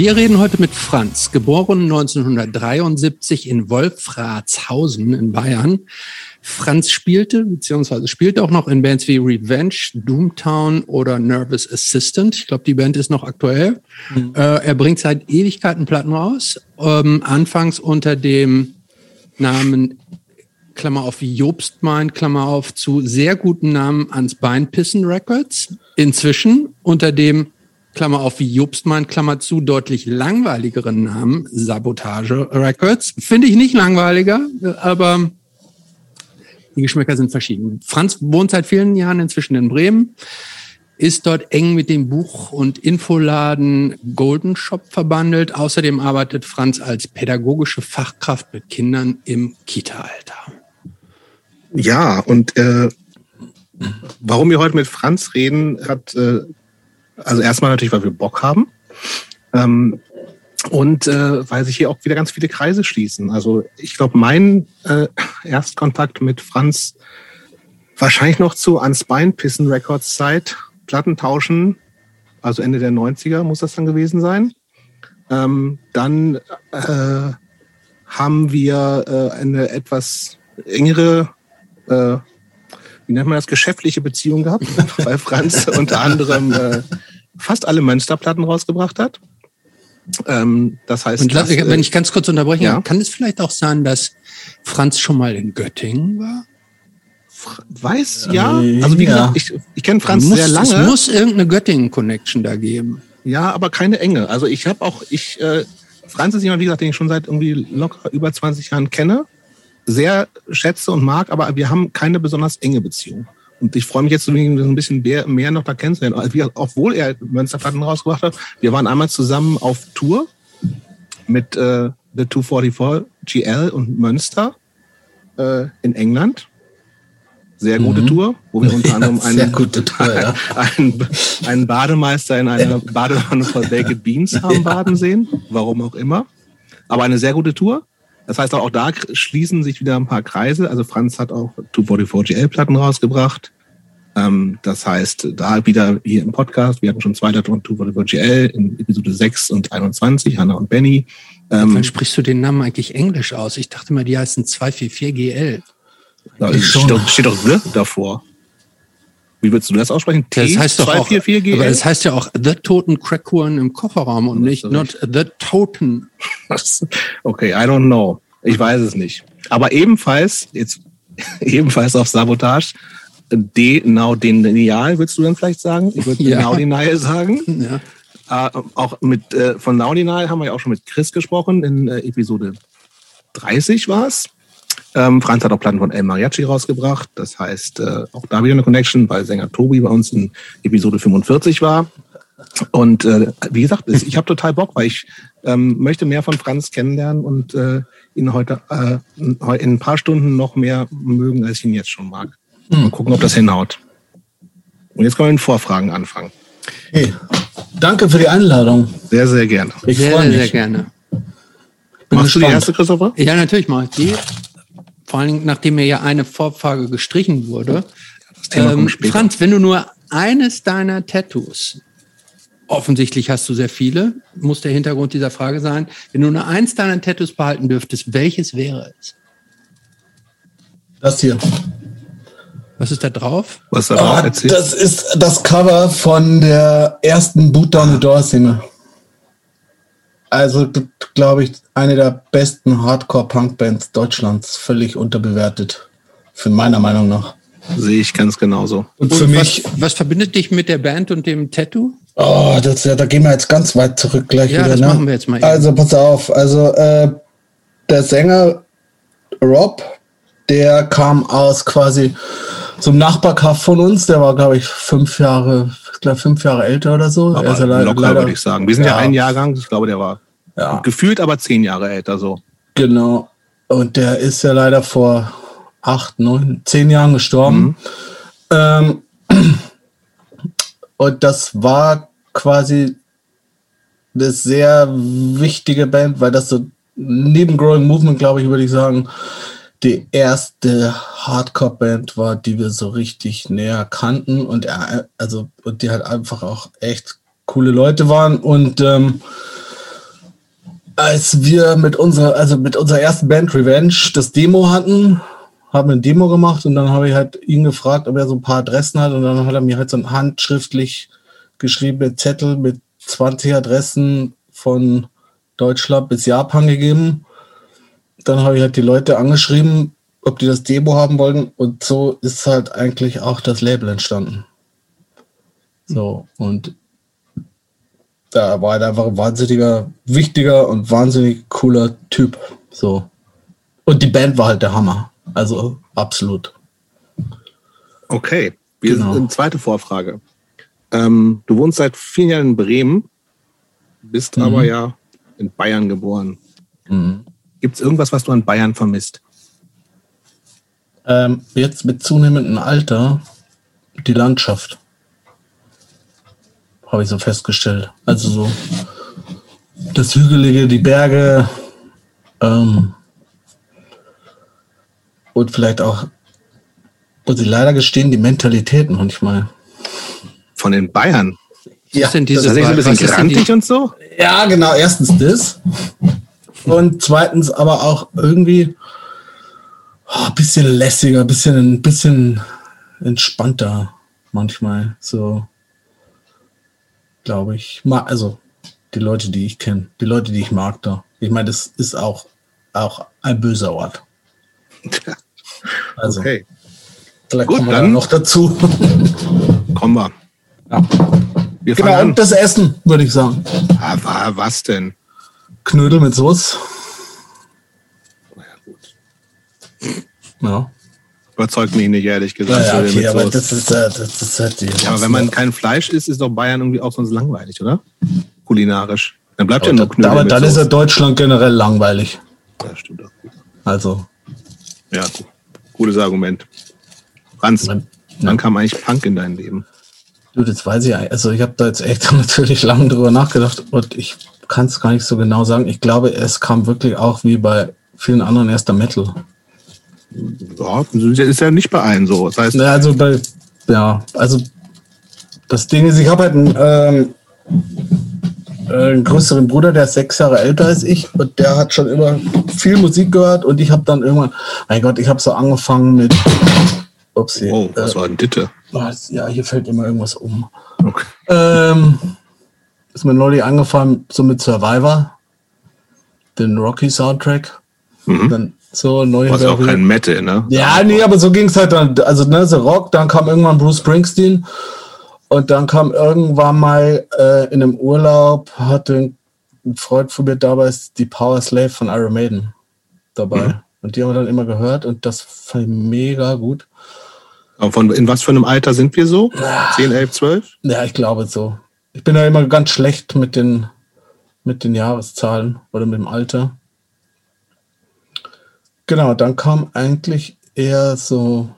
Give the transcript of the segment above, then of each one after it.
Wir reden heute mit Franz, geboren 1973 in Wolfratshausen in Bayern. Franz spielte, beziehungsweise spielt auch noch in Bands wie Revenge, Doomtown oder Nervous Assistant. Ich glaube, die Band ist noch aktuell. Mhm. Äh, er bringt seit Ewigkeiten Platten raus. Ähm, anfangs unter dem Namen Klammer auf Jobstmein, Klammer auf zu sehr guten Namen ans Bein pissen Records. Inzwischen unter dem Klammer auf wie Jobstmein, Klammer zu, deutlich langweiligeren Namen, Sabotage Records. Finde ich nicht langweiliger, aber die Geschmäcker sind verschieden. Franz wohnt seit vielen Jahren inzwischen in Bremen, ist dort eng mit dem Buch- und Infoladen Golden Shop verbandelt. Außerdem arbeitet Franz als pädagogische Fachkraft mit Kindern im Kita-Alter. Ja, und äh, warum wir heute mit Franz reden, hat äh, also erstmal natürlich, weil wir Bock haben. Ähm, und äh, weil sich hier auch wieder ganz viele Kreise schließen. Also ich glaube, mein äh, Erstkontakt mit Franz wahrscheinlich noch zu Unspine Pissen Records Zeit, Platten tauschen, also Ende der 90er muss das dann gewesen sein. Ähm, dann äh, haben wir äh, eine etwas engere, äh, wie nennt man das, geschäftliche Beziehung gehabt, weil Franz unter anderem äh, fast alle Münsterplatten rausgebracht hat. Ähm, das heißt, Und, dass, wenn ich ganz kurz unterbrechen ja? kann es vielleicht auch sein, dass Franz schon mal in Göttingen war? Weiß, ja. Also wie gesagt, ich, ich kenne Franz muss, sehr lange. Es muss irgendeine Göttingen-Connection da geben. Ja, aber keine enge. Also ich habe auch, ich, äh, Franz ist jemand, wie gesagt, den ich schon seit irgendwie locker über 20 Jahren kenne, sehr schätze und mag, aber wir haben keine besonders enge Beziehung. Und ich freue mich jetzt so ein bisschen mehr, mehr noch da kennenzulernen. Obwohl er Münsterplatten rausgebracht hat. Wir waren einmal zusammen auf Tour mit äh, The 244 GL und Münster äh, in England. Sehr gute mhm. Tour, wo wir unter anderem einen, Tour, ja. einen, einen, Bademeister in einer Badewanne voll Baked Beans haben baden sehen. Warum auch immer. Aber eine sehr gute Tour. Das heißt, auch da schließen sich wieder ein paar Kreise. Also Franz hat auch 244 GL-Platten rausgebracht. Ähm, das heißt, da wieder hier im Podcast, wir hatten schon zwei davon, 244 GL in Episode 6 und 21, Hanna und Benny. Ähm, Wann sprichst du den Namen eigentlich englisch aus? Ich dachte mal, die heißen 244 GL. Da steht doch, steht doch The davor. Wie würdest du das aussprechen? T das heißt doch auch, aber das heißt ja auch The Toten Crackhorn im Kofferraum und nicht Not The Toten. okay, I don't know. Ich weiß es nicht. Aber ebenfalls, jetzt ebenfalls auf Sabotage, D Now Denial, würdest du dann vielleicht sagen? Ich würde ja. Now Denial sagen. Ja. Äh, auch mit äh, von Now Denial haben wir ja auch schon mit Chris gesprochen in äh, Episode 30 war es. Ähm, Franz hat auch Platten von El Mariachi rausgebracht. Das heißt, äh, auch da wieder eine Connection, weil Sänger Tobi bei uns in Episode 45 war. Und äh, wie gesagt, ich habe total Bock, weil ich ähm, möchte mehr von Franz kennenlernen und äh, ihn heute äh, in ein paar Stunden noch mehr mögen, als ich ihn jetzt schon mag. Hm. Mal gucken, ob das hinhaut. Und jetzt können wir mit Vorfragen anfangen. Hey, danke für die Einladung. Sehr, sehr gerne. Ich freue mich. Sehr gerne. Machst du die erste, Christopher? Ja, natürlich mache ich die. Vor allen Dingen, nachdem mir ja eine Vorfrage gestrichen wurde. Ähm, Franz, wenn du nur eines deiner Tattoos, offensichtlich hast du sehr viele, muss der Hintergrund dieser Frage sein, wenn du nur eins deiner Tattoos behalten dürftest, welches wäre es? Das hier. Was ist da drauf? Was da drauf? Oh, das ist das Cover von der ersten Boot Down the Door Single. Also, glaube ich, eine der besten Hardcore-Punk-Bands Deutschlands. Völlig unterbewertet. Für meiner Meinung nach. Sehe ich ganz genauso. Und, und für mich. Was, was, verbindet dich mit der Band und dem Tattoo? Oh, das, ja, da gehen wir jetzt ganz weit zurück gleich ja, wieder. Das ne? machen wir jetzt mal. Eben. Also, pass auf. Also, äh, der Sänger Rob, der kam aus quasi so einem Nachbarkaff von uns. Der war, glaube ich, fünf Jahre ich glaube, fünf Jahre älter oder so. Aber er ist ja leider, locker, würde ich sagen. Wir sind ja, ja ein Jahrgang. Ich glaube, der war ja. gefühlt aber zehn Jahre älter so. Genau. Und der ist ja leider vor acht, neun, zehn Jahren gestorben. Mhm. Ähm, und das war quasi eine sehr wichtige Band, weil das so neben Growing Movement, glaube ich, würde ich sagen, die erste Hardcore-Band war, die wir so richtig näher kannten und er, also und die halt einfach auch echt coole Leute waren und ähm, als wir mit unserer, also mit unserer ersten Band Revenge das Demo hatten, haben wir ein Demo gemacht und dann habe ich halt ihn gefragt, ob er so ein paar Adressen hat und dann hat er mir halt so ein handschriftlich geschriebene Zettel mit 20 Adressen von Deutschland bis Japan gegeben. Dann habe ich halt die Leute angeschrieben, ob die das Demo haben wollten und so ist halt eigentlich auch das Label entstanden. So, und da war er einfach ein wahnsinniger, wichtiger und wahnsinnig cooler Typ. So. Und die Band war halt der Hammer. Also absolut. Okay, wir genau. sind zweite Vorfrage. Ähm, du wohnst seit vielen Jahren in Bremen, bist mhm. aber ja in Bayern geboren. Mhm. Gibt es irgendwas, was du an Bayern vermisst? Ähm, jetzt mit zunehmendem Alter die Landschaft. Habe ich so festgestellt. Also so das Hügelige, die Berge ähm, und vielleicht auch, muss ich leider gestehen, die Mentalitäten manchmal. Von den Bayern? Ja, sind diese das ist ein bisschen grantig und so? Ja, genau. Erstens das. Und zweitens aber auch irgendwie oh, ein bisschen lässiger, ein bisschen, ein bisschen entspannter manchmal. So, glaube ich. Also die Leute, die ich kenne, die Leute, die ich mag da. Ich meine, das ist auch, auch ein böser Ort. Also, okay. Vielleicht Gut, kommen wir dann noch dazu. Kommen wir. Ja. wir genau, und das Essen, würde ich sagen. Ah, was denn? Knödel mit Soße. Ja, gut. Ja. Überzeugt mich nicht, ehrlich gesagt. Ja, okay, aber das ist, das ist halt die. Ja, aber wenn man kein Fleisch isst, ist doch Bayern irgendwie auch sonst langweilig, oder? Kulinarisch. Dann bleibt aber ja nur Knödel. Aber dann Soße. ist ja Deutschland generell langweilig. Ja, stimmt auch. Also. Ja, gutes Argument. Franz, ja. wann kam eigentlich Punk in dein Leben? Du, das weiß ich. Also ich habe da jetzt echt natürlich lange drüber nachgedacht und ich kann es gar nicht so genau sagen. Ich glaube, es kam wirklich auch wie bei vielen anderen erst der Metal. Ja, ist ja nicht bei allen so. Das heißt, ja, also bei, ja, also das Ding ist, ich habe halt einen, ähm, äh, einen größeren Bruder, der ist sechs Jahre älter als ich und der hat schon immer viel Musik gehört und ich habe dann irgendwann, mein Gott, ich habe so angefangen mit. Upsi, oh, was äh, war denn Ditte? Ja, hier fällt immer irgendwas um. Okay. Ähm, ist mir neulich angefangen, so mit Survivor, den Rocky Soundtrack. Mhm. Dann so neue. Was auch kein Metal, ne? Ja, nee, aber so ging es halt dann. Also, ne, so Rock, dann kam irgendwann Bruce Springsteen und dann kam irgendwann mal äh, in einem Urlaub, hatte ein Freund von mir dabei die Power Slave von Iron Maiden dabei. Mhm. Und die haben wir dann immer gehört und das fand ich mega gut. Aber von, in was für einem Alter sind wir so? 10, 11, 12? Ja, ich glaube so. Ich bin da immer ganz schlecht mit den, mit den Jahreszahlen oder mit dem Alter. Genau, dann kam eigentlich eher so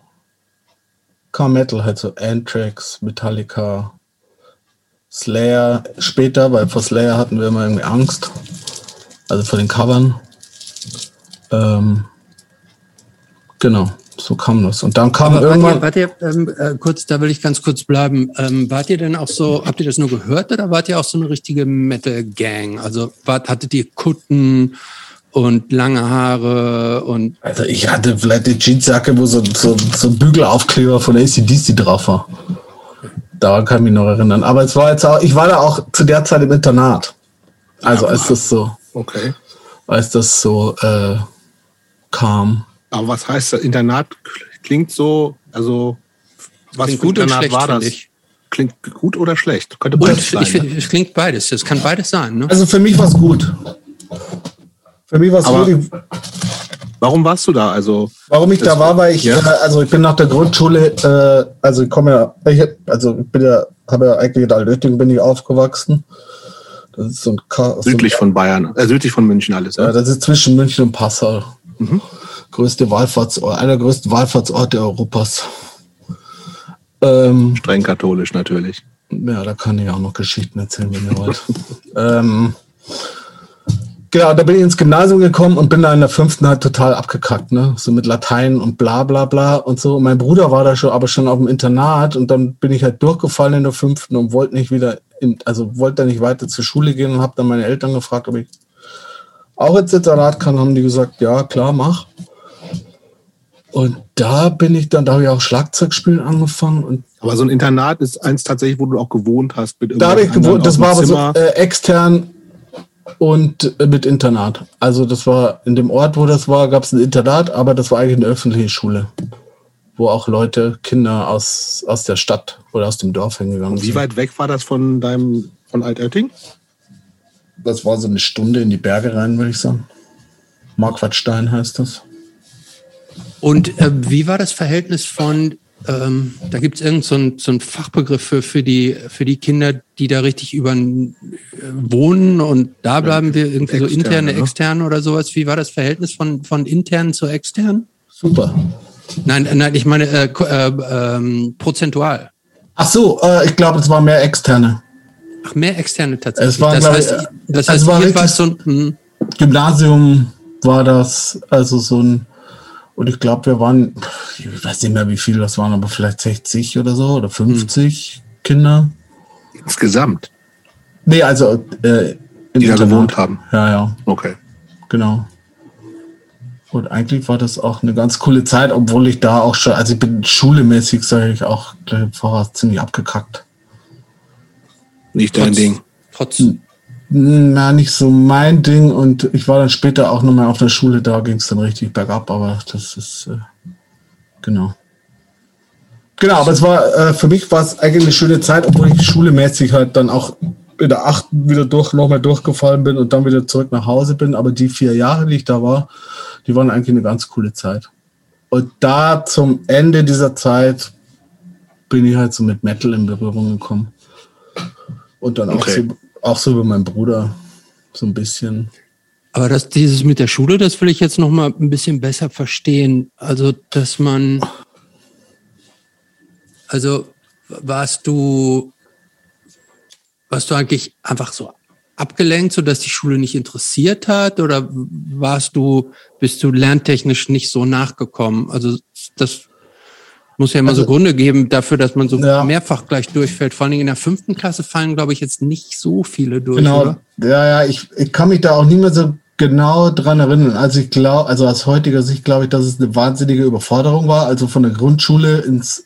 kam Metal, halt so Anthrax, Metallica, Slayer später, weil vor Slayer hatten wir immer irgendwie Angst. Also vor den Covern. Ähm, genau, so kam das. Und dann kam Aber irgendwann. Wart ihr, wart ihr ähm, äh, kurz, da will ich ganz kurz bleiben. Ähm, wart ihr denn auch so, habt ihr das nur gehört oder wart ihr auch so eine richtige Metal-Gang? Also wart, hattet ihr Kutten? Und lange Haare und. Also ich hatte vielleicht die Jeansjacke, wo so, so, so ein Bügelaufkleber von ACDC drauf war. Daran kann ich mich noch erinnern. Aber es war jetzt auch, ich war da auch zu der Zeit im Internat. Also als das so. Okay. Als das so äh, kam. Aber was heißt das? Internat klingt so, also was klingt gut Internat war das? Klingt gut oder schlecht? Könnte beides sein. Ich, ne? Es klingt beides. Es kann beides sein. Ne? Also für mich war es gut. Für mich war es wirklich. Warum warst du da? Also warum ich da war, weil ich ja. äh, also ich bin nach der Grundschule, äh, also ich komme ja, ich, also ich bin ja, habe ja eigentlich in Altötting bin ich aufgewachsen. Das ist so ein Ka südlich so ein, von Bayern, äh, südlich von München alles. Ja, ja das ist zwischen München und Passau. Mhm. Größte Wallfahrtsort, einer der größten Wallfahrtsorte Europas. Ähm, Streng katholisch natürlich. Ja, da kann ich auch noch Geschichten erzählen, wenn ihr wollt. ähm, Genau, da bin ich ins Gymnasium gekommen und bin da in der fünften halt total abgekackt, ne? So mit Latein und bla bla bla und so. Und mein Bruder war da schon, aber schon auf dem Internat und dann bin ich halt durchgefallen in der fünften und wollte nicht wieder, in, also wollte da nicht weiter zur Schule gehen und habe dann meine Eltern gefragt, ob ich auch ins Internat kann, haben die gesagt, ja klar, mach. Und da bin ich dann, da habe ich auch Schlagzeugspielen angefangen. Und Aber so ein Internat ist eins tatsächlich, wo du auch gewohnt hast. Mit da habe ich gewohnt, das war aber so äh, extern und mit Internat. Also das war in dem Ort, wo das war, gab es ein Internat, aber das war eigentlich eine öffentliche Schule, wo auch Leute, Kinder aus, aus der Stadt oder aus dem Dorf hingegangen Und wie sind. weit weg war das von deinem, von Altötting? Das war so eine Stunde in die Berge rein, würde ich sagen. Marquardstein heißt das. Und äh, wie war das Verhältnis von, ähm, da gibt es irgendeinen so einen- so einen Fachbegriff für, für, die, für die Kinder, die da richtig über äh, wohnen und da bleiben wir irgendwie so Externe, interne, ne? externe oder sowas. Wie war das Verhältnis von, von internen zu externen? Super. Nein, nein, ich meine äh, äh, ähm, prozentual. Ach so, äh, ich glaube, es waren mehr externe. Ach, mehr externe tatsächlich. Es war, das heißt, ich, das es heißt war ihr richtig- wart so ein, hm, Gymnasium war das, also so ein, und ich glaube, wir waren, ich weiß nicht mehr, wie viele das waren, aber vielleicht 60 oder so oder 50 Kinder. Insgesamt, Nee, also äh, im die da gewohnt haben. Ja, ja, Okay. genau. Und eigentlich war das auch eine ganz coole Zeit, obwohl ich da auch schon, also ich bin schulemäßig, sage ich auch, gleich vorher ziemlich abgekackt. Nicht dein Trotz- Ding. trotz, Na, nicht so mein Ding. Und ich war dann später auch nochmal auf der Schule, da ging es dann richtig bergab, aber das ist äh, genau. Genau, aber es war äh, für mich war es eigentlich eine schöne Zeit, obwohl ich schulemäßig halt dann auch in der achten wieder durch nochmal durchgefallen bin und dann wieder zurück nach Hause bin. Aber die vier Jahre, die ich da war, die waren eigentlich eine ganz coole Zeit. Und da zum Ende dieser Zeit bin ich halt so mit Metal in Berührung gekommen. Und dann auch, Okay. so, auch so über meinen Bruder so ein bisschen. Aber das, dieses mit der Schule, das will ich jetzt noch mal ein bisschen besser verstehen. Also, dass man, also warst du, warst du eigentlich einfach so abgelenkt, so dass die Schule nicht interessiert hat, oder warst du, bist du lerntechnisch nicht so nachgekommen? Also das muss ja immer so Also- Gründe geben dafür, dass man so Ja. mehrfach gleich durchfällt. Vor allen Dingen in der fünften Klasse fallen, glaube ich, jetzt nicht so viele durch. Genau, Oder? ja, ja, ich, ich kann mich da auch nicht mehr so genau dran erinnern. Also ich glaube, also aus heutiger Sicht glaube ich, dass es eine wahnsinnige Überforderung war. Also von der Grundschule ins,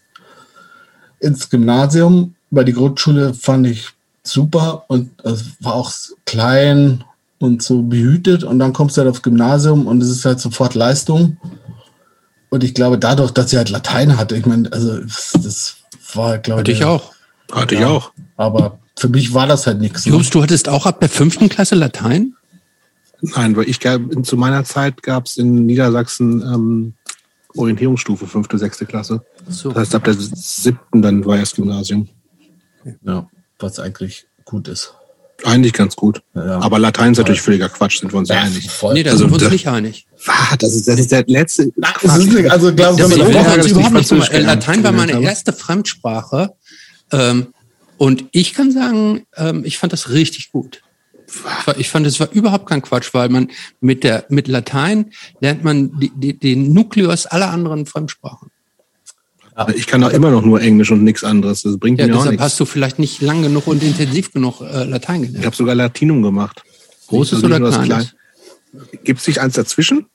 ins Gymnasium, weil die Grundschule fand ich super und es war auch klein und so behütet und dann kommst du halt aufs Gymnasium und es ist halt sofort Leistung. Und ich glaube, dadurch, dass sie halt Latein hatte, ich meine, also das, war, glaube Hatte ich auch. Hatte ich Ja. auch. Aber für mich war das halt nichts. ne? Jobst, du hattest auch ab der fünften Klasse Latein? Nein, weil ich gab, zu meiner Zeit gab es in Niedersachsen ähm, Orientierungsstufe, fünfte, sechste Klasse. So. Das heißt, ab der siebten dann war erst Gymnasium. Ja, was eigentlich gut ist. Eigentlich ganz gut. Ja. Aber Latein ist natürlich völliger Quatsch, sind wir uns einig. voll. Nee, da Also sind wir uns nicht einig. Ah, das, ist, das ist der letzte. es ist nicht, also glaub, Das wenn ist überhaupt ja, nicht, ich mal, Latein war meine erste Fremdsprache. Ähm, und ich kann sagen, ähm, ich fand das richtig gut. Ich Ich fand, es war überhaupt kein Quatsch, weil man mit der mit Latein lernt man die, die, den Nukleus aller anderen Fremdsprachen. Ich kann doch immer noch nur Englisch und nichts anderes. Das bringt Ja, mir auch deshalb nichts. hast du vielleicht nicht lang genug und intensiv genug äh, Latein Ich gelernt. habe sogar Latinum gemacht. Großes Nicht oder kleines? Gibt es nicht eins dazwischen?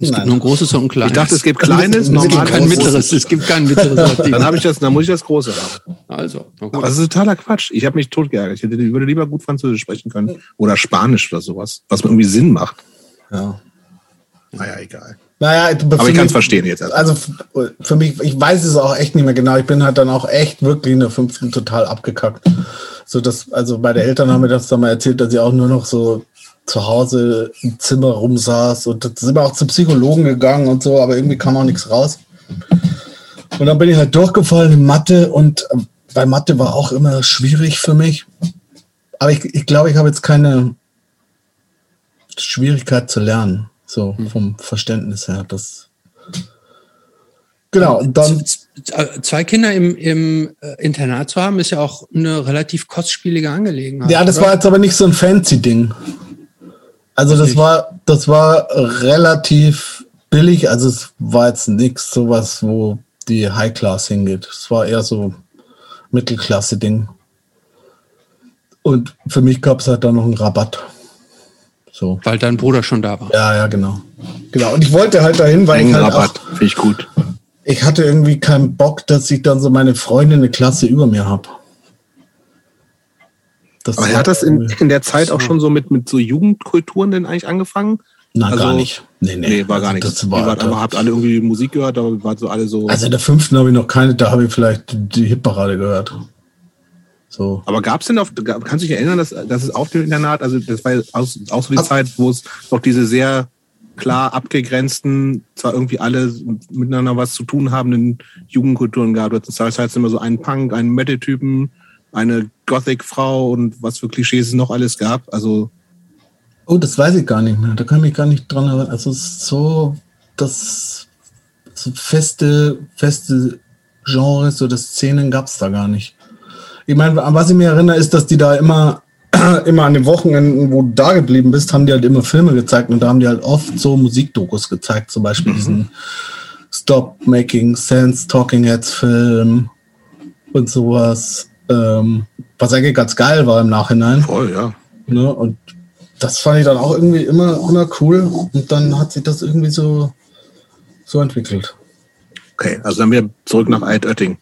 Es gibt nur ein großes und ein kleines. Ich dachte, es gibt kleines, normales. kein mittleres. Es gibt kein mittleres. Dann habe ich das, dann muss ich das große haben. Also, okay. Aber das ist totaler Quatsch. Ich habe mich totgeärgert. Ich hätte, ich würde lieber gut Französisch sprechen können. Oder Spanisch oder sowas. Was mir irgendwie Sinn macht. Ja. Naja, egal. Naja, Aber ich kann es verstehen jetzt. erst. Also für mich, ich weiß es auch echt nicht mehr genau. Ich bin halt dann auch echt wirklich in der fünften total abgekackt. So dass, also meine Eltern haben mir das dann mal erzählt, dass sie auch nur noch so zu Hause im Zimmer rumsaß und da sind wir auch zum Psychologen gegangen und so, aber irgendwie kam auch nichts raus. Und dann bin ich halt durchgefallen in Mathe und bei Mathe war auch immer schwierig für mich. Aber ich, ich glaube, ich habe jetzt keine Schwierigkeit zu lernen, so vom Verständnis her. Das genau, dann z- Zwei Kinder im, im äh, Internat zu haben, ist ja auch eine relativ kostspielige Angelegenheit. Ja, das oder? war jetzt aber nicht so ein fancy Ding. Also das war, das war relativ billig. Also es war jetzt nichts sowas, wo die High Class hingeht. Es war eher so Mittelklasse-Ding. Und für mich gab es halt dann noch einen Rabatt. So. Weil dein Bruder schon da war. Ja, ja, genau. Genau. Und ich wollte halt dahin, weil ich halt Rabatt, auch, finde ich gut. ich hatte irgendwie keinen Bock, dass ich dann so meine Freundin eine Klasse über mir habe. Das Aber hat das in, in der Zeit auch schon so mit, mit so Jugendkulturen denn eigentlich angefangen? Na, also- gar nicht. Nee, nee. Nee, war gar Also nichts. Das war, Ihr wart einfach, habt alle irgendwie Musik gehört, aber wart so alle so. also in der fünften habe ich noch keine, da habe ich vielleicht die Hitparade gehört. So. aber gab es denn auf, kannst du dich erinnern, dass, dass es auf dem Internat, also das war ja auch, so die Also- Zeit, wo es noch diese sehr klar abgegrenzten, zwar irgendwie alle miteinander was zu tun habenden Jugendkulturen gab. Das heißt immer so einen Punk, einen Metal-Typen, eine Gothic-Frau und was für Klischees es noch alles gab. Also Oh, das weiß ich gar nicht mehr. Da kann ich mich gar nicht dran erinnern. Also es so, das so feste, feste Genres oder Szenen gab es da gar nicht. Ich meine, an was ich mir erinnere, ist, dass die da immer, immer an den Wochenenden, wo du da geblieben bist, haben die halt immer Filme gezeigt und da haben die halt oft so Musikdokus gezeigt, zum Beispiel diesen Stop Making Sense Talking Heads Film und sowas, ähm, was eigentlich ganz geil war im Nachhinein. voll, ja. Ne? Und das fand ich dann auch irgendwie immer, immer cool. Und dann hat sich das irgendwie so, so entwickelt. Okay, also dann wieder zurück nach Altötting.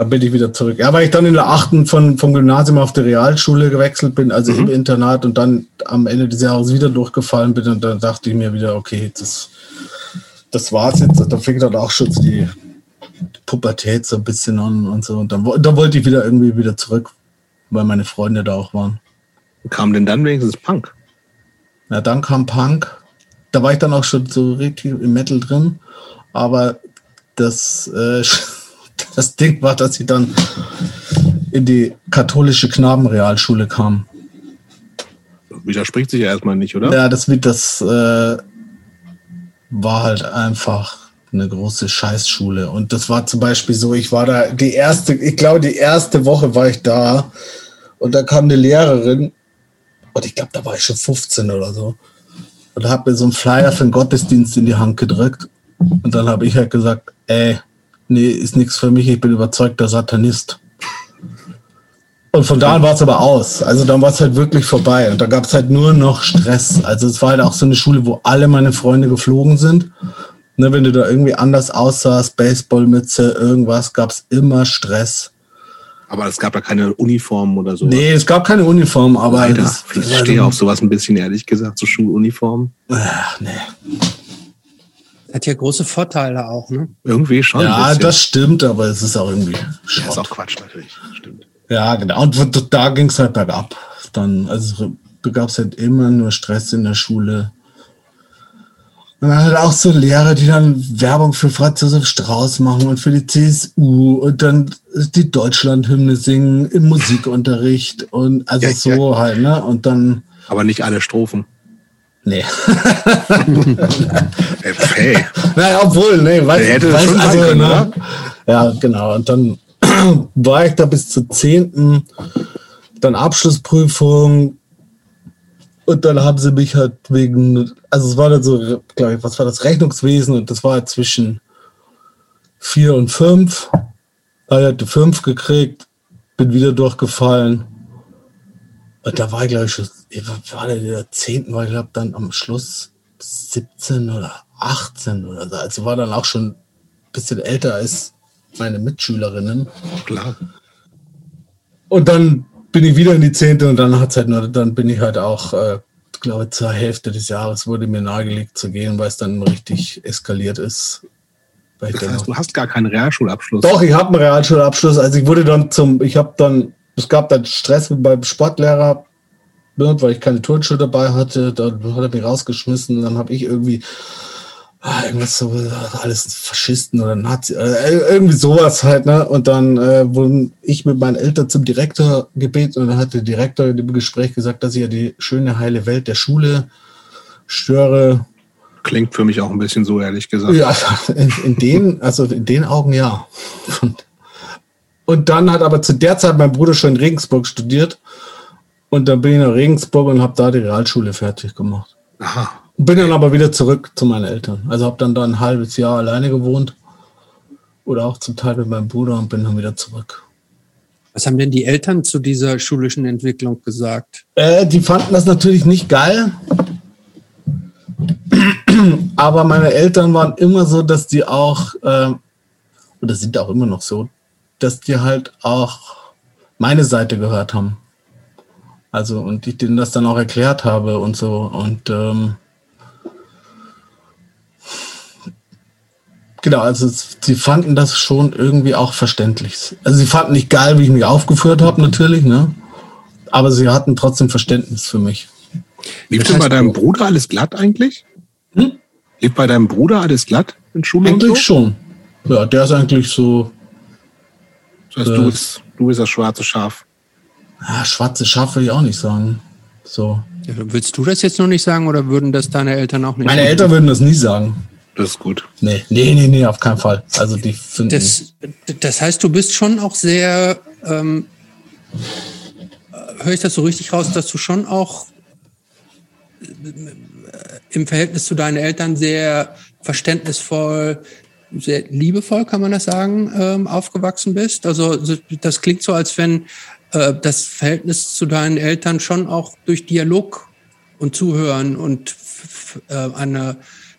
Da bin ich wieder zurück. Ja, weil ich dann in der achten von, vom Gymnasium auf die Realschule gewechselt bin, also im Internat und dann am Ende des Jahres wieder durchgefallen bin. Und dann dachte ich mir wieder, okay, das, das war's jetzt. Da fing dann auch schon die Pubertät so ein bisschen an und so. Und dann, dann wollte ich wieder irgendwie wieder zurück, weil meine Freunde da auch waren. Kam denn dann wenigstens Punk? Ja, dann kam Punk. Da war ich dann auch schon so richtig im Metal drin. Aber das, äh, das Ding war, dass ich dann in die katholische Knabenrealschule kam. Widerspricht sich ja erstmal nicht, oder? Ja, das das äh, war halt einfach eine große Scheißschule. Und das war zum Beispiel so, ich war da die erste, ich glaube, die erste Woche war ich da und da kam eine Lehrerin und ich glaube, da war ich schon 15 oder so. Und hat mir so einen Flyer für den Gottesdienst in die Hand gedrückt. Und dann habe ich halt gesagt, ey, nee, ist nichts für mich, ich bin überzeugter Satanist. Und von da an war es aber aus. Also dann war es halt wirklich vorbei. Und da gab es halt nur noch Stress. Also es war halt auch so eine Schule, wo alle meine Freunde geflogen sind. Ne, wenn du da irgendwie anders aussahst, Baseballmütze, irgendwas, gab es immer Stress. Aber es gab ja keine Uniformen oder so. Nee, es gab keine Uniform, aber Alter, das, ich stehe auf sowas ein bisschen, ehrlich gesagt, so Schuluniformen. Ach, nee. Hat ja große Vorteile auch, ne? Irgendwie schon. Ja, das stimmt, aber es ist auch irgendwie Ja, ist Schrott. auch Quatsch, natürlich. Stimmt. Ja, genau. Und da ging es halt bergab. Dann, also du gab's halt immer nur Stress in der Schule. Und dann halt auch so Lehrer, die dann Werbung für Franz Josef Strauß machen und für die CSU und dann die Deutschlandhymne singen im Musikunterricht und also Ja, so halt, ne? Und dann, Aber nicht alle Strophen. Nee. Ey, hey. Naja, obwohl, nee, weiß, Der hätte weiß, schon sein können, ne? Ja, genau. Und dann war ich da bis zur zehnten, dann Abschlussprüfung. Und dann haben sie mich halt wegen, also es war dann so, glaube ich, was war das, Rechnungswesen und das war halt zwischen vier und fünf. Da hatte ich fünf gekriegt, bin wieder durchgefallen. Und da war ich, glaube ich, schon, ich war, in der zehnten, war ich glaube dann am Schluss 17 oder 18 oder so. Also war dann auch schon ein bisschen älter als meine Mitschülerinnen. Klar. Und dann bin ich wieder in die zehnte und dann hat's halt nur, dann bin ich halt auch, äh, glaube zur Hälfte des Jahres wurde mir nahegelegt zu gehen, weil es dann richtig eskaliert ist. Das heißt, du hast gar keinen Realschulabschluss. doch, ich habe einen Realschulabschluss. Also ich wurde dann zum, ich habe dann, es gab dann Stress beim Sportlehrer, ne, weil ich keine Turnschuhe dabei hatte. Dann hat er mich rausgeschmissen dann habe ich irgendwie ah, irgendwas so, alles Faschisten oder Nazi, äh, irgendwie sowas halt, ne? Und dann äh, wurden ich mit meinen Eltern zum Direktor gebeten und dann hat der Direktor in dem Gespräch gesagt, dass ich ja die schöne heile Welt der Schule störe. Klingt für mich auch ein bisschen so, ehrlich gesagt. Ja, in, in den, also in den Augen ja. Und, und dann hat aber zu der Zeit mein Bruder schon in Regensburg studiert. Und dann bin ich nach Regensburg und habe da die Realschule fertig gemacht. Aha. Bin dann aber wieder zurück zu meinen Eltern. Also habe dann da ein halbes Jahr alleine gewohnt. Oder auch zum Teil mit meinem Bruder und bin dann wieder zurück. Was haben denn die Eltern zu dieser schulischen Entwicklung gesagt? Äh, die fanden das natürlich nicht geil. Aber meine Eltern waren immer so, dass die auch, äh, oder sind auch immer noch so, dass die halt auch meine Seite gehört haben. Also, und ich denen das dann auch erklärt habe und so. Und ähm, genau, also sie fanden das schon irgendwie auch verständlich. Also sie fanden nicht geil, wie ich mich aufgeführt habe, natürlich, ne? Aber sie hatten trotzdem Verständnis für mich. Lief denn bei deinem Bruder alles glatt eigentlich? Hm? Lief bei deinem Bruder alles glatt in Schule? Eigentlich so? schon. Ja, der ist eigentlich so. Das heißt, du, bist, du bist das schwarze Schaf. Ja, schwarze Schaf will ich auch nicht sagen. So. Ja, willst du das jetzt noch nicht sagen oder würden das deine Eltern auch nicht Meine sagen? Eltern würden das nie sagen. Das ist gut. Nee, nee, nee, nee, auf keinen Fall. Also die finden. Das, das heißt, du bist schon auch sehr, ähm, höre ich das so richtig raus, dass du schon auch äh, im Verhältnis zu deinen Eltern sehr verständnisvoll, sehr liebevoll, kann man das sagen, ähm, aufgewachsen bist. Also das klingt so, als wenn äh, das Verhältnis zu deinen Eltern schon auch durch Dialog und Zuhören und äh, eine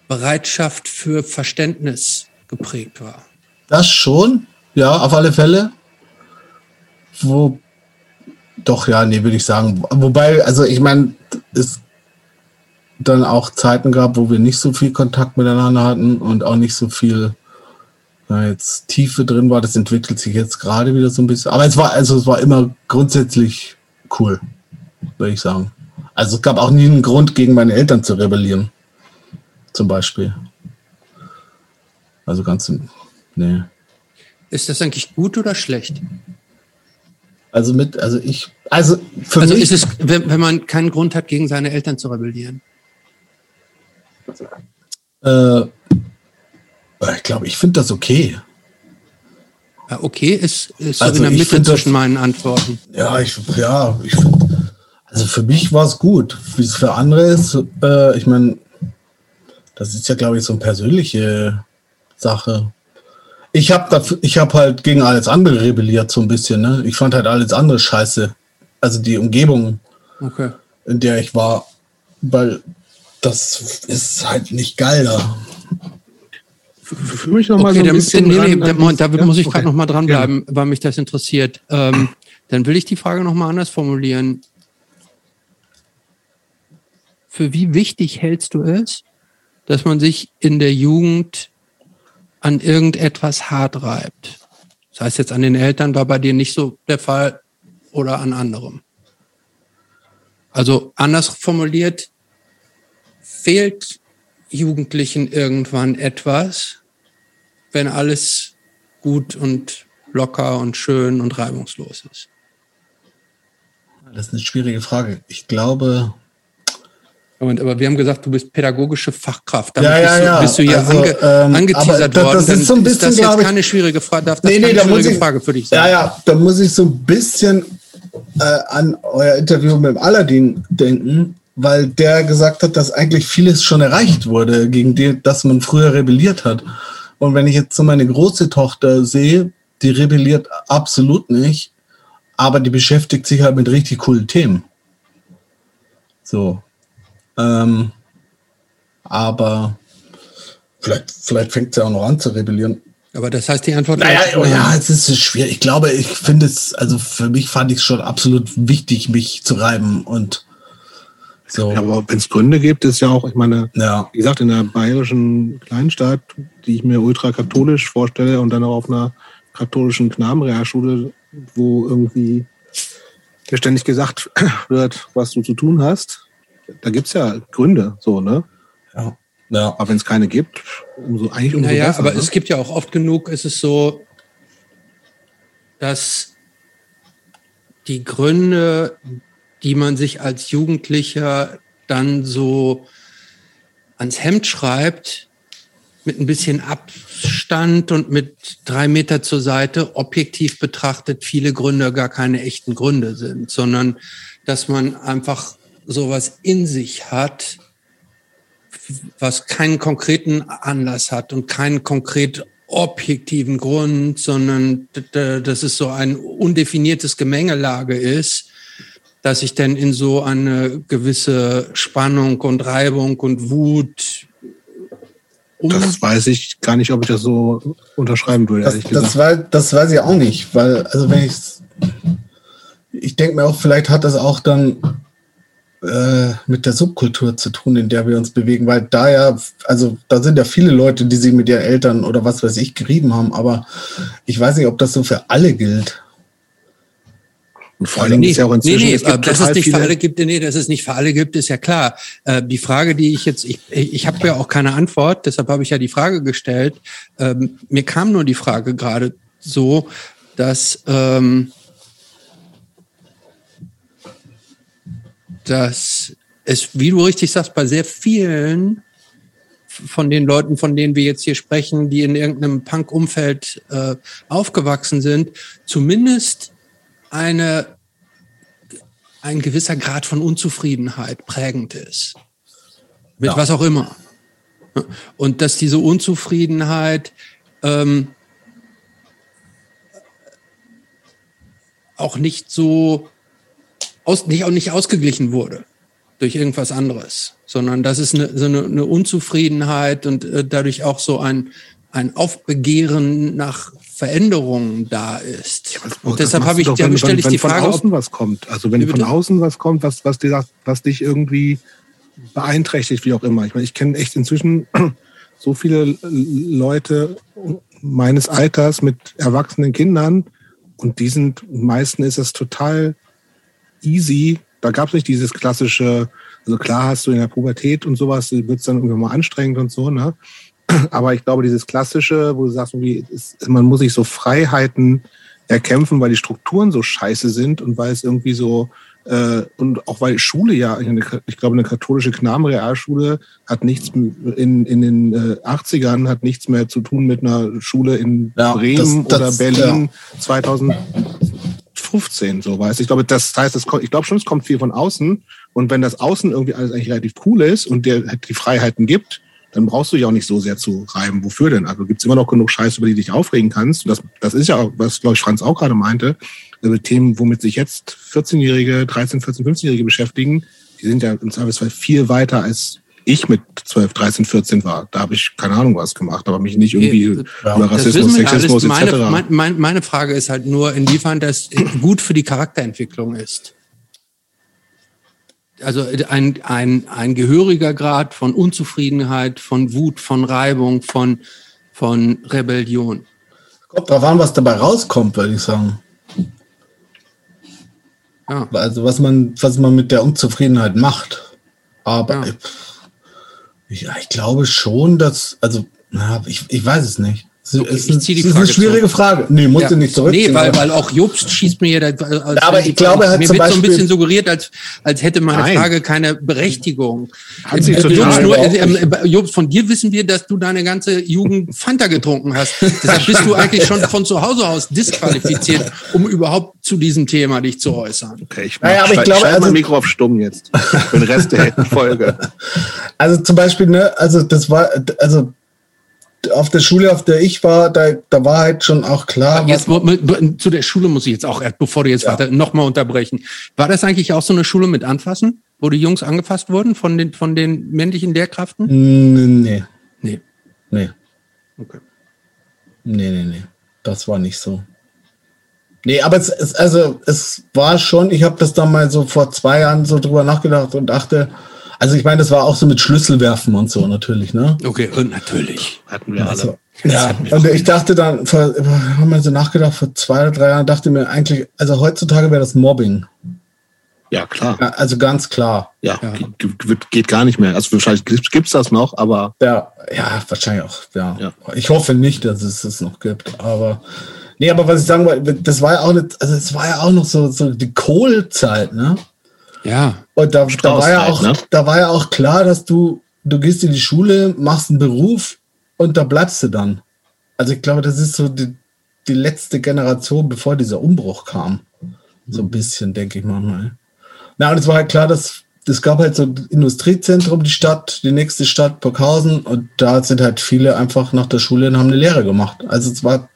Bereitschaft für Verständnis geprägt war. Das schon, ja, auf alle Fälle. Wo, doch, ja, nee, würde ich sagen. Wobei, also ich meine, es dann auch Zeiten gab, wo wir nicht so viel Kontakt miteinander hatten und auch nicht so viel ja, jetzt Tiefe drin war. Das entwickelt sich jetzt gerade wieder so ein bisschen. Aber es war, also es war immer grundsätzlich cool, würde ich sagen. Also es gab auch nie einen Grund, gegen meine Eltern zu rebellieren. Zum Beispiel. Also ganz, nee. Ist das eigentlich gut oder schlecht? Also mit, also ich, also für also mich. ist es, wenn, wenn man keinen Grund hat, gegen seine Eltern zu rebellieren? Äh, ich glaube, ich finde das okay. Ja, okay ist, ist so also in der Mitte zwischen das, meinen Antworten. Ja, ich, ja, ich also für mich war es gut. Wie es für andere ist, äh, ich meine, das ist ja, glaube ich, so eine persönliche Sache. Ich habe ich habe halt gegen alles andere rebelliert so ein bisschen. Ne? Ich fand halt alles andere scheiße. Also die Umgebung, okay. in der ich war, weil das ist halt nicht geil da. Für mich noch mal okay, so ein bisschen nee, nee, der, Moment, da ja? muss ich gerade okay. noch mal dranbleiben, weil mich das interessiert. Ähm, dann will ich die Frage noch mal anders formulieren. Für wie wichtig hältst du es, dass man sich in der Jugend an irgendetwas hart reibt? Das heißt jetzt an den Eltern war bei dir nicht so der Fall oder an anderem. Also anders formuliert, fehlt Jugendlichen irgendwann etwas, wenn alles gut und locker und schön und reibungslos ist? Das ist eine schwierige Frage. Ich glaube. Moment, aber wir haben gesagt, du bist pädagogische Fachkraft. Damit ja, ja, bist, ja. Du, bist du hier also, ange, ähm, angeteasert worden. Das ist, so ein bisschen, ist das jetzt keine schwierige Frage? Darf das nee, nee, keine schwierige ich, Frage für dich sein? Ja, ja, da muss ich so ein bisschen äh, an euer Interview mit dem Aladdin denken, weil der gesagt hat, dass eigentlich vieles schon erreicht wurde, gegen das man früher rebelliert hat. Und wenn ich jetzt so meine große Tochter sehe, die rebelliert absolut nicht, aber die beschäftigt sich halt mit richtig coolen Themen. So. Ähm, aber vielleicht, vielleicht fängt sie auch noch an zu rebellieren. Aber das heißt, die Antwort naja, oh ja, es ist schwierig. Ich glaube, ich finde es, also für mich fand ich es schon absolut wichtig, mich zu reiben und so. Ja, aber wenn es Gründe gibt, ist ja auch, ich meine, ja. wie gesagt, in der bayerischen Kleinstadt, die ich mir ultrakatholisch vorstelle und dann auch auf einer katholischen Knabenrealschule, wo irgendwie dir ständig gesagt wird, was du zu tun hast, da gibt es ja Gründe, so, ne? Ja. ja. Aber wenn es keine gibt, umso eigentlich umso naja, besser. aber ne? es gibt ja auch oft genug, ist es so, dass die Gründe, die man sich als Jugendlicher dann so ans Hemd schreibt, mit ein bisschen Abstand und mit drei Meter zur Seite, objektiv betrachtet, viele Gründe gar keine echten Gründe sind, sondern dass man einfach sowas in sich hat, was keinen konkreten Anlass hat und keinen konkret objektiven Grund, sondern dass es so ein undefiniertes Gemengelage ist, dass ich dann in so eine gewisse Spannung und Reibung und Wut Um das weiß ich gar nicht, ob ich das so unterschreiben würde. Das, das, war, das weiß ich auch nicht, weil, also wenn ich ich denke mir auch, vielleicht hat das auch dann äh, mit der Subkultur zu tun, in der wir uns bewegen, weil da ja, also da sind ja viele Leute, die sich mit ihren Eltern oder was weiß ich gerieben haben, aber ich weiß nicht, ob das so für alle gilt. Und vor allem nee, ist ja auch inzwischen, nee, nee, es gibt dass es nicht für alle gibt, nee, dass es nicht für alle gibt, ist ja klar. Äh, die Frage, die ich jetzt, ich, ich habe ja auch keine Antwort, deshalb habe ich ja die Frage gestellt. Ähm, mir kam nur die Frage gerade so, dass ähm, dass es, wie du richtig sagst, bei sehr vielen von den Leuten, von denen wir jetzt hier sprechen, die in irgendeinem Punk-Umfeld äh, aufgewachsen sind, zumindest eine, ein gewisser Grad von Unzufriedenheit prägend ist. Mit ja. was auch immer. Und dass diese Unzufriedenheit ähm, auch nicht so aus, nicht, auch nicht ausgeglichen wurde durch irgendwas anderes, sondern dass es eine, so eine, eine Unzufriedenheit und äh, dadurch auch so ein, ein Aufbegehren nach Veränderungen da ist. Ja, und deshalb habe ich, doch, dann stelle ich die Frage, von außen was kommt. Also wenn von außen was kommt, was, was, dir, was dich irgendwie beeinträchtigt, wie auch immer. Ich meine, ich kenne echt inzwischen so viele Leute meines Alters mit erwachsenen Kindern und die sind, meisten ist es total easy. Da gab es nicht dieses klassische, also klar hast du in der Pubertät und sowas, wird es dann irgendwann mal anstrengend und so, ne? Aber ich glaube, dieses klassische, wo du sagst, irgendwie, ist, man muss sich so Freiheiten erkämpfen, weil die Strukturen so scheiße sind und weil es irgendwie so, äh, und auch weil Schule ja, ich glaube, eine katholische Knabenrealschule hat nichts in, in den äh, 80ern hat nichts mehr zu tun mit einer Schule in ja, Bremen das, das, oder Berlin ja. 2000, 15, so weißt Ich glaube, das heißt, das ich glaube schon, es kommt viel von außen. Und wenn das Außen irgendwie alles eigentlich relativ cool ist und dir halt die Freiheiten gibt, dann brauchst du dich auch nicht so sehr zu reiben. Wofür denn? Also gibt es immer noch genug Scheiß, über die du dich aufregen kannst. Und das, das ist ja auch, was, glaube ich, Franz auch gerade meinte. Also Themen, womit sich jetzt 14-Jährige, 13, 14, 15-Jährige beschäftigen, die sind ja im Zweifelsfall viel weiter als ich mit 12, 13, 14 war. Da habe ich keine Ahnung was gemacht, aber mich nicht irgendwie ja. über Rassismus, Sexismus etc. Meine, meine, meine Frage ist halt nur, inwiefern das gut für die Charakterentwicklung ist. Also ein, ein, ein gehöriger Grad von Unzufriedenheit, von Wut, von Reibung, von, von Rebellion. Kommt drauf an, was dabei rauskommt, würde ich sagen. Ja. Also was man, was man mit der Unzufriedenheit macht. Aber ja. Ja, ich glaube schon, dass, also, ich, ich weiß es nicht. Okay, ist, ich die Frage ist eine schwierige zurück. Frage. Nee, musst ja. du nicht zurück. Nee, weil, weil auch Jobst schießt mir ja, als aber ich glaube, mir wird so ein bisschen suggeriert, als, als hätte meine Nein. Frage keine Berechtigung. Hat sie äh, Jobst, nur, äh, äh, Jobst, von dir wissen wir, dass du deine ganze Jugend Fanta getrunken hast. Deshalb bist du eigentlich schon von zu Hause aus disqualifiziert, um überhaupt zu diesem Thema dich zu äußern. Okay, ich, mach, naja, aber ich glaube, also, mein Mikro auf stumm jetzt. Für den Rest der Folge. Also zum Beispiel, ne, also das war, also auf der Schule, auf der ich war, da, da war halt schon auch klar. Jetzt, zu der Schule muss ich jetzt auch, bevor du jetzt ja. weiter, nochmal unterbrechen. War das eigentlich auch so eine Schule mit Anfassen, wo die Jungs angefasst wurden von den, von den männlichen Lehrkräften? Nee. Nee. Nee. Okay. Nee, nee, nee. Das war nicht so. Nee, aber es, es also es war schon, ich habe das dann mal so vor zwei Jahren so drüber nachgedacht und dachte, also ich meine, das war auch so mit Schlüsselwerfen und so natürlich, ne? Okay, und natürlich. Hatten wir also, alle. Ja, und ich dachte dann, vor, haben wir so nachgedacht, vor zwei oder drei Jahren dachte mir eigentlich, also heutzutage wäre das Mobbing. Ja, klar. Ja, also ganz klar. Ja, ja. Geht, geht, gar nicht mehr. Also wahrscheinlich gibt es das noch, aber. Ja, ja, wahrscheinlich auch. Ja. ja. Ich hoffe nicht, dass es das noch gibt. Aber nee, aber was ich sagen wollte, das war ja auch nicht, also es war ja auch noch so, so die Kohlzeit, ne? Ja. Und da, da, war ja auch, ne? da war ja auch klar, dass du, du gehst in die Schule, machst einen Beruf und da bleibst du dann. Also ich glaube, das ist so die, die letzte Generation, bevor dieser Umbruch kam. So ein bisschen, denke ich mal. Na, und es war halt klar, dass es gab halt so ein Industriezentrum, die Stadt, die nächste Stadt, Burghausen, und da sind halt viele einfach nach der Schule und haben eine Lehre gemacht. Also es war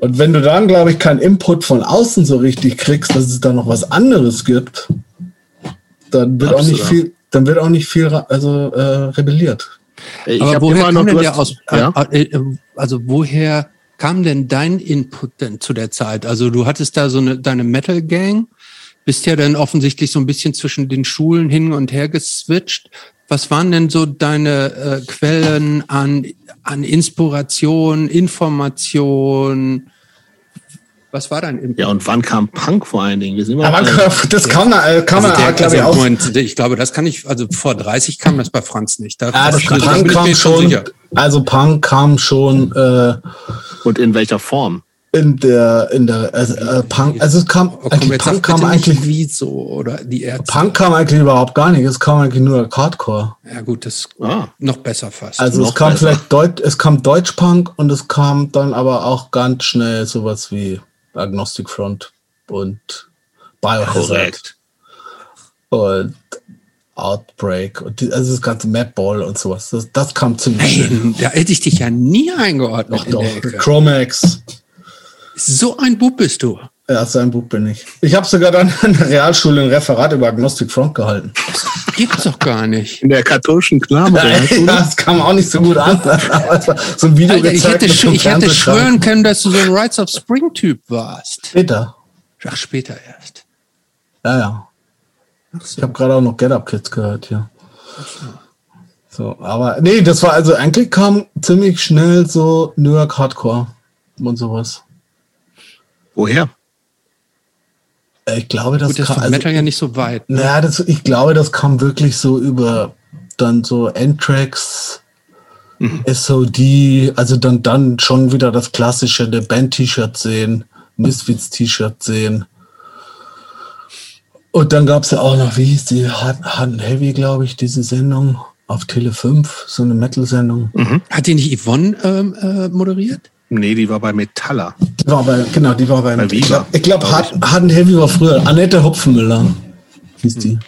und wenn du dann, glaube ich, keinen Input von außen so richtig kriegst, dass es da noch was anderes gibt, dann wird Absolut. auch nicht viel, dann wird auch nicht viel also, äh, rebelliert. Ich Aber woher immer noch kam denn der aus, ja? äh, äh, also woher kam denn dein Input denn zu der Zeit? Also du hattest da so eine, deine Metal Gang, bist ja dann offensichtlich so ein bisschen zwischen den Schulen hin und her geswitcht. Was waren denn so deine äh, Quellen an, an Inspiration, Information? Was war dein Input? Ja, und wann kam Punk vor allen Dingen? Wir sind immer noch- das kann man, äh, kann man, Also der, glaube ich, also, auch. Moment, ich glaube, das kann ich, also vor 30 kam das bei Franz nicht. Da, Ja, das Punk kam schon, sicher. also Punk kam schon äh, und in welcher Form? In der, in der, also, äh, Punk, also es kam, Oh, komm, Punk kam eigentlich, wie so oder die Ärzte. Punk kam eigentlich überhaupt gar nicht, es kam eigentlich nur Hardcore. Ja gut, das Ah. noch besser fast. Also Noch es kam besser. vielleicht Deut es kam Deutschpunk und es kam dann aber auch ganz schnell sowas wie Agnostic Front und Biohazard und Outbreak und die, also das ganze Mapball und sowas. Das, das kam ziemlich schnell. Nein, da hätte ich dich ja nie eingeordnet Doch, in doch. Chromax. So ein Bub bist du. Ja, so ein Buch bin ich. Ich habe sogar dann in der Realschule ein Referat über Agnostic Front gehalten. Gibt's doch gar nicht. In der katholischen Knabe. Ja, das kam auch nicht so gut an. Aber es war so ein Video Alter, ich gezeigt hätte, so ich hätte schwören können, dass du so ein Rights of Spring Typ warst. Später. Ach, später erst. Ja, ja. Ich habe gerade auch noch Get Up Kids gehört hier. So, aber nee, das war also eigentlich kam ziemlich schnell so New York Hardcore und sowas. Woher? Ich glaube, das Gut, das ist kam, also, Metal ja nicht so weit. ne? naja, das, ich glaube, das kam wirklich so über dann so N-Tracks, SOD, also dann, dann schon wieder das klassische, der Band-T-Shirt sehen, Misfits-T-Shirt sehen. Und dann gab es ja auch noch, wie hieß die, Hard, Hard Heavy, glaube ich, diese Sendung auf Tele 5, so eine Metal-Sendung. Hat die nicht Yvonne ähm, äh, moderiert? Nee, die war bei Metalla. Die war bei, genau, die war bei, Bei ich glaube, glaub, Hard, Hard and Heavy war früher. Annette Hopfenmüller hieß die.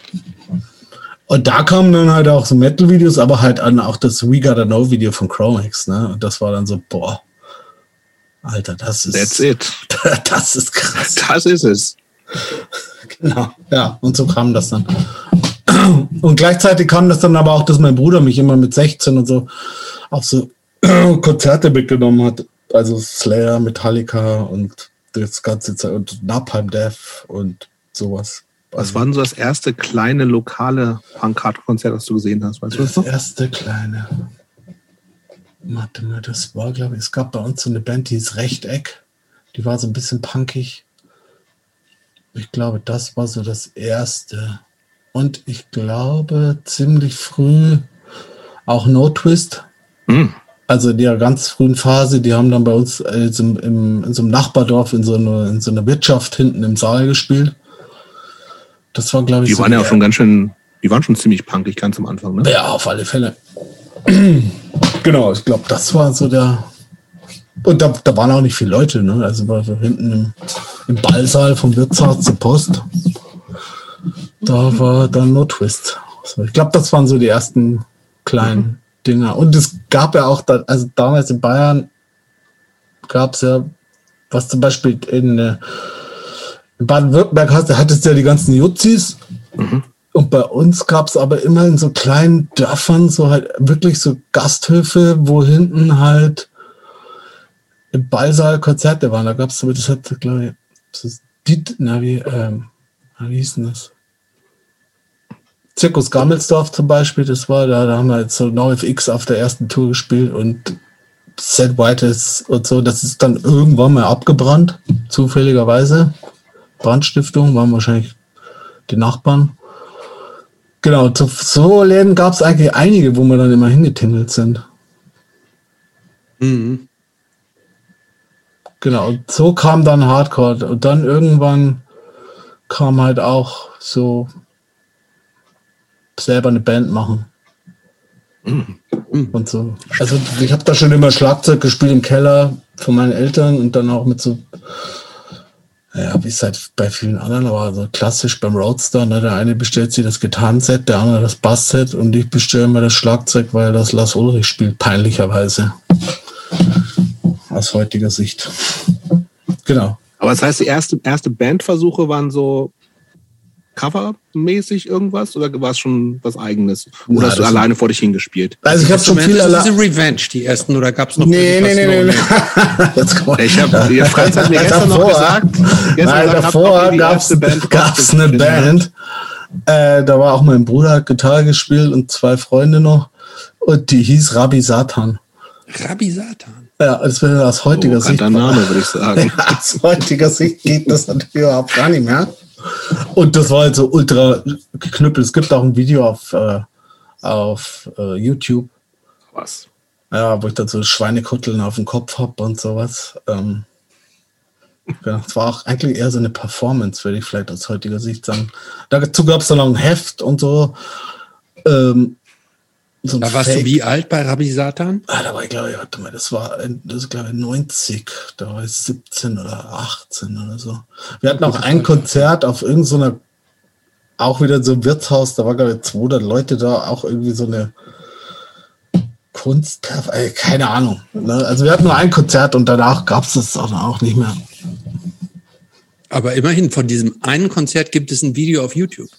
Und da kamen dann halt auch so Metal-Videos, aber halt an auch das We Gotta Know Video von Chromax, ne? Und das war dann so, boah, Alter, das ist, That's it. das ist krass. Das ist es. Genau. Ja, und so kam das dann. Und gleichzeitig kam das dann aber auch, dass mein Bruder mich immer mit 16 und so auf so Konzerte mitgenommen hat. Also Slayer, Metallica und das ganze Zeit und Napalm Death und sowas. Was war denn so das erste kleine lokale Punk-Hardcore-Konzert, das du gesehen hast? Weißt du das noch? erste kleine. Warte mal, das war, glaube ich, es gab bei uns so eine Band, die hieß Rechteck. Die war so ein bisschen punkig. Ich glaube, das war so das erste. Und ich glaube, ziemlich früh auch No Twist. Hm. Also in der ganz frühen Phase, die haben dann bei uns äh, so im, in so einem Nachbardorf in so, einer, in so einer Wirtschaft hinten im Saal gespielt. Das war, glaube ich, Die so waren ja auch schon ganz schön, die waren schon ziemlich punkig ganz am Anfang, ne? ja, auf alle Fälle. genau, ich glaube, das war so der. Und da, da waren auch nicht viele Leute, ne? Also war so hinten im, im Ballsaal vom Wirtshaus zur Post. Da war dann No Twist. So, ich glaube, das waren so die ersten kleinen Dinger. Und es gab ja auch, da, also damals in Bayern gab es ja, was zum Beispiel in, äh, in Baden-Württemberg hattest du ja die ganzen Jutzis. Und bei uns gab es aber immer in so kleinen Dörfern so halt wirklich so Gasthöfe, wo hinten halt im Ballsaal Konzerte waren. Da gab es so, das hat, glaube ich, das ist die, na wie, ähm, wie hieß denn das? Zirkus Gammelsdorf zum Beispiel, das war da, da haben wir jetzt so NoFX auf der ersten Tour gespielt und Set White ist und so, das ist dann irgendwann mal abgebrannt, zufälligerweise. Brandstiftung waren wahrscheinlich die Nachbarn. Genau, zu so Läden gab es eigentlich einige, wo wir dann immer hingetingelt sind. Mhm. Genau, so kam dann Hardcore. Und dann irgendwann kam halt auch so selber eine Band machen. Und so. Also ich habe da schon immer Schlagzeug gespielt im Keller von meinen Eltern und dann auch mit so, ja, wie es halt bei vielen anderen, aber so klassisch beim Roadster, ne? der eine bestellt sich das Gitarrenset, der andere das Bassset und ich bestelle mir das Schlagzeug, weil das Lars Ulrich spielt, peinlicherweise. Aus heutiger Sicht. Genau. Aber das heißt, die erste, erste Bandversuche waren so covermäßig irgendwas oder war es schon was eigenes? Oder Na, hast du das- alleine vor dich hingespielt? Also ich habe schon viel Instrumente, allein. diese Revenge, die ersten, oder gab es noch Nee, nee, nee, nee. Jetzt komm. Ich hab, ja, Franz hat mir gestern noch gesagt, gestern Nein, gesagt, davor gab es eine Band. Äh, da war auch mein Bruder, hat Gitarre gespielt und zwei Freunde noch. Und die hieß Rabbi Satan. Rabbi Satan. Ja, das wäre aus heutiger Oh, Sicht. Name, würde ich sagen. Ja, aus heutiger Sicht geht das natürlich überhaupt gar nicht mehr. Und das war halt so ultra geknüppelt. Es gibt auch ein Video auf, äh, auf äh, YouTube, Was? ja, wo ich dann so Schweinekutteln auf dem Kopf hab und sowas. Ähm, ja, es war auch eigentlich eher so eine Performance, würde ich vielleicht aus heutiger Sicht sagen. Dazu gab es dann noch ein Heft und so. Ähm, so ein Da warst du Fake- wie alt bei Rabbi Satan? Ah, da war ich, glaube ich, warte mal, das war, das ist, glaube ich, 90. Da war ich 17 oder 18 oder so. Wir hatten auch ein Konzert auf irgendeiner, auch wieder so einem Wirtshaus, da war, glaube ich, 200 Leute da, auch irgendwie so eine Kunst, äh, keine Ahnung. Ne? Also wir hatten nur ein Konzert und danach gab es das auch, auch nicht mehr. Aber immerhin, von diesem einen Konzert gibt es ein Video auf YouTube.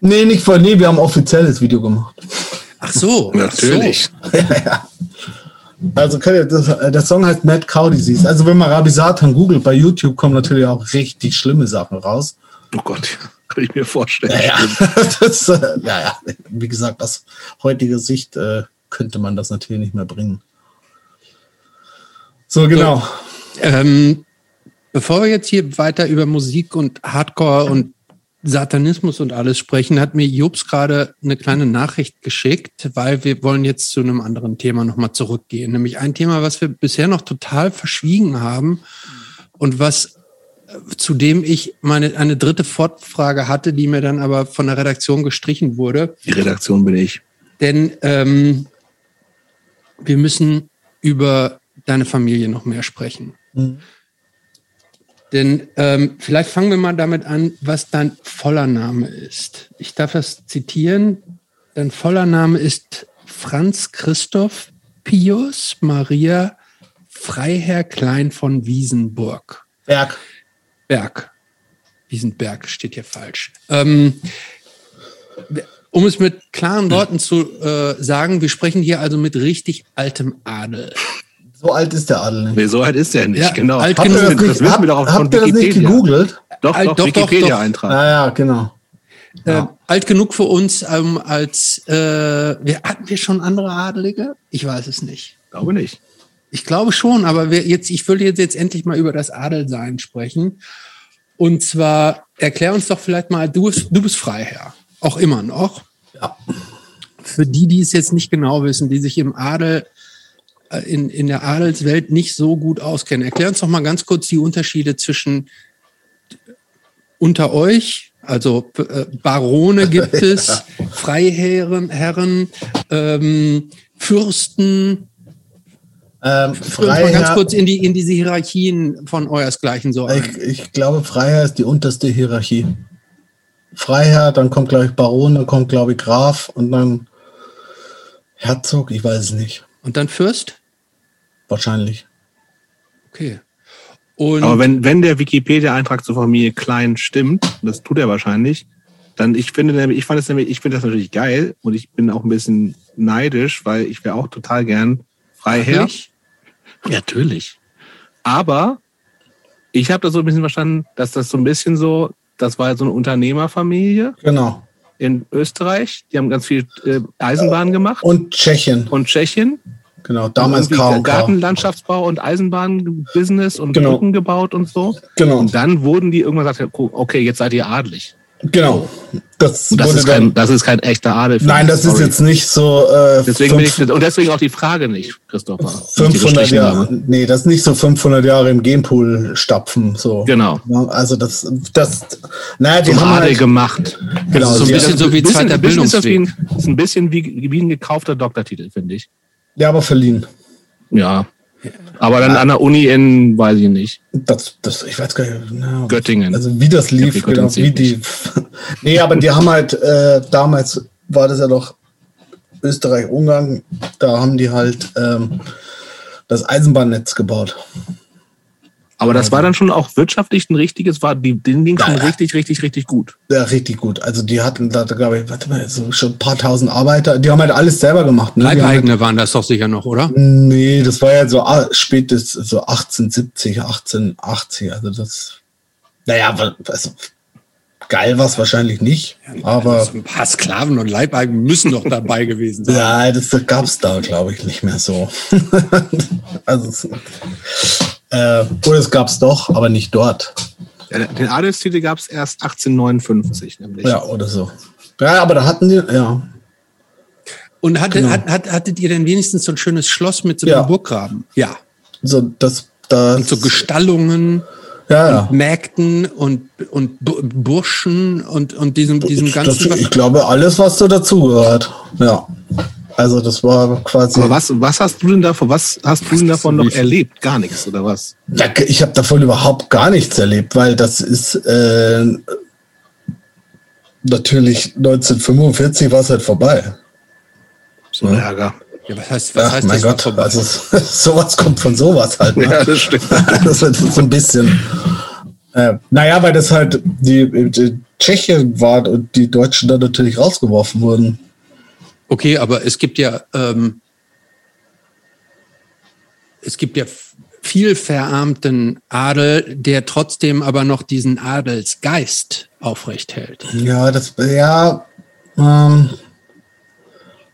Nee, nicht voll, nee, wir haben ein offizielles Video gemacht. Ach so. Natürlich. Also könnt ihr, das, äh, der Song heißt Mad Cow Disease. Also wenn man Rabbi Satan googelt, bei YouTube kommen natürlich auch richtig schlimme Sachen raus. Oh Gott, ja, kann ich mir vorstellen. Ja, ja. Das, äh, ja, ja. Wie gesagt, aus heutiger Sicht äh, könnte man das natürlich nicht mehr bringen. So, genau. So. Ähm, bevor wir jetzt hier weiter über Musik und Hardcore und Satanismus und alles sprechen, hat mir Jobs gerade eine kleine Nachricht geschickt, weil wir wollen jetzt zu einem anderen Thema nochmal zurückgehen. Nämlich ein Thema, was wir bisher noch total verschwiegen haben und was äh, zu dem ich meine eine dritte Fortfrage hatte, die mir dann aber von der Redaktion gestrichen wurde. Die Redaktion bin ich. Denn ähm, wir müssen über deine Familie noch mehr sprechen. Mhm. Denn ähm, vielleicht fangen wir mal damit an, was dein voller Name ist. Ich darf das zitieren. Dein voller Name ist Franz Christoph Pius Maria Freiherr Klein von Wiesenburg. Berg. Berg. Wiesenberg steht hier falsch. Ähm, um es mit klaren Worten zu äh, sagen, wir sprechen hier also mit richtig altem Adel. So alt ist der Adel nicht. Nee, so alt ist der nicht, Ja, genau. alt Habt ihr genug. das das nicht, wissen habt, wir doch auch habt von ihr das nicht Wikipedia. gegoogelt? Doch, Alt- doch, doch, doch, Wikipedia-Eintrag. Ja, ja, genau. Äh, alt genug für uns ähm, als äh, wir hatten wir schon andere Adelige? Ich weiß es nicht. Glaube nicht. Ich glaube schon, aber wir jetzt, ich würde jetzt, jetzt endlich mal über das Adelsein sprechen. Und zwar erklär uns doch vielleicht mal, du bist, du bist Freiherr, auch immer noch. Ja. Für die, die es jetzt nicht genau wissen, die sich im Adel, äh, in, in der Adelswelt nicht so gut auskennen, erklär uns doch mal ganz kurz die Unterschiede zwischen unter euch, also äh, Barone gibt es, Freiherren, Herren, ähm, Fürsten, Ähm, uns mal ganz Freiherr, kurz in, die, in diese Hierarchien von euersgleichen so ich, ich glaube, Freiherr ist die unterste Hierarchie. Freiherr, dann kommt, glaube ich, Baron, dann kommt, glaube ich, Graf und dann Herzog, ich weiß es nicht. Und dann Fürst? Wahrscheinlich. Okay. Und Aber wenn, wenn der Wikipedia-Eintrag zur Familie Klein stimmt, das tut er wahrscheinlich, dann ich finde nämlich, ich fand es nämlich, ich finde das natürlich geil und ich bin auch ein bisschen neidisch, weil ich wäre auch total gern Freiherr. Ja, natürlich. Aber ich habe das so ein bisschen verstanden, dass das so ein bisschen so, das war so eine Unternehmerfamilie Genau. in Österreich. Die haben ganz viel äh, Eisenbahn gemacht Und Tschechien. und Tschechien. Genau, damals Irgendwie K und K. Gartenlandschaftsbau und Eisenbahnbusiness und Genau. Brücken gebaut und so. Genau. Und dann wurden die irgendwann gesagt, okay, jetzt seid ihr adelig. Genau. Das, das wurde ist dann, kein, das ist kein echter Adel. nein, das ist Sorry. jetzt nicht so äh, Deswegen bin fünf- ich, und deswegen auch die Frage nicht, Christopher. die 500 gestrichen Jahre. Nee, das ist nicht so 500 Jahre im Genpool stapfen. So. Genau. Also das, das, naja, die Zum haben Adel halt, gemacht. Genau, Also so ein bisschen so wie bisschen, ist das Bildungsweg. ein, ist ein bisschen wie, wie ein gekaufter Doktortitel, finde ich. Ja, aber verliehen. Ja. Aber dann an der Uni in, weiß ich nicht, Das, das, ich weiß gar nicht. Na, Göttingen. Also wie das lief, genau, wie die. nee, aber die haben halt, äh, damals war das ja noch Österreich-Ungarn, da haben die halt ähm, das Eisenbahnnetz gebaut. Aber das war dann schon auch wirtschaftlich ein richtiges, war die, denen ging schon richtig, richtig, richtig gut. Ja, richtig gut. Also die hatten da, glaube ich, warte mal, so schon ein paar tausend Arbeiter. Die haben halt alles selber gemacht. Ne? Leibeigene halt, waren das doch sicher noch, oder? Nee, das war ja so ah, spätes, so 1870, 1880. Also das, naja, also geil war es wahrscheinlich nicht, ja, aber also ein paar Sklaven und Leibeigene müssen doch dabei gewesen sein. Ja, das gab es da, glaube ich, nicht mehr so. also äh, oder es gab es doch, aber nicht dort. Ja, den Adelstitel gab es erst 1859, nämlich. Ja, oder so. Ja, aber da hatten die, ja. Und hatte, genau. hat, hat, hattet ihr denn wenigstens so ein schönes Schloss mit so einem ja. Burggraben? Ja. So, das, das, und so Gestallungen ja, ja. und Mägden und, und Burschen und, und diesem, diesem ganzen. Das, ich glaube, alles, was so dazugehört. Ja. Also das war quasi. Aber was, was hast du denn davon, was hast du denn davon noch erlebt? Gar nichts, oder was? Ja, ich habe davon überhaupt gar nichts erlebt, weil das ist äh, natürlich 1945 war es halt vorbei. So ein Ärger. Ja, was heißt, was Ach, heißt mein das Gott, also sowas kommt von sowas halt. Ne? Ja, das stimmt. das ist so ein bisschen. Äh, naja, weil das halt die, die Tschechien war und die Deutschen dann natürlich rausgeworfen wurden. Okay, aber es gibt ja, ähm, es gibt ja viel verarmten Adel, der trotzdem aber noch diesen Adelsgeist aufrecht hält. Ja, das, ja, ähm,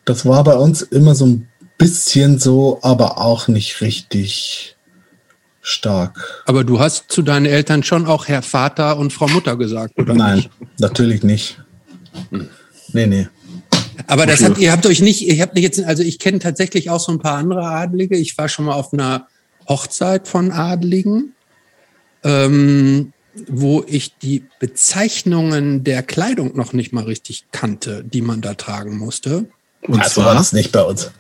das war bei uns immer so ein bisschen so, aber auch nicht richtig stark. Aber du hast zu deinen Eltern schon auch Herr Vater und Frau Mutter gesagt, oder? Nein, nicht? natürlich nicht. Hm. Nee, nee. Aber das habt, ihr habt euch nicht, ihr habt nicht jetzt, also ich kenne tatsächlich auch so ein paar andere Adlige. Ich war schon mal auf einer Hochzeit von Adligen, ähm, wo ich die Bezeichnungen der Kleidung noch nicht mal richtig kannte, die man da tragen musste. Und also zwar war das nicht bei uns.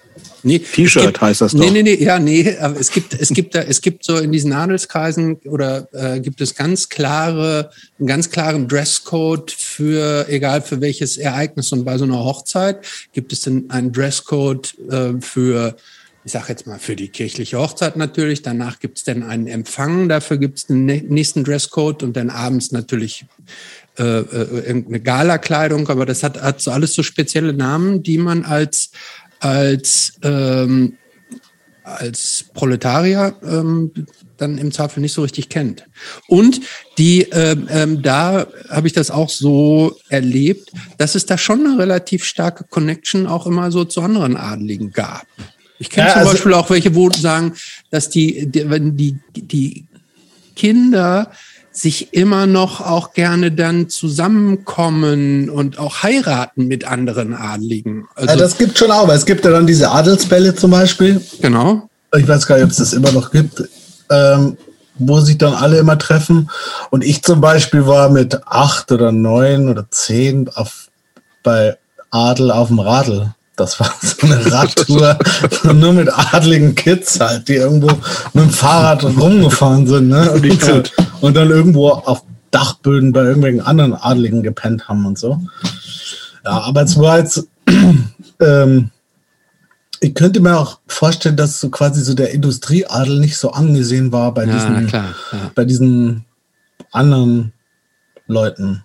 Nee, T-Shirt heißt das doch. Nee, nee, nee, ja, nee, aber es gibt, es gibt da, es gibt so in diesen Handelskreisen oder äh, gibt es ganz klare, einen ganz klaren Dresscode für, egal für welches Ereignis und bei so einer Hochzeit gibt es dann einen Dresscode äh, für, ich sag jetzt mal, für die kirchliche Hochzeit natürlich. Danach gibt es dann einen Empfang, dafür gibt es den nächsten Dresscode und dann abends natürlich äh, äh, irgendeine Galakleidung, aber das hat, hat so alles so spezielle Namen, die man als als, ähm, als Proletarier ähm, dann im Zweifel nicht so richtig kennt. Und die, ähm, ähm, da habe ich das auch so erlebt, dass es da schon eine relativ starke Connection auch immer so zu anderen Adligen gab. Ich kenne ja, zum also Beispiel auch welche, wo sagen, dass die, die, wenn die, die Kinder sich immer noch auch gerne dann zusammenkommen und auch heiraten mit anderen Adligen. Also, ja, das gibt schon auch, weil es gibt ja dann diese Adelsbälle zum Beispiel. Genau. Ich weiß gar nicht, ob es das immer noch gibt, ähm, wo sich dann alle immer treffen. Und ich zum Beispiel war mit acht oder neun oder zehn auf, bei Adel auf dem Radl. Das war so eine Radtour, nur mit adligen Kids halt, die irgendwo mit dem Fahrrad rumgefahren sind. Ne? Und, so, und dann irgendwo auf Dachböden bei irgendwelchen anderen Adligen gepennt haben und so. Ja, aber es war jetzt, ähm, ich könnte mir auch vorstellen, dass so quasi so der Industrieadel nicht so angesehen war bei, ja, diesen, klar, ja. bei diesen anderen Leuten.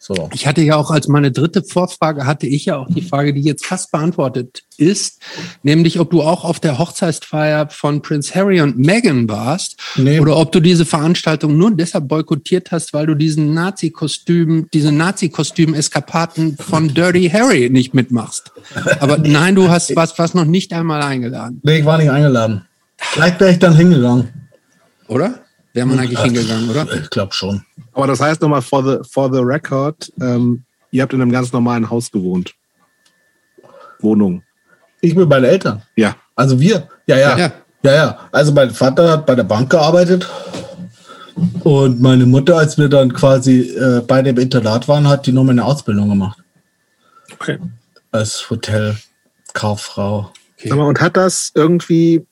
So. Ich hatte ja auch als meine dritte Vorfrage hatte ich ja auch die Frage, die jetzt fast beantwortet ist, nämlich ob du auch auf der Hochzeitsfeier von Prince Harry und Meghan warst nee. oder ob du diese Veranstaltung nur deshalb boykottiert hast, weil du diesen Nazi-Kostüm, diese Nazi-Kostüm-Eskapaden von Dirty Harry nicht mitmachst. Aber nein, du hast was, was noch nicht einmal eingeladen. Nee, ich war nicht eingeladen. Vielleicht wäre ich dann hingegangen. Oder? Wäre man eigentlich hingegangen, oder? Ich glaube schon. Aber das heißt nochmal, for the, for the record, ähm, ihr habt in einem ganz normalen Haus gewohnt. Wohnung. Ich mit meinen Eltern. Ja. Also wir. Ja, ja. Ja, ja. ja. Also mein Vater hat bei der Bank gearbeitet. Und meine Mutter, als wir dann quasi äh, bei dem Internat waren, hat die nur meine Ausbildung gemacht. Okay. Als Hotelkauffrau. Okay. Und hat das irgendwie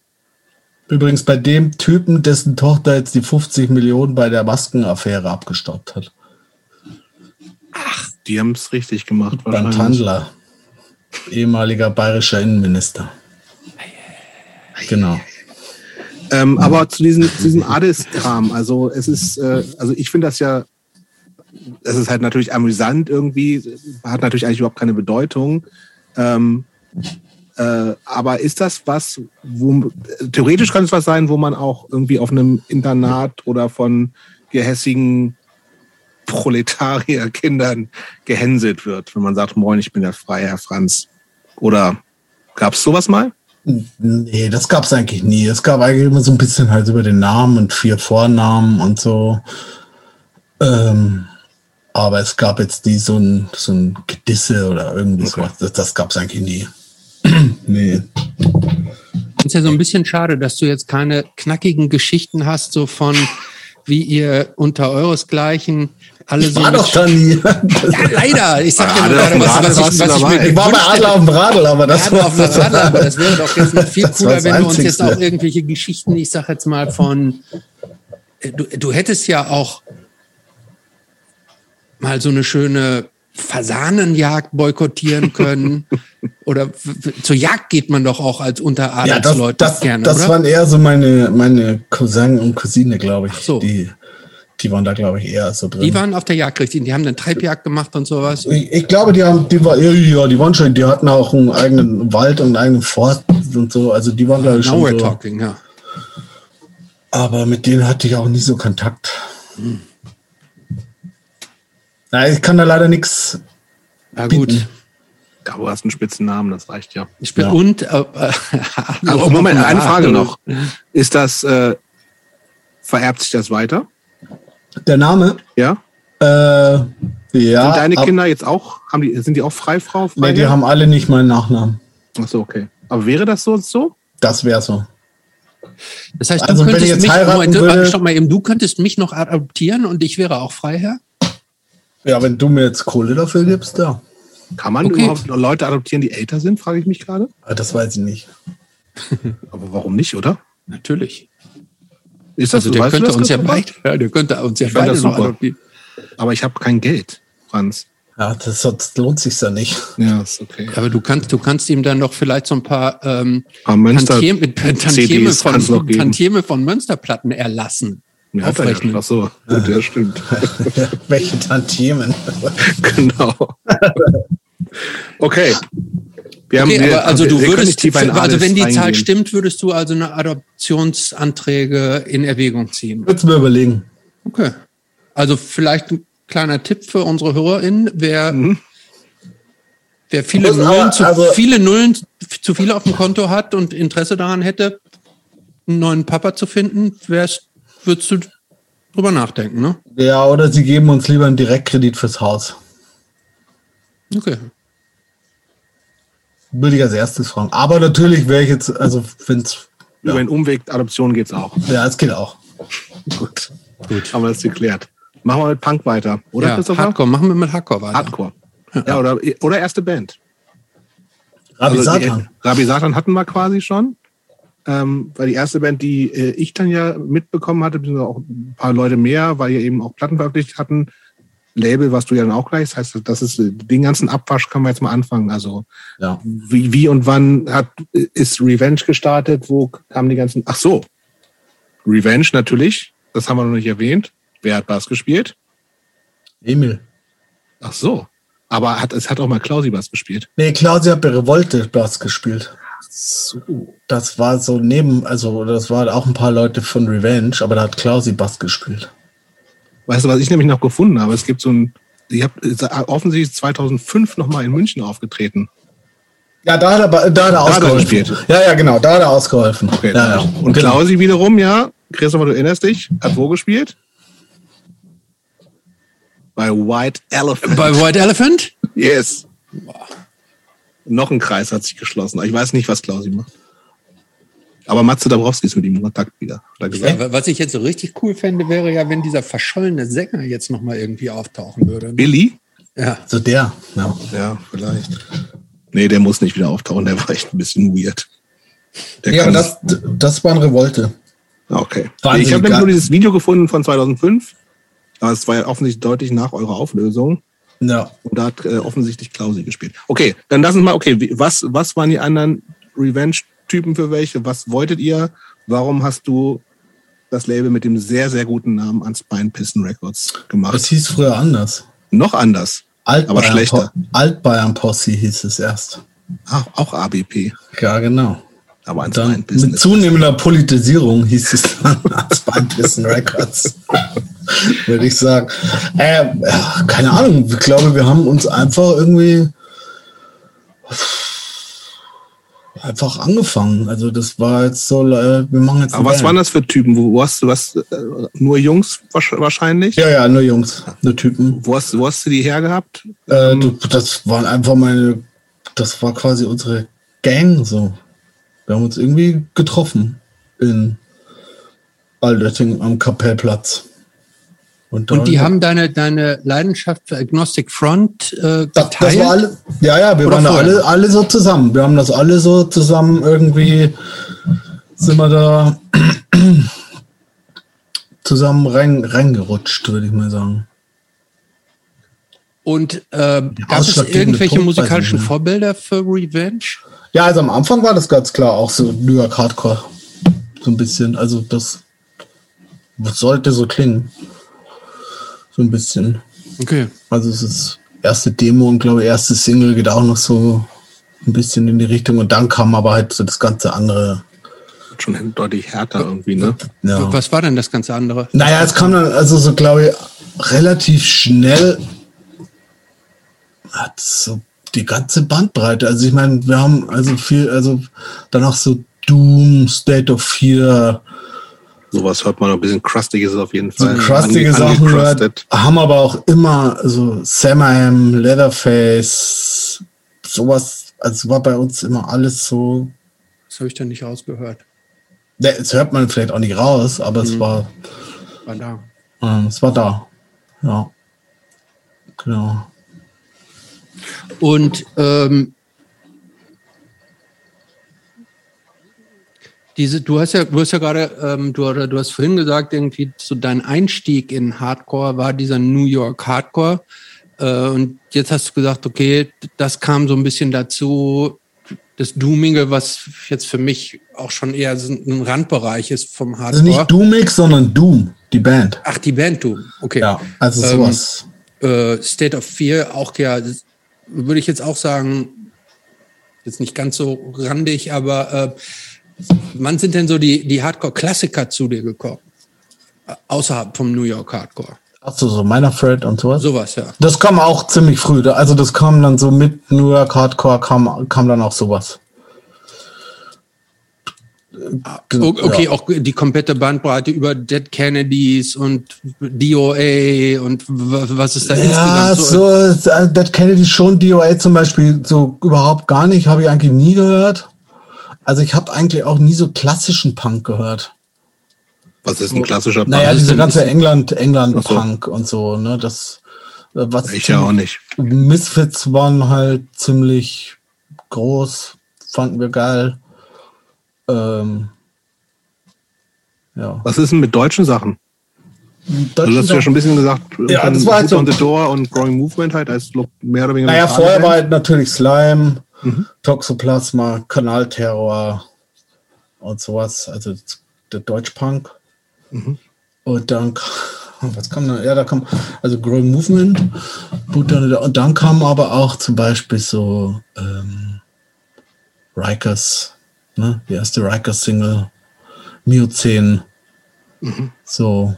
Übrigens bei dem Typen, dessen Tochter jetzt die 50 Millionen bei der Maskenaffäre abgestaubt hat. Ach, die haben es richtig gemacht. Beim Tandler, ehemaliger bayerischer Innenminister. Genau. Ähm, aber zu diesem, zu diesem Adels-Kram, also es ist, äh, also ich finde das ja, es ist halt natürlich amüsant irgendwie, hat natürlich eigentlich überhaupt keine Bedeutung. Ähm, äh, aber ist das was, wo theoretisch könnte es was sein, wo man auch irgendwie auf einem Internat oder von gehässigen Proletarierkindern gehänselt wird, wenn man sagt, moin, ich bin der freie Herr Franz. Oder gab es sowas mal? Nee, das gab es eigentlich nie. Es gab eigentlich immer so ein bisschen halt über den Namen und vier Vornamen und so. Ähm, aber es gab jetzt nie so ein, so ein Gedisse oder irgendwie okay. sowas. Das, das gab es eigentlich nie. nee. ist ja so ein bisschen schade, dass du jetzt keine knackigen Geschichten hast, so von wie ihr unter euresgleichen alle so. War doch da nie. Ja, leider. Ich sag ja gerade, was, was, was, ich, was ich, ich war bei Adler auf dem Radl, aber das war. Auf dem Radl, aber das wäre doch jetzt noch viel cooler, wenn du uns jetzt auch irgendwelche Geschichten, ich sag jetzt mal von. Du, du hättest ja auch mal so eine schöne Fasanenjagd boykottieren können. oder zur Jagd geht man doch auch als Unteradelsleute ja, das, das, gerne. Das oder? waren eher so meine, meine Cousin und Cousine, glaube ich. so. Die, die waren da, glaube ich, eher so drin. Die waren auf der Jagd richtig. Die haben eine Treibjagd gemacht und sowas. Ich, ich glaube, die haben, die war, ja, die waren schon, die hatten auch einen eigenen Wald und einen eigenen Fort und so. Also die waren, glaube ich, schon. Now we're so. talking, ja. Aber mit denen hatte ich auch nie so Kontakt. Hm. Nein, ich kann da leider nichts. Na gut. Bieten. Ja, du hast einen Spitzennamen, das reicht ja. Ich bin ja. und. Äh, also, Moment, eine Frage noch. Ist das, äh, vererbt sich das weiter? Der Name? Ja. Äh, ja. Sind deine Kinder jetzt auch, haben die, sind die auch Freifrau? Freiherr? Nee, die haben alle nicht meinen Nachnamen. Ach so, okay. Aber wäre das so so? Das wäre so. Das heißt, du also, könntest mich, Moment, würde, schau mal eben, du könntest mich noch adoptieren und ich wäre auch Freiherr? Ja, wenn du mir jetzt Kohle dafür gibst, ja. Kann man okay. überhaupt Leute adoptieren, die älter sind, frage ich mich gerade? Ah, das weiß ich nicht. Aber warum nicht, oder? Natürlich. Ist das also der könnte uns ja beide, ja, der könnte uns ja beide noch adoptieren. Aber ich habe kein Geld, Franz. Ja, das, das lohnt sich ja nicht. Ja, ist okay. Aber du kannst, du kannst ihm dann doch vielleicht so ein paar ähm, Tantieme, Tantieme, von, Tantieme von Münsterplatten erlassen. Ja, aufrechnen. Ja, ach so, gut, ja, stimmt. Welche Tantiemen? genau. Okay. Wir okay, wir, aber also du würdest, also wenn die eingehen. Zahl stimmt, würdest du also eine Adoptionsanträge in Erwägung ziehen? Würdest du mir überlegen. Okay. Also vielleicht ein kleiner Tipp für unsere HörerInnen, wer, mhm. wer viele Nullen, aber, zu, also, viele Nullen zu viele auf dem Konto hat und Interesse daran hätte, einen neuen Papa zu finden, wärst, würdest du drüber nachdenken, ne? Ja, oder sie geben uns lieber einen Direktkredit fürs Haus. Okay würde ich als erstes fragen. Aber natürlich wäre ich jetzt, also wenn es. Ja. Über einen Umweg Adoption geht es auch. Ja, es geht auch. Gut. Gut. Haben wir das geklärt. Machen wir mit Punk weiter, oder ja? Hardcore, machen wir mit Hardcore weiter. Hardcore. Ja, ja oder, oder erste Band. Rabi also Satan. Rabi Satan hatten wir quasi schon. Ähm, weil die erste Band, die äh, ich dann ja mitbekommen hatte, beziehungsweise auch ein paar Leute mehr, weil wir eben auch Platten veröffentlicht hatten, Label, was du ja dann auch gleich, das heißt, das ist den ganzen Abwasch können wir jetzt mal anfangen. Also ja. wie, wie und wann hat ist Revenge gestartet? Wo kamen die ganzen? Ach so, Revenge natürlich. Das haben wir noch nicht erwähnt. Wer hat Bass gespielt? Emil. Ach so. Aber hat, es hat auch mal Klausi Bass gespielt. Nee, Klausi hat bei Revolte Bass gespielt. So. Das war so neben, also das war auch ein paar Leute von Revenge, aber da hat Klausi Bass gespielt. Weißt du, was ich nämlich noch gefunden habe? Es gibt so ein, ich habe offensichtlich 2005 nochmal in München aufgetreten. Ja, da hat er, da hat er ausgeholfen. Ja, ja, genau, da hat er ausgeholfen. Okay, ja, ja. Und genau. Klausi wiederum, ja, Christopher, du erinnerst dich, hat wo gespielt? Bei White Elephant. Bei White Elephant? Yes. Noch ein Kreis hat sich geschlossen. Ich weiß nicht, was Klausi macht. Aber Matze Dabrowski ist mit ihm in Kontakt wieder. Ja, was ich jetzt so richtig cool fände, wäre ja, wenn dieser verschollene Sänger jetzt nochmal irgendwie auftauchen würde. Billy? Ja. So der. Ja. ja, vielleicht. Nee, der muss nicht wieder auftauchen, der war echt ein bisschen weird. Der ja, das, das war eine Revolte. Okay. Nee, ich habe nämlich nur dieses Video gefunden von 2005. Aber es war ja offensichtlich deutlich nach eurer Auflösung. Ja. Und da hat äh, offensichtlich Klausi gespielt. Okay, dann lass uns mal, okay, was, was waren die anderen Revenge Typen für welche? Was wolltet ihr? Warum hast du das Label mit dem sehr, sehr guten Namen an Spinepissen Records gemacht? Das hieß früher anders. Noch anders. Altbayern, Aber schlechter. Altbayern Posse hieß es erst. Ach, auch ABP. Ja, genau. Aber an Dann Spinepissen. mit zunehmender Politisierung hieß es dann Spinepissen Records. Würde ich sagen. Äh, keine Ahnung. Ich glaube, wir haben uns einfach irgendwie einfach angefangen. Also das war jetzt so, äh, wir machen jetzt. Aber was waren das für Typen? Wo, wo hast du was? Äh, nur Jungs wahrsch- wahrscheinlich? Ja, ja, nur Jungs, nur Typen. Wo hast, wo hast du die hergehabt? Äh, du, das waren einfach meine, das war quasi unsere Gang so. Wir haben uns irgendwie getroffen in Altötting am Kapellplatz. Und dann- die haben deine, deine Leidenschaft für Agnostic Front äh, das, das geteilt? war alle, ja, ja, wir Oder waren alle, alle so zusammen. Wir haben das alle so zusammen irgendwie, sind wir da zusammen rein, reingerutscht, würde ich mal sagen. Und äh, gab es irgendwelche Punkt, musikalischen. Vorbilder für Revenge? Ja, also am Anfang war das ganz klar auch so New York Hardcore. So ein bisschen. Also das sollte so klingen. So ein bisschen. Okay. Also es ist erste Demo und glaube erste Single geht auch noch so ein bisschen in die Richtung und dann kam aber halt so das ganze andere. Schon deutlich härter irgendwie, ne? Ja. Was war denn das ganze andere? Naja, es kam dann also so glaube ich relativ schnell hat so die ganze Bandbreite. Also ich meine, wir haben also viel, also danach so Doom, State of Fear, Sowas hört man noch ein bisschen crustig ist es auf jeden so Fall. crustige Ange- Sachen haben aber auch immer so Sam, Leatherface, sowas, also war bei uns immer alles so, Das habe ich dann nicht rausgehört. Ne, das hört man vielleicht auch nicht raus, aber es war, War da. ähm, es war da. Ja. Genau. Und ähm, diese, du hast ja, du hast ja gerade, ähm, du, oder du hast vorhin gesagt, irgendwie so dein Einstieg in Hardcore war dieser New York Hardcore. Äh, und jetzt hast du gesagt, okay, das kam so ein bisschen dazu, das Doomige, was jetzt für mich auch schon eher so ein Randbereich ist vom Also Hardcore. nicht Doomix, sondern Doom, die Band. Ach, die Band Doom. Okay. Ja, also Ähm, sowas. äh, State of Fear auch ja, würde ich jetzt auch sagen, jetzt nicht ganz so randig, aber äh, wann sind denn so die, die Hardcore-Klassiker zu dir gekommen? Außerhalb vom New York Hardcore. Achso, so meiner Fred und sowas. Sowas, ja. Das kam auch ziemlich früh. Also das kam dann so mit New York Hardcore kam, kam dann auch sowas. O- Okay, Ja. auch die komplette Bandbreite über Dead Kennedys und DOA und was ist da Ja, insgesamt so? so, äh, Dead Kennedy schon, DOA zum Beispiel so überhaupt gar nicht, habe ich eigentlich nie gehört. Also ich habe eigentlich auch nie so klassischen Punk gehört. Was ist ein klassischer Punk? Naja, diese ganze England, England Ach so. Punk und so, ne, das, äh, was ich ja auch nicht. Misfits waren halt ziemlich groß, fanden wir geil. Ähm, ja. Was ist denn mit deutschen Sachen? Also du hast ja schon ein bisschen gesagt, Ja, das war halt so- on the Door und Growing Movement halt als mehr oder weniger Naja, vorher war halt natürlich Slime, Mhm. Toxoplasma, Kanalterror und sowas, also der Deutschpunk. Mhm. Und dann, was kam da? Ja, da kam, also Growing Movement, und dann kam aber auch zum Beispiel so ähm, Rikers, ne? die erste Rikers-Single, Miozän, Mhm. so,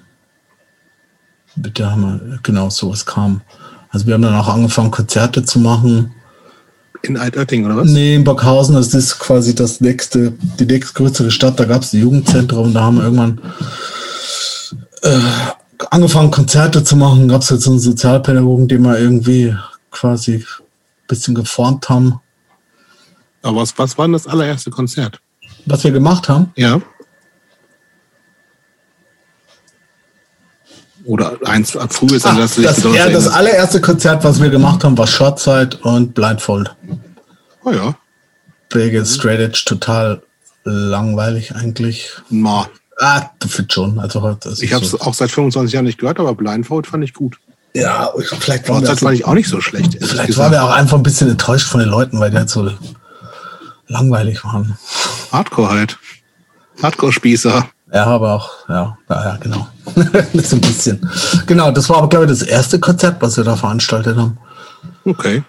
bitte haben wir, genau, sowas kam. Also wir haben dann auch angefangen, Konzerte zu machen. In Altötting, oder was? Nee, in Backhausen, das ist quasi das nächste, die nächstgrößere Stadt, da gab es die Jugendzentrum, da haben wir irgendwann äh, angefangen, Konzerte zu machen, gab es jetzt einen Sozialpädagogen, den wir irgendwie quasi ein bisschen geformt haben. Aber was, was war denn das allererste Konzert? Was wir gemacht haben, Ja. Oder eins frühes, an das du dich Ah, das, ja, das allererste Konzert, was wir gemacht haben, war Shotside und Blindfold. Oh ja. Wege Straight Edge, total langweilig eigentlich. Ma. Ah, fit schon. Also heute ist Ich habe es so. auch seit 25 Jahren nicht gehört, aber Blindfold fand ich gut. Ja, vielleicht wir, Shotzeit fand ich auch nicht so schlecht. vielleicht waren wir auch einfach ein bisschen enttäuscht von den Leuten, weil die halt so langweilig waren. Hardcore halt. Hardcore-Spießer. Ja, aber auch, ja, ja, genau. so ein bisschen. Genau, das war aber, glaube ich, das erste Konzert, was wir da veranstaltet haben. Okay.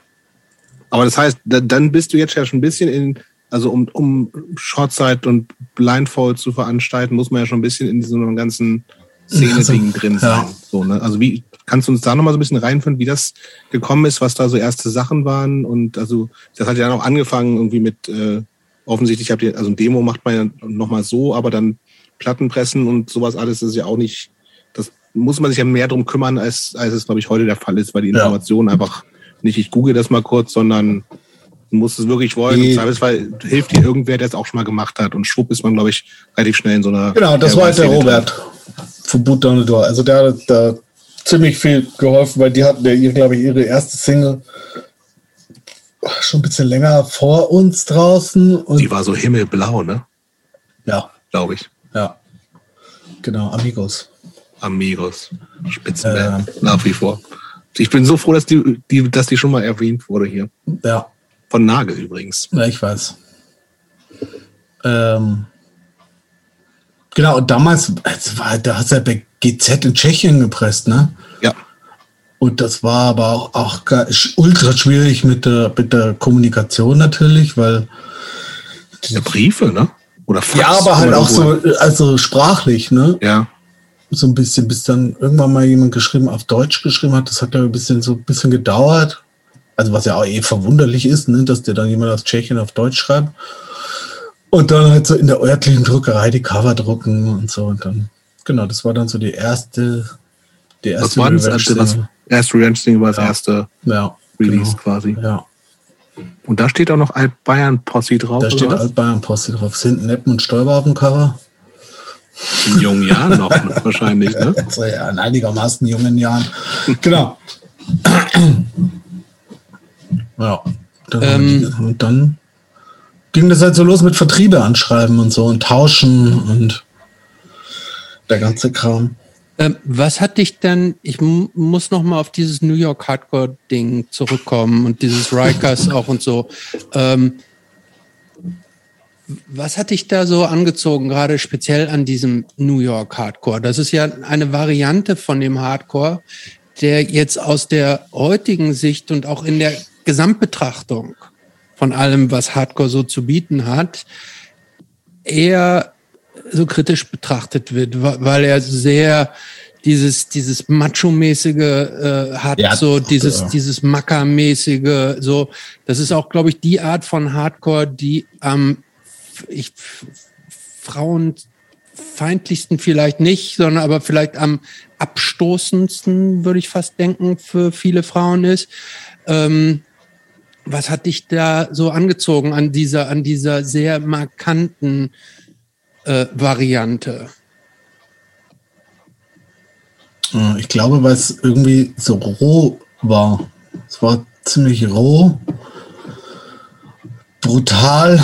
Aber das heißt, dann bist du jetzt ja schon ein bisschen in, also um, um Shortside und Blindfold zu veranstalten, muss man ja schon ein bisschen in diesem ganzen Szene-Ding also, drin sein. Ja. So, ne? Also wie, kannst du uns da nochmal so ein bisschen reinführen, wie das gekommen ist, was da so erste Sachen waren? Und also, das hat ja dann auch angefangen irgendwie mit, äh, offensichtlich habt ihr, also ein Demo macht man ja nochmal so, aber dann Plattenpressen und sowas alles ist ja auch nicht, das muss man sich ja mehr drum kümmern, als, als es, glaube ich, heute der Fall ist, weil die Information ja. einfach nicht, ich google das mal kurz, sondern du musst es wirklich wollen. Im Zweifelsfall hilft dir irgendwer, der es auch schon mal gemacht hat. Und schwupp ist man, glaube ich, relativ schnell in so einer. Genau, das war halt der Robert von Boot Down the Door. Also der da ziemlich viel geholfen, weil die hatten ja, glaube ich, ihre erste Single schon ein bisschen länger vor uns draußen. Und die war so himmelblau, ne? Ja. Glaube ich. Ja. Genau, Amigos. Amigos. Spitzenband. Äh, nach wie vor. Ich bin so froh, dass die, die, dass die schon mal erwähnt wurde hier. Ja. Von Nagel übrigens. Ja, ich weiß. Ähm, genau, und damals, war, da du ja bei GZ in Tschechien gepresst, ne? Ja. Und das war aber auch, auch ultra schwierig mit der, mit der Kommunikation natürlich, weil. Ja, Briefe, ne? Oder Fax, Ja, aber halt auch so, also sprachlich, ne? Ja. So ein bisschen, bis dann irgendwann mal jemand geschrieben, auf Deutsch geschrieben hat. Das hat ja ein bisschen so ein bisschen gedauert. Also was ja auch eh verwunderlich ist, ne? dass der dann jemand aus Tschechien auf Deutsch schreibt. Und dann halt so in der örtlichen Druckerei die Cover drucken und so. Und dann, genau, das war dann so die erste, die erste was war das erste, was, erste Revenge-Ding war das ja. erste ja, Release genau. quasi. Ja. Und da steht auch noch Alt-Bayern-Posse drauf. Da steht Alt-Bayern-Posse drauf. Sind Neppen und Stolper auf dem Cover. In jungen Jahren noch wahrscheinlich, ne? Also ja, in einigermaßen jungen Jahren. genau. ja. Ähm, und dann ging das halt so los mit Vertriebe anschreiben und so und tauschen und der ganze Kram. Ähm, was hat dich denn, ich muss noch mal auf dieses New York Hardcore-Ding zurückkommen und dieses Rikers auch und so. Ähm, was hat dich da so angezogen, gerade speziell an diesem New York Hardcore? Das ist ja eine Variante von dem Hardcore, der jetzt aus der heutigen Sicht und auch in der Gesamtbetrachtung von allem, was Hardcore so zu bieten hat, eher so kritisch betrachtet wird, weil er sehr dieses dieses macho-mäßige äh, hat, ja, so dieses ja. dieses Macker-mäßige, so das ist auch, glaube ich, die Art von Hardcore, die am ich frauenfeindlichsten vielleicht nicht, sondern aber vielleicht am abstoßendsten, würde ich fast denken, für viele Frauen ist. Ähm, was hat dich da so angezogen an dieser, an dieser sehr markanten äh, Variante? Ich glaube, weil es irgendwie so roh war. Es war ziemlich roh, brutal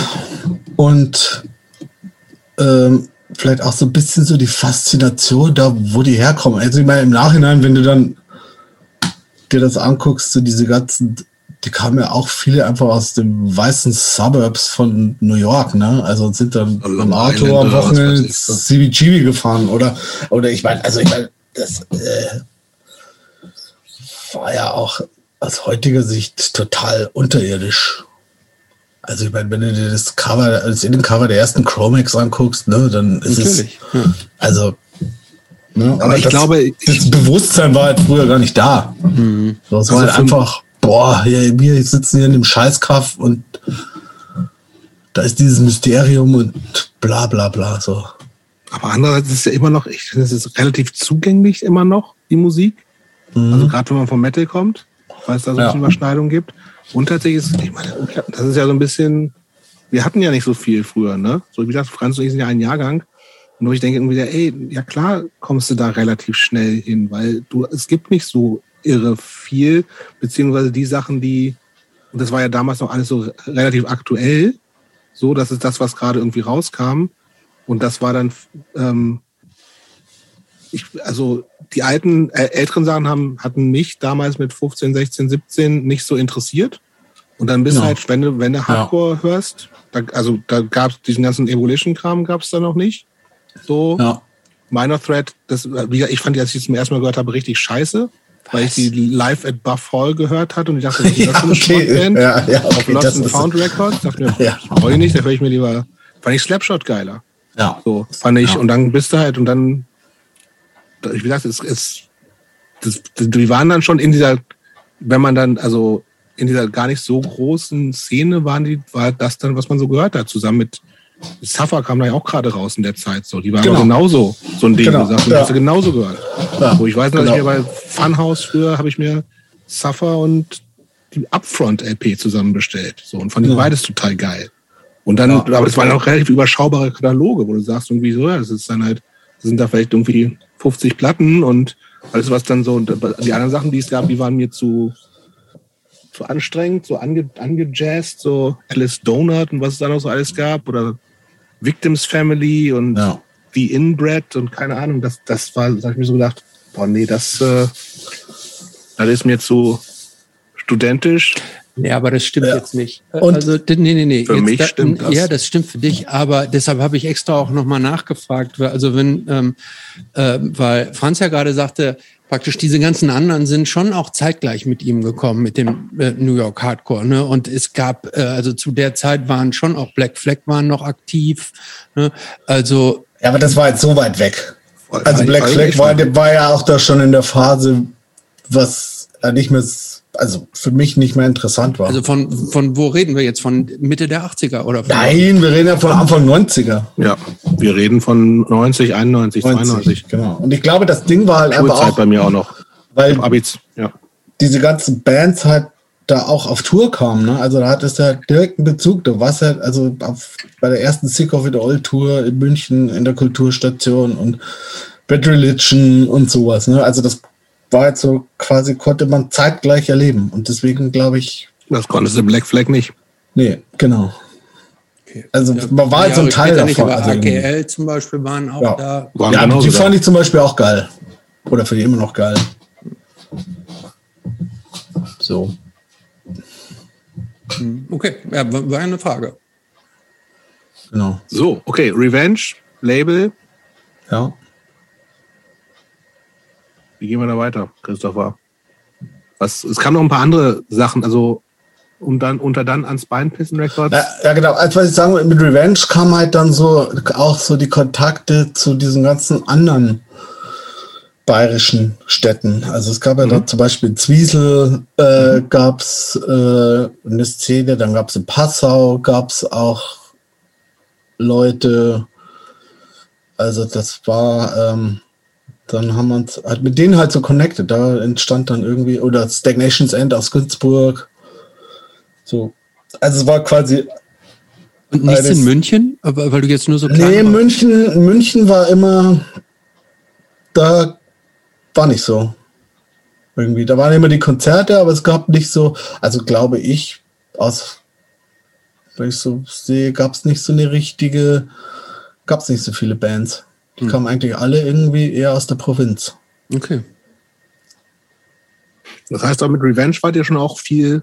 und ähm, vielleicht auch so ein bisschen so die Faszination da, wo die herkommen. Also ich meine, im Nachhinein, wenn du dann dir das anguckst, so diese ganzen die kamen ja auch viele einfach aus den weißen Suburbs von New York, ne? Also sind dann also im Auto am Wochenende CBGB gefahren oder oder ich meine, also ich meine, das äh, war ja auch aus heutiger Sicht total unterirdisch. Also ich meine, wenn du dir das Cover, das Innencover der ersten Chromex anguckst, ne, dann ist Natürlich. es ja. also Ne? Aber, aber ich das, glaube, das Bewusstsein war halt früher gar nicht da. Mhm. Das war also halt einfach boah, wir sitzen hier in dem Scheißkaff und da ist dieses Mysterium und bla bla bla so. Aber andererseits ist es ja immer noch, ich finde, es ist relativ zugänglich immer noch, die Musik. Mhm. Also gerade wenn man vom Metal kommt, weil es da so ja. ein bisschen Überschneidung gibt. Und tatsächlich ist, ich meine, das ist ja so ein bisschen, wir hatten ja nicht so viel früher, ne? So wie gesagt, Franz und ich sind ja ein Jahrgang. Und ich denke irgendwie, ey, ja klar kommst du da relativ schnell hin, weil du, es gibt nicht so irre viel, beziehungsweise die Sachen, die, und das war ja damals noch alles so relativ aktuell, so, das ist das, was gerade irgendwie rauskam. Und das war dann, ähm, ich, also die alten, äh, älteren Sachen haben, hatten mich damals mit 15, 16, 17 nicht so interessiert. Und dann bist du halt, wenn du, wenn du Hardcore hörst, da, also da gab es diesen ganzen Evolution-Kram gab es da noch nicht. So, Ja. Minor Threat, das, wie ich fand die, als ich es zum ersten Mal gehört habe, richtig scheiße, weil ich die live at Buff Hall gehört hatte und ich dachte, was ist das für eine Schrottband? Ja, ja, Auf okay, Lost das and Found Records. Dachte mir, Ja. brauche ich nicht, da höre ich mir lieber, fand ich Slapshot geiler. ja. So, fand ich, Ja. und dann bist du halt, und dann, wie gesagt, es ist, das, die waren dann schon in dieser, wenn man dann, also in dieser gar nicht so großen Szene waren die, war das dann, was man so gehört hat, zusammen mit Suffer kam da ja auch gerade raus in der Zeit so. Die waren Genau. genauso so ein Ding Genau, gesagt. Und ja. hast du genauso gehört. Ja, Wo ich weiß noch, dass ich genau. mir bei Funhouse früher habe ich mir Suffer und die Upfront-LP zusammen bestellt. So, und fand ich Ja. beides total geil. Und dann, Ja. aber das waren auch relativ überschaubare Kataloge, wo du sagst irgendwie so, ja, das ist dann halt, sind da vielleicht irgendwie 50 Platten und alles, was dann so, und die anderen Sachen, die es gab, die waren mir zu, zu anstrengend, so ange, angejazzt, so Alice Donut und was es da noch so alles gab, oder Victims Family und Ja. The Inbred und keine Ahnung, das, das war, da hab ich mir so gedacht, boah, nee, das, äh, das ist mir zu studentisch. Nee, aber das stimmt Ja. jetzt nicht. Äh, Und- also, nee, nee, nee. Für Jetzt mich da, stimmt das. Ja, das stimmt für dich, aber deshalb habe ich extra auch nochmal nachgefragt. Also wenn, ähm, äh, weil Franz ja gerade sagte, praktisch diese ganzen anderen sind schon auch zeitgleich mit ihm gekommen, mit dem äh, New York Hardcore. Ne? Und es gab, äh, also zu der Zeit waren schon auch Black Flag waren noch aktiv. Ne? Also ja, aber das war jetzt so weit weg. Also Black Also Flag war, war ja auch da schon in der Phase, was äh, nicht mehr, also für mich nicht mehr interessant war. Also von, von wo reden wir jetzt? Von Mitte der 80er oder von Nein, wir reden ja von Anfang 90er. Ja, wir reden von 90, 91, 92. Genau. Und ich glaube, das Ding war halt einfach Schulzeit auch, bei mir auch noch. weil Abiz, ja. diese ganzen Bands halt da auch auf Tour kamen. Ne? Also da hattest du halt direkten Bezug. Du warst halt also auf, bei der ersten Sick of It All Tour in München in der Kulturstation und Bad Religion und sowas. Ne? Also das war jetzt so quasi, konnte man zeitgleich erleben. Und deswegen glaube ich, Das konntest du Black Flag nicht. nee, genau. Okay. Also Ja, man war halt so ein Teil später nicht, davon. aber Also. AKL zum Beispiel waren auch Ja. da. Waren ja, die fand ich zum Beispiel auch geil. Oder finde ich immer noch geil. So. Okay, ja, war eine Frage. Genau. So, okay, Revenge, Label. Ja. Wie gehen wir da weiter, Christopher? Was, es kamen noch ein paar andere Sachen, also und dann unter dann ans Bein pissen Records. Ja, ja, genau. Also, was ich sagen mit Revenge kam halt dann so auch so die Kontakte zu diesen ganzen anderen bayerischen Städten. Also es gab ja da zum Beispiel in Zwiesel äh, gab es äh, eine Szene, dann gab es in Passau, gab es auch Leute, also das war, ähm, dann haben wir uns halt mit denen halt so connected. Da entstand dann irgendwie, oder Stagnation's End aus Günzburg. So. Also es war quasi Und nichts Beides. in München, aber weil du jetzt nur so Nee, warst. München, München war immer, da war nicht so. Irgendwie, da waren immer die Konzerte, aber es gab nicht so, also glaube ich, aus, wenn ich so sehe, gab es nicht so eine richtige, gab es nicht so viele Bands. Die Hm. kamen eigentlich alle irgendwie eher aus der Provinz. Okay. Das heißt, auch mit Revenge wart ihr schon auch viel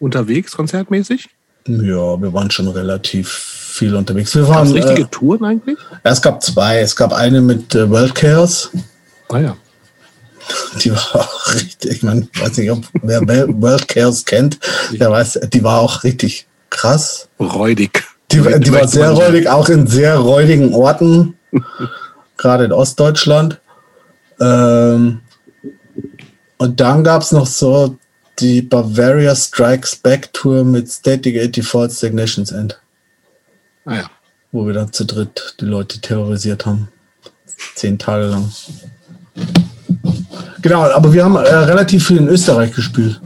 unterwegs, konzertmäßig? Ja, wir waren schon relativ viel unterwegs. Wir waren, richtige äh, Touren eigentlich? ja, es gab zwei. Es gab eine mit äh, World Chaos. Ah ja. Die war auch richtig, ich meine, weiß nicht, ob wer World Chaos kennt, der weiß, die war auch richtig krass. Räudig. Die, die war Möchte sehr räudig, auch in sehr räudigen Orten, gerade in Ostdeutschland. Ähm, und dann gab es noch so die Bavaria Strikes Back Tour mit Static 84 Stagnations End, Ah ja. wo wir dann zu dritt die Leute terrorisiert haben. Zehn Tage lang. Genau, aber wir haben äh, relativ viel in Österreich gespielt.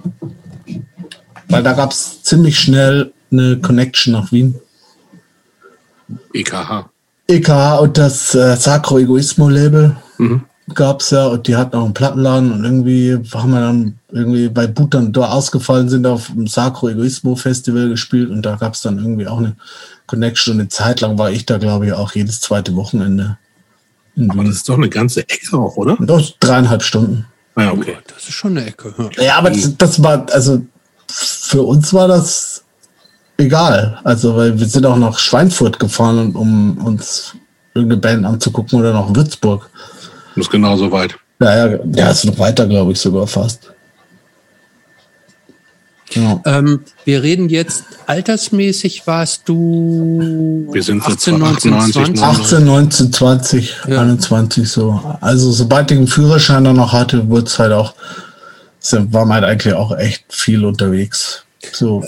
Weil da gab es ziemlich schnell eine Connection nach Wien. EKH. EKH und das äh, Sacro Egoismo Label Mhm. gab es ja und die hatten auch einen Plattenladen und irgendwie haben wir dann irgendwie bei Butan da ausgefallen sind auf dem Sacro Egoismo Festival gespielt und da gab es dann irgendwie auch eine Connection und eine Zeit lang war ich da glaube ich auch jedes zweite Wochenende in Aber Wien. das ist doch eine ganze Ecke auch, oder? Das dreieinhalb Stunden. Ah ja, okay. Das ist schon eine Ecke. Ja. Ja, aber das, das war, also für uns war das egal. Also, weil wir sind auch nach Schweinfurt gefahren, um uns irgendeine Band anzugucken oder nach Würzburg. Das ist genauso weit. Ja, ja, ja, ist noch weiter, glaube ich, sogar fast. Genau. Ähm, wir reden jetzt altersmäßig, warst du wir sind 18, 19, 20? 18, 19, 20, ja. 21 so. Also sobald ich einen Führerschein dann noch hatte, wurde es halt auch, war man halt eigentlich auch echt viel unterwegs. So.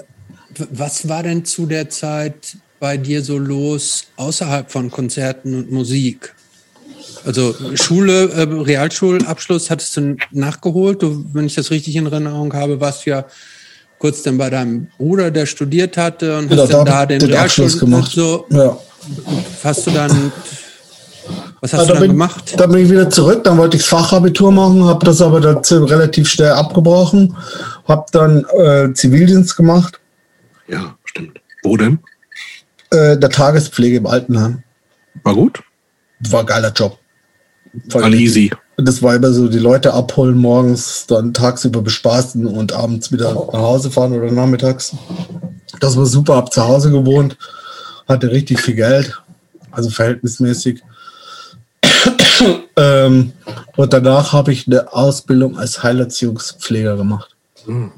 Was war denn zu der Zeit bei dir so los außerhalb von Konzerten und Musik? Also Schule, äh, Realschulabschluss hattest du nachgeholt. Du, wenn ich das richtig in Erinnerung habe, warst du ja kurz dann bei deinem Bruder, der studiert hatte und genau, hast dann da, den, den Abschluss gemacht. So, ja. Hast du dann, was hast ja, du dann bin, gemacht? Dann bin ich wieder zurück, dann wollte ich Fachabitur machen, habe das aber dann relativ schnell abgebrochen, habe dann äh, Zivildienst gemacht. Ja, stimmt. Wo denn? Äh, der Tagespflege im Altenheim. War gut? War ein geiler Job. War, war easy. Das war immer so, die Leute abholen morgens, dann tagsüber bespaßen und abends wieder nach Hause fahren oder nachmittags. Das war super, hab zu Hause gewohnt, hatte richtig viel Geld, also verhältnismäßig. ähm, und danach habe ich eine Ausbildung als Heilerziehungspfleger gemacht. Mhm.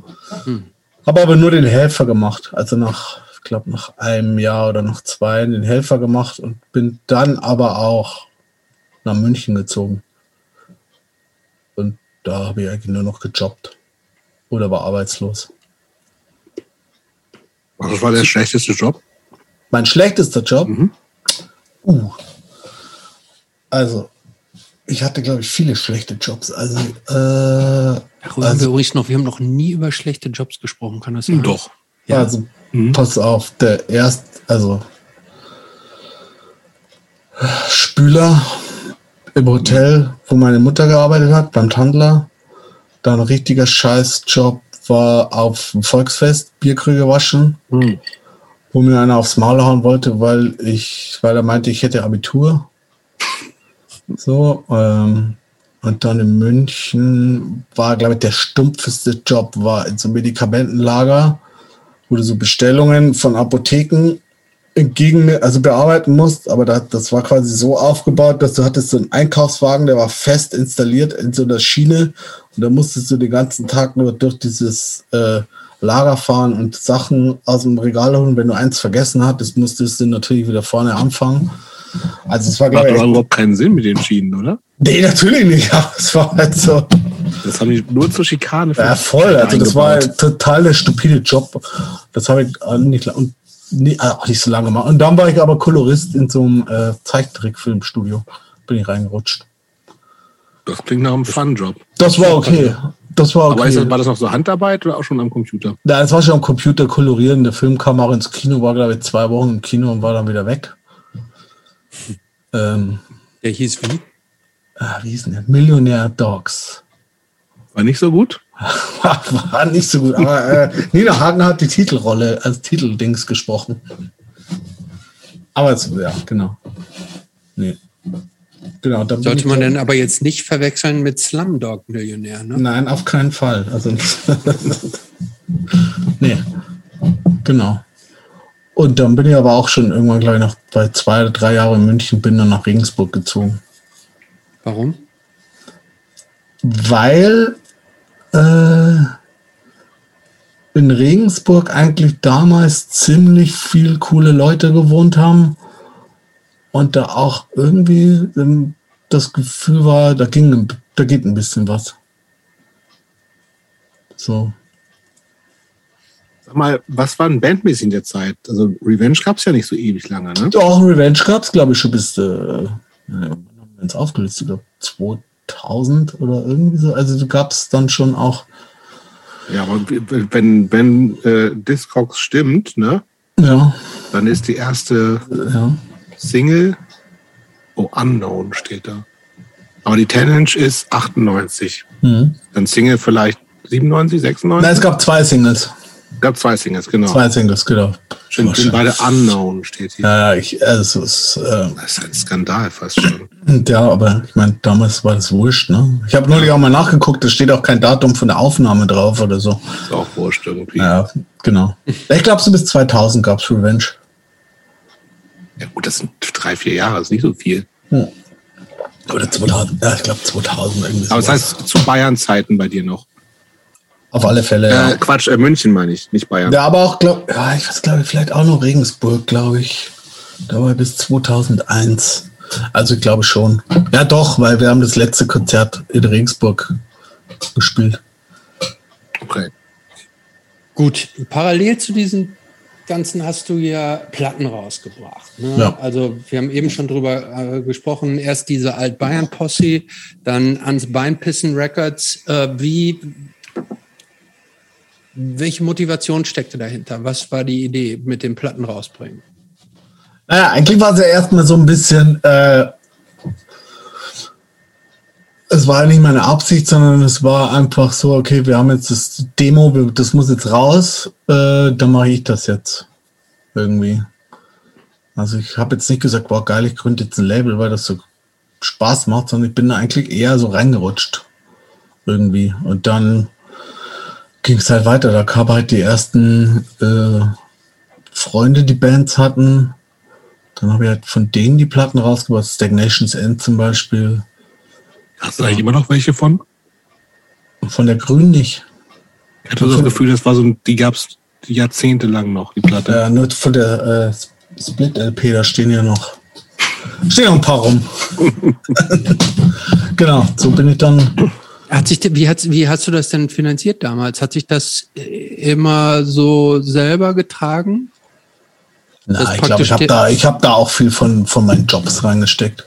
Habe aber nur den Helfer gemacht, also nach, ich glaube, nach einem Jahr oder nach zwei den Helfer gemacht und bin dann aber auch nach München gezogen. Und da habe ich eigentlich nur noch gejobbt. Oder war arbeitslos. Was war der schlechteste Job? Mein schlechtester Job? Mhm. Uh. Also, ich hatte, glaube ich, viele schlechte Jobs. Also, äh, Darüber also, haben wir übrigens noch, wir haben noch nie über schlechte Jobs gesprochen, kann das sein? Doch. Ja. Also, mhm. pass auf, der erst, also Spüler im Hotel, wo meine Mutter gearbeitet hat, beim Tandler. Dann ein richtiger Scheißjob war auf dem Volksfest Bierkrüge waschen, mhm. wo mir einer aufs Maul hauen wollte, weil ich, weil er meinte, ich hätte Abitur. So, ähm, und dann in München war, glaube ich, der stumpfeste Job war in so einem Medikamentenlager, wo du so Bestellungen von Apotheken entgegen, also bearbeiten musst, aber das, das war quasi so aufgebaut, dass du hattest so einen Einkaufswagen, der war fest installiert in so einer Schiene und da musstest du den ganzen Tag nur durch dieses äh, Lager fahren und Sachen aus dem Regal holen. Wenn du eins vergessen hattest, musstest du natürlich wieder vorne anfangen. Also es war glaube ich. Überhaupt keinen Sinn mit den Schienen, oder? Nee, natürlich nicht, aber es war halt so. Das habe ich nur zur Schikane. Ja, voll. Also das war ein total der stupide Job. Das habe ich nicht. Und Nee, äh, auch nicht so lange mal. Und dann war ich aber Kolorist in so einem äh, Zeichentrickfilmstudio. Bin ich reingerutscht. Das klingt nach einem Fun-Job. Das war okay. Das war okay. Aber das, war das noch so Handarbeit oder auch schon am Computer? Ja, das war schon am Computer kolorieren. Der Film kam auch ins Kino, war glaube ich zwei Wochen im Kino und war dann wieder weg. Ähm, der hieß wie? Ah, wie hieß denn der? Millionär Dogs. War nicht so gut? War nicht so gut. Aber äh, Nina Hagen hat die Titelrolle als Titeldings gesprochen. Aber es, ja, genau. Nee. Genau, Sollte man denn aber jetzt nicht verwechseln mit Slumdog Millionär, ne? Nein, auf keinen Fall. Also, nee. Genau. Und dann bin ich aber auch schon irgendwann gleich noch bei zwei oder drei Jahren in München, bin dann nach Regensburg gezogen. Warum? Weil äh, in Regensburg eigentlich damals ziemlich viel coole Leute gewohnt haben und da auch irgendwie das Gefühl war, da ging, da geht ein bisschen was. So. Sag mal, was war ein bandmäßig in der Zeit? Also Revenge gab es ja nicht so ewig lange, ne? Doch, Revenge gab es, glaube ich, schon bis, äh, wenn es aufgelöst, ich glaube, 2000 oder irgendwie so. Also du gab es dann schon auch. Ja, aber wenn, wenn äh, Discogs stimmt, ne? Ja. Dann ist die erste ja. Single, oh, Unknown steht da. Aber die 10 Inch ist 98. Mhm. Dann Single vielleicht 97, 96? Nein, es gab zwei Singles. Gab zwei Singles, genau. Zwei Singles, genau. Sind, sind beide unknown, steht hier. Ja, ich, also es ist, äh, Das ist ein Skandal fast schon. ja, aber ich meine, damals war das wurscht, ne? Ich habe neulich auch mal nachgeguckt, da steht auch kein Datum von der Aufnahme drauf oder so. Ist auch wurscht irgendwie. Ja, genau. Ich glaube, so bis 2000 gab's Revenge. Ja gut, das sind drei, vier Jahre, das ist nicht so viel. Oder 2000, ja, ich glaube 2000 irgendwie. Aber das heißt zu Bayern-Zeiten bei dir noch. Auf alle Fälle, ja. Äh, Quatsch, äh, München meine ich, nicht Bayern. Ja, aber auch, glaub, ja, ich weiß, glaube ich, vielleicht auch noch Regensburg, glaube ich. Da war bis 2001. Also ich glaube schon. Ja, doch, weil wir haben das letzte Konzert in Regensburg gespielt. Okay. Gut, parallel zu diesen Ganzen hast du ja Platten rausgebracht. Ne? Ja. Also wir haben eben schon drüber äh, gesprochen. Erst diese Alt-Bayern-Posse, dann ans Beinpissen Records. Äh, wie, welche Motivation steckte dahinter? Was war die Idee mit dem Platten rausbringen? Naja, eigentlich war es ja erstmal so ein bisschen, äh, es war ja nicht meine Absicht, sondern es war einfach so, okay, wir haben jetzt das Demo, das muss jetzt raus, äh, dann mache ich das jetzt irgendwie. Also ich habe jetzt nicht gesagt, wow, geil, ich gründe jetzt ein Label, weil das so Spaß macht, sondern ich bin da eigentlich eher so reingerutscht irgendwie. Und dann ging es halt weiter. Da kamen halt die ersten äh, Freunde, die Bands hatten. Dann habe ich halt von denen die Platten rausgebracht, Stagnation's End zum Beispiel. Hast du eigentlich immer noch welche von? Von der Grün nicht. Ich hatte so das Gefühl, das war so, ein- die gab's jahrzehntelang noch, die Platte. Äh, nur von der äh, Split-LP, da stehen ja noch, stehen noch ein paar rum. genau, so bin ich dann. Hat sich, wie, hat, wie hast du das denn finanziert damals? Hat sich das äh, immer so selber getragen? Na, ich glaube, ich habe da, ich hab da auch viel von, von meinen Jobs reingesteckt.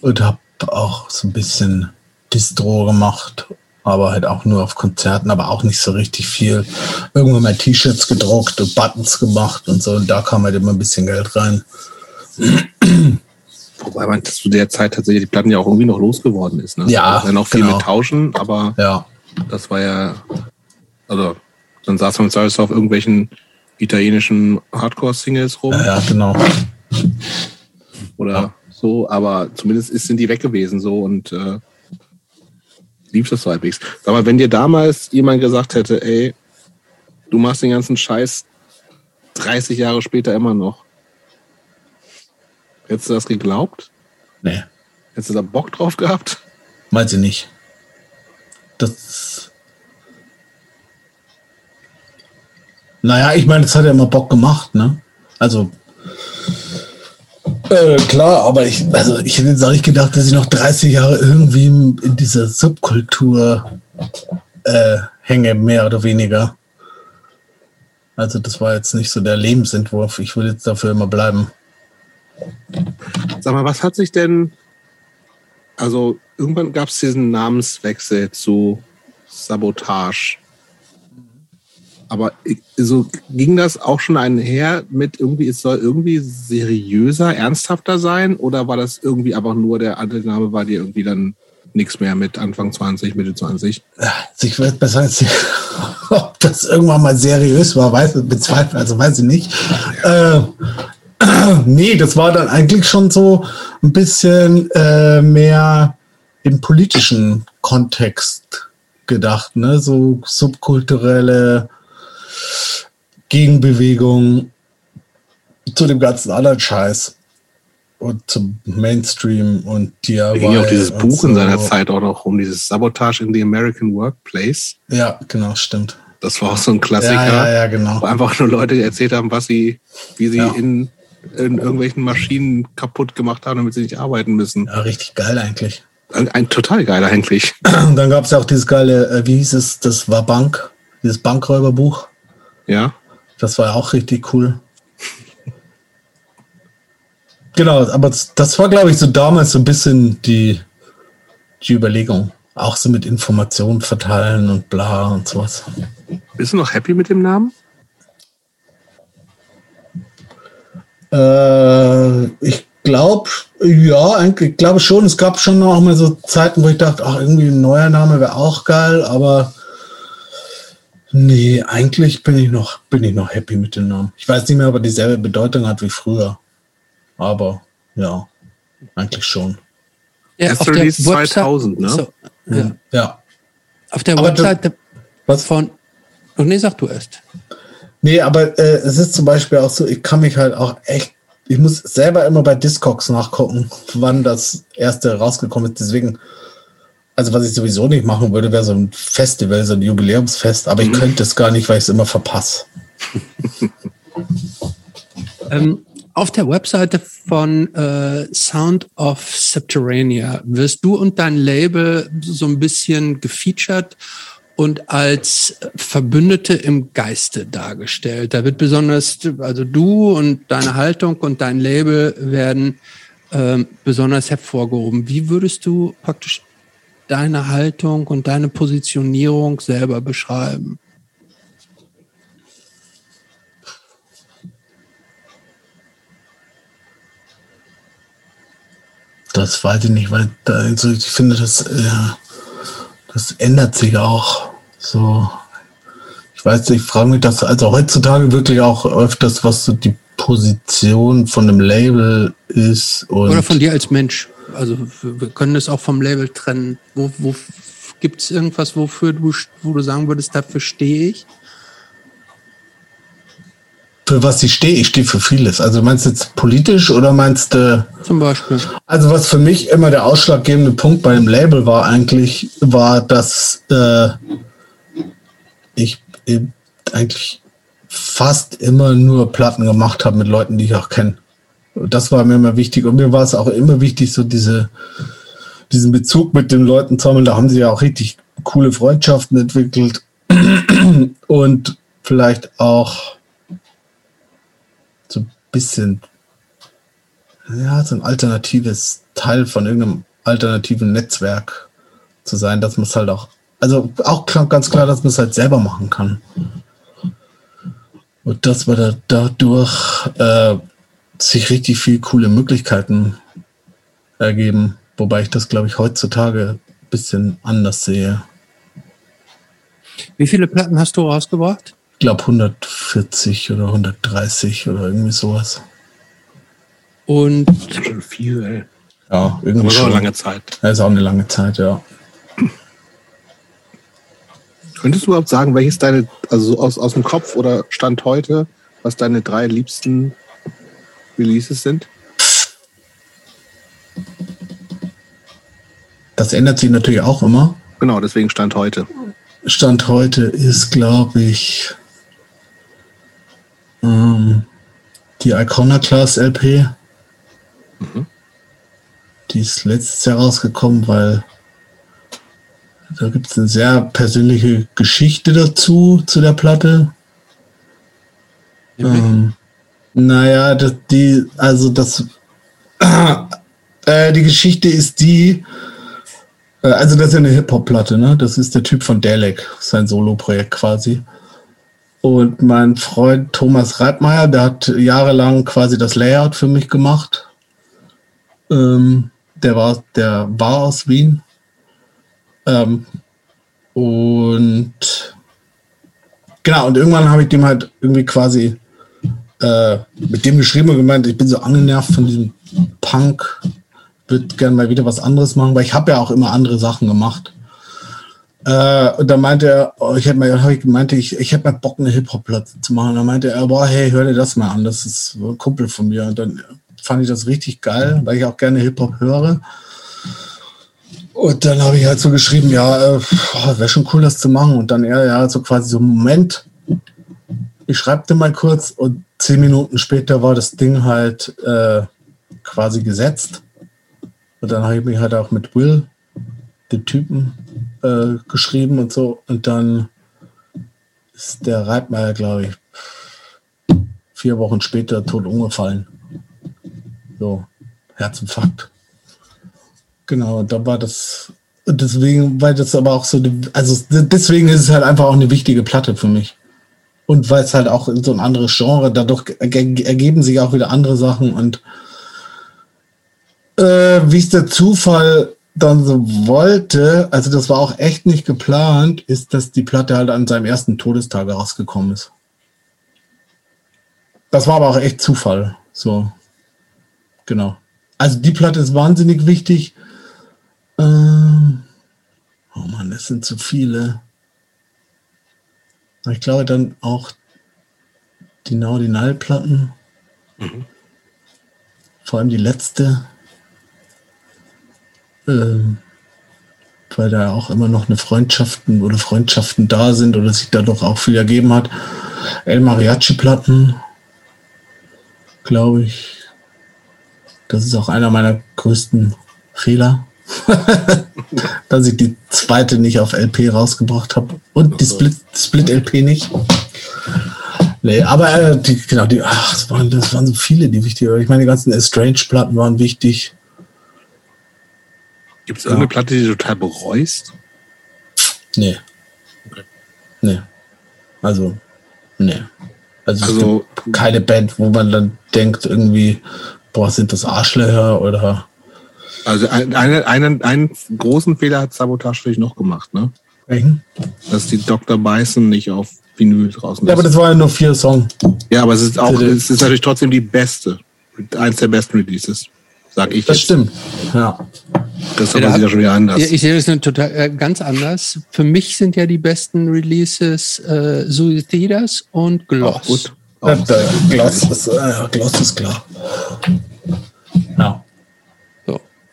Und habe auch so ein bisschen Distro gemacht, aber halt auch nur auf Konzerten, aber auch nicht so richtig viel. Irgendwann mal T-Shirts gedruckt und Buttons gemacht und so. Und da kam halt immer ein bisschen Geld rein. Wobei man zu der Zeit tatsächlich die Platten ja auch irgendwie noch losgeworden ist. Ne? Ja, Dann auch viel genau. mit Tauschen, aber Ja, das war ja, also dann saß man Service auf irgendwelchen italienischen Hardcore-Singles rum ja, genau. oder so, aber zumindest sind die weg gewesen so und äh, lief das so halbwegs. Mal, wenn dir damals jemand gesagt hätte, ey, du machst den ganzen Scheiß 30 Jahre später immer noch, hättest du das geglaubt? Nee, Hättest du da Bock drauf gehabt? meint sie nicht. Das. Naja, ich meine, das hat ja immer Bock gemacht, ne? Also. Äh, klar, aber ich, also ich hätte jetzt auch nicht gedacht, dass ich noch 30 Jahre irgendwie in dieser Subkultur äh, hänge, mehr oder weniger. Also das war jetzt nicht so der Lebensentwurf. Ich würde jetzt dafür immer bleiben. Sag mal, was hat sich denn, also irgendwann gab es diesen Namenswechsel zu Sabotage. Aber so ging das auch schon einher mit irgendwie, es soll irgendwie seriöser, ernsthafter sein? Oder war das irgendwie einfach nur der alte Name, war dir irgendwie dann nichts mehr mit Anfang 20, Mitte 20? Also ich weiß besser als ob das irgendwann mal seriös war, weiß ich, bezweifle, also weiß ich nicht. Äh, nee, das war dann eigentlich schon so ein bisschen äh, mehr im politischen Kontext gedacht, ne? So subkulturelle Gegenbewegung zu dem ganzen anderen Scheiß und zum Mainstream und DIY. Da ging ja auch dieses Buch in so. seiner Zeit auch noch um, dieses Sabotage in the American Workplace. Ja, genau, stimmt. Das war auch so ein Klassiker. Ja, ja, ja, genau. wo einfach nur Leute erzählt haben, was sie, wie sie in, in irgendwelchen Maschinen kaputt gemacht haben, damit sie nicht arbeiten müssen. Ja, richtig geil eigentlich. Ein, ein total geiler eigentlich. Dann gab es ja auch dieses geile, äh, wie hieß es, das war Bank, dieses Bankräuberbuch. Ja. Das war auch richtig cool. Genau, aber das, das war, glaube ich, so damals so ein bisschen die, die Überlegung. Auch so mit Informationen verteilen und bla und sowas. Bist du noch happy mit dem Namen? Äh, ich glaube, ja, eigentlich glaube schon. Es gab schon auch mal so Zeiten, wo ich dachte, ach, irgendwie ein neuer Name wäre auch geil, aber Nee, eigentlich bin ich noch, bin ich noch happy mit dem Namen. Ich weiß nicht mehr, ob er dieselbe Bedeutung hat wie früher. Aber ja, eigentlich schon. Ja, Erst auf der Release Website- 2000, ne? So, ja. Ja. Auf der Aber das- Webseite Was? von. Oh, nee, sag du erst. Nee, aber äh, es ist zum Beispiel auch so, ich kann mich halt auch echt, ich muss selber immer bei Discogs nachgucken, wann das erste rausgekommen ist. Deswegen, also was ich sowieso nicht machen würde, wäre so ein Festival, so ein Jubiläumsfest, aber ich könnte es gar nicht, weil ich es immer verpasse. Ähm, auf der Webseite von äh, Sound of Subterranea wirst du und dein Label so ein bisschen gefeatured und als Verbündete im Geiste dargestellt. Da wird besonders, also du und deine Haltung und dein Label werden ähm, besonders hervorgehoben. Wie würdest du praktisch deine Haltung und deine Positionierung selber beschreiben? Das weiß ich nicht, weil da, also ich finde, das, äh, das ändert sich auch. So, ich weiß nicht, ich frage mich das also heutzutage wirklich auch öfters, was so die Position von einem Label ist. Oder von dir als Mensch. Also wir können das auch vom Label trennen. Wo, wo gibt es irgendwas, wofür du, wo du sagen würdest, dafür stehe ich? für was ich stehe. Ich stehe für vieles. Also meinst du jetzt politisch oder meinst du, Zum Beispiel. also was für mich immer der ausschlaggebende Punkt bei dem Label war eigentlich, war, dass äh, ich eben eigentlich fast immer nur Platten gemacht habe mit Leuten, die ich auch kenne. Das war mir immer wichtig. Und mir war es auch immer wichtig, so diese, diesen Bezug mit den Leuten zu haben. Da haben sie ja auch richtig coole Freundschaften entwickelt. Und vielleicht auch so ein bisschen, ja, so ein alternatives Teil von irgendeinem alternativen Netzwerk zu sein, dass man es halt auch, also auch klar, ganz klar, dass man es halt selber machen kann. Und dass man da dadurch äh, sich richtig viel coole Möglichkeiten ergeben, wobei ich das, glaube ich, heutzutage ein bisschen anders sehe. Wie viele Platten hast du rausgebracht? Ich glaube 140 oder 130 oder irgendwie sowas. Und Schon viel, ey. Ja, irgendwie so schon. lange Zeit. Das ist auch eine lange Zeit, ja. Könntest du überhaupt sagen, welches deine, also so aus, aus dem Kopf oder Stand heute, was deine drei liebsten Releases sind? Das ändert sich natürlich auch immer. Genau, deswegen Stand heute. Stand heute ist, glaube ich, ähm, die Iconoclast LP. Die ist letztes Jahr rausgekommen, weil da gibt es eine sehr persönliche Geschichte dazu, zu der Platte. Ähm, naja, das, die, also das, äh, die Geschichte ist die, äh, also das ist ja eine Hip-Hop-Platte, ne? Das ist der Typ von Dalek, sein Solo-Projekt quasi. Und mein Freund Thomas Reitmeier, der hat jahrelang quasi das Layout für mich gemacht. Ähm, der war, der war aus Wien. Ähm, und genau, und irgendwann habe ich dem halt irgendwie quasi äh, mit dem geschrieben und gemeint, ich bin so angenervt von diesem Punk, würde gerne mal wieder was anderes machen, weil ich habe ja auch immer andere Sachen gemacht. Äh, und dann meinte er, oh, ich hätte mal, hab ich meinte, ich, ich hätte mal Bock, eine Hip-Hop-Platte zu machen. Dann meinte er, boah, hey, hör dir das mal an, das ist ein Kumpel von mir. Und dann fand ich das richtig geil, weil ich auch gerne Hip-Hop höre. Und dann habe ich halt so geschrieben, ja, äh, wäre schon cool, das zu machen. Und dann er, ja, so quasi so, Moment, ich schreibe dir mal kurz und zehn Minuten später war das Ding halt äh, quasi gesetzt. Und dann habe ich mich halt auch mit Will, dem Typen, äh, geschrieben und so. Und dann ist der Reitmeier, glaube ich, vier Wochen später tot umgefallen. So, Herzinfarkt. Genau, da war das. Deswegen, weil das aber auch so, also deswegen ist es halt einfach auch eine wichtige Platte für mich. Und weil es halt auch so ein anderes Genre, dadurch erge- ergeben sich auch wieder andere Sachen und äh, wie es der Zufall dann so wollte, also das war auch echt nicht geplant, ist, dass die Platte halt an seinem ersten Todestag rausgekommen ist. Das war aber auch echt Zufall. So. Genau. Also die Platte ist wahnsinnig wichtig. Ähm oh Mann, das sind zu viele. Ich glaube dann auch die Naudinal-Platten. Mhm. Vor allem die letzte. Ähm, weil da auch immer noch eine Freundschaften oder Freundschaften da sind oder sich da doch auch viel ergeben hat. El Mariachi-Platten, glaube ich. Das ist auch einer meiner größten Fehler. dass ich die zweite nicht auf LP rausgebracht habe und die Split, Split LP nicht. Nee, aber äh, die, genau, die, ach, das waren, das waren so viele, die wichtig waren. Ich meine, die ganzen Strange-Platten waren wichtig. Gibt es irgendeine ja. Platte, die du total bereust? Nee. Okay. Nee. Also, nee. Also, also keine Band, wo man dann denkt, irgendwie, boah, sind das Arschlöcher oder. Also einen, einen, einen großen Fehler hat Sabotage natürlich noch gemacht, ne? Welchen? Dass die Dr. Bison nicht auf Vinyl draußen Ja, aber das war ja nur vier Songs. Ja, aber es ist auch, es ist natürlich trotzdem die beste. Eins der besten Releases, sag ich Das jetzt. stimmt, ja. Das ist aber ja, wieder schon wieder anders. Ich sehe das total äh, ganz anders. Für mich sind ja die besten Releases äh, Suicidas und Gloss. Auch gut. Auch ja, Gloss, ist, äh, Gloss ist klar. Ja.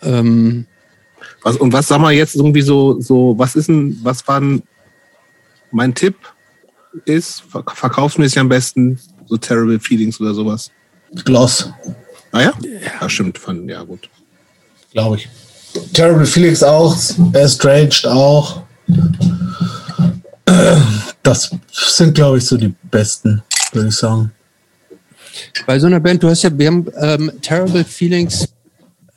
Ähm, was, und was sagen wir jetzt irgendwie so, so, was ist denn, was war denn mein Tipp? ist, verkaufsmäßig am besten, so Terrible Feelings oder sowas. Gloss. Ah ja? Ja, stimmt. Von, ja, gut. Glaube ich. Terrible Feelings auch, Estranged auch. Das sind, glaube ich, so die besten, würde ich sagen. Bei so einer Band, du hast ja, wir haben ähm, Terrible Feelings,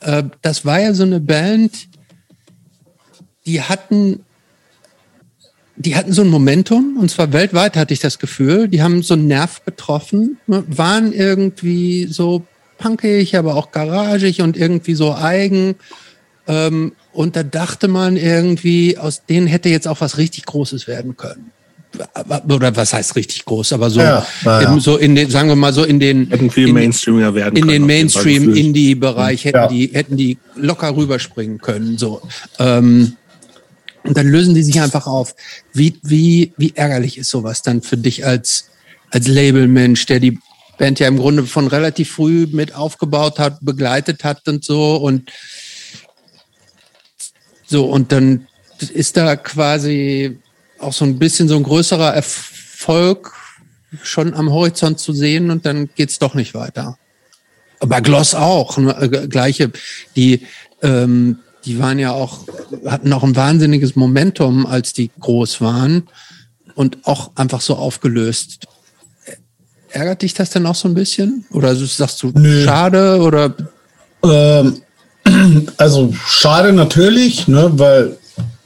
äh, das war ja so eine Band, die hatten die hatten so ein Momentum, und zwar weltweit hatte ich das Gefühl, die haben so einen Nerv betroffen, ne, waren irgendwie so punkig, aber auch garagig und irgendwie so eigen. Ähm, und da dachte man irgendwie, aus denen hätte jetzt auch was richtig Großes werden können. Oder was heißt richtig groß, aber so, ja, ja. so in den, sagen wir mal so in den hätten viel in, Mainstreamer werden in können, den Mainstream Indie Bereich hätten ja. die hätten die locker rüberspringen können so ähm, und dann lösen die sich einfach auf. Wie, wie, wie ärgerlich ist sowas dann für dich als, als Labelmensch, der die Band ja im Grunde von relativ früh mit aufgebaut hat, begleitet hat und so und so und dann ist da quasi auch so ein bisschen so ein größerer Erfolg schon am Horizont zu sehen und dann geht's doch nicht weiter. Aber Gloss auch, ne, äh, gleiche, die ähm, die waren ja auch, hatten auch ein wahnsinniges Momentum, als die groß waren und auch einfach so aufgelöst. Ärgert dich das denn auch so ein bisschen? Oder sagst du, Nö. schade oder? Ähm, also schade natürlich, ne, weil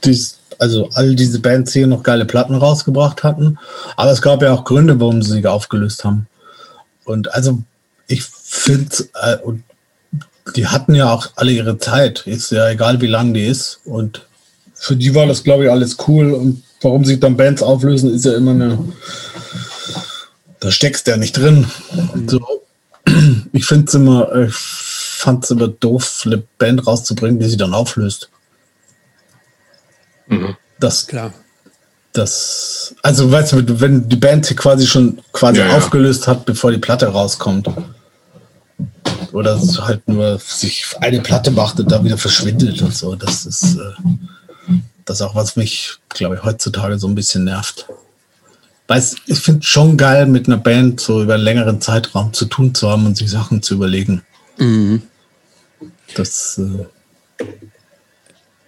dies, also all diese Bands hier noch geile Platten rausgebracht hatten. Aber es gab ja auch Gründe, warum sie sich aufgelöst haben. Und also ich finde, äh, die hatten ja auch alle ihre Zeit. Ist ja egal, wie lang die ist. Und für die war das, glaube ich, alles cool. Und warum sich dann Bands auflösen, ist ja immer eine. Da steckst du ja nicht drin. So. Ich finde es immer, ich fand es immer doof, eine Band rauszubringen, die sie dann auflöst. Mhm. Das, Klar. Das, also weißt du, wenn die Band quasi schon quasi ja, aufgelöst ja. hat, bevor die Platte rauskommt oder halt nur sich eine Platte macht und dann wieder verschwindet und so. Das ist äh, das ist auch was mich, glaube ich, heutzutage so ein bisschen nervt. Weil ich finde es schon geil, mit einer Band so über einen längeren Zeitraum zu tun zu haben und sich Sachen zu überlegen. Mhm. Das äh,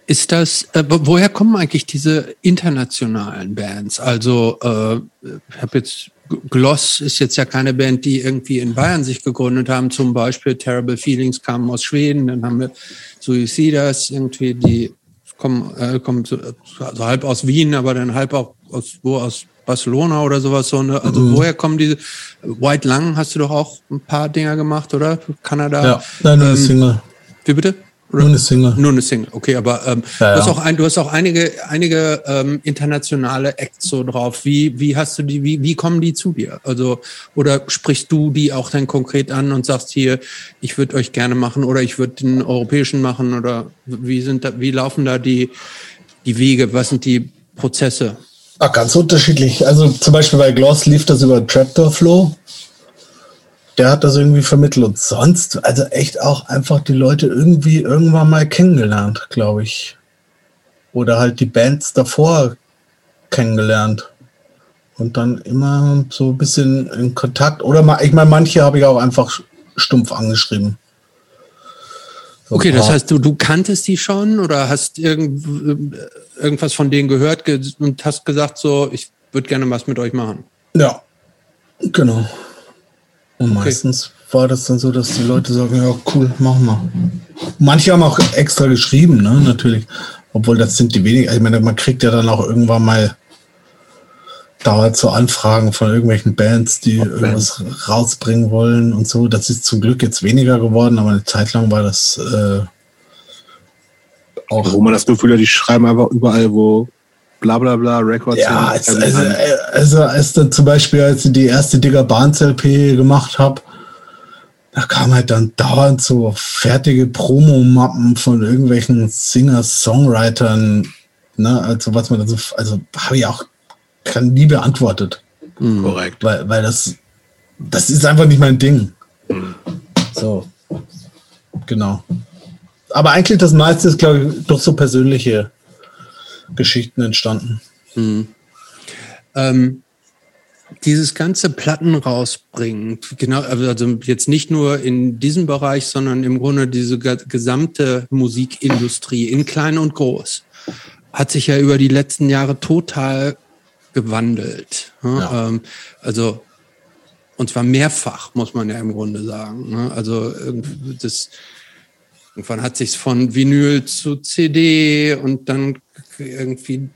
ist das, äh, woher kommen eigentlich diese internationalen Bands? Also, äh, ich habe jetzt Gloss ist jetzt ja keine Band, die irgendwie in Bayern sich gegründet haben. Zum Beispiel Terrible Feelings kamen aus Schweden. Dann haben wir Suicidas irgendwie, die kommen, äh, kommen so, also halb aus Wien, aber dann halb auch aus, wo aus Barcelona oder sowas. So, ne? Also mhm. woher kommen diese? White Lang hast du doch auch ein paar Dinger gemacht, oder? Kanada. Ja, nein, ähm, Single. Wie bitte? Oder? Nur eine Single. Nur eine Single, okay, aber ähm, Ja, du, hast ja. auch ein, du hast auch einige, einige ähm, internationale Acts so drauf. Wie, wie hast du die, wie, wie kommen die zu dir? Also, oder sprichst du die auch dann konkret an und sagst hier, ich würde euch gerne machen oder ich würde den europäischen machen oder wie sind da, wie laufen da die, die Wege? Was sind die Prozesse? Ah, ganz unterschiedlich. Also zum Beispiel bei Gloss lief das über Trapdoor Flow. Der hat das irgendwie vermittelt und sonst, also echt auch einfach die Leute irgendwie irgendwann mal kennengelernt, glaube ich. Oder halt die Bands davor kennengelernt. Und dann immer so ein bisschen in Kontakt. Oder mal, ich meine, manche habe ich auch einfach stumpf angeschrieben. So Okay, das heißt, du, du kanntest die schon oder hast irgend, irgendwas von denen gehört ge und hast gesagt so, ich würde gerne was mit euch machen. Ja, genau. Und meistens war das dann so, dass die Leute sagen, ja, cool, machen wir. Manche haben auch extra geschrieben, ne, natürlich. Obwohl das sind die wenigen. Ich meine, man kriegt ja dann auch irgendwann mal dauernd so Anfragen von irgendwelchen Bands, die irgendwas rausbringen wollen und so. Das ist zum Glück jetzt weniger geworden, aber eine Zeit lang war das äh, auch Wo man das Gefühl hat, die schreiben einfach überall, wo bla bla bla Records. Ja, als, also, also als dann zum Beispiel, als ich die erste Digger Barnes LP gemacht habe, da kam halt dann dauernd so fertige Promomappen von irgendwelchen Singer-Songwritern, ne, also was man da so, also habe ich auch kann nie beantwortet, korrekt. weil, weil das, das ist einfach nicht mein Ding. So, genau. Aber eigentlich das meiste ist, glaube ich, durch so persönliche Geschichten entstanden. Ähm, dieses ganze Platten rausbringen, genau, also jetzt nicht nur in diesem Bereich, sondern im Grunde diese ge- gesamte Musikindustrie in klein und groß hat sich ja über die letzten Jahre total gewandelt. ne? Ja. Ähm, also und zwar mehrfach, muss man ja im Grunde sagen. ne? Also das Irgendwann hat sich's von Vinyl zu CD und dann irgendwie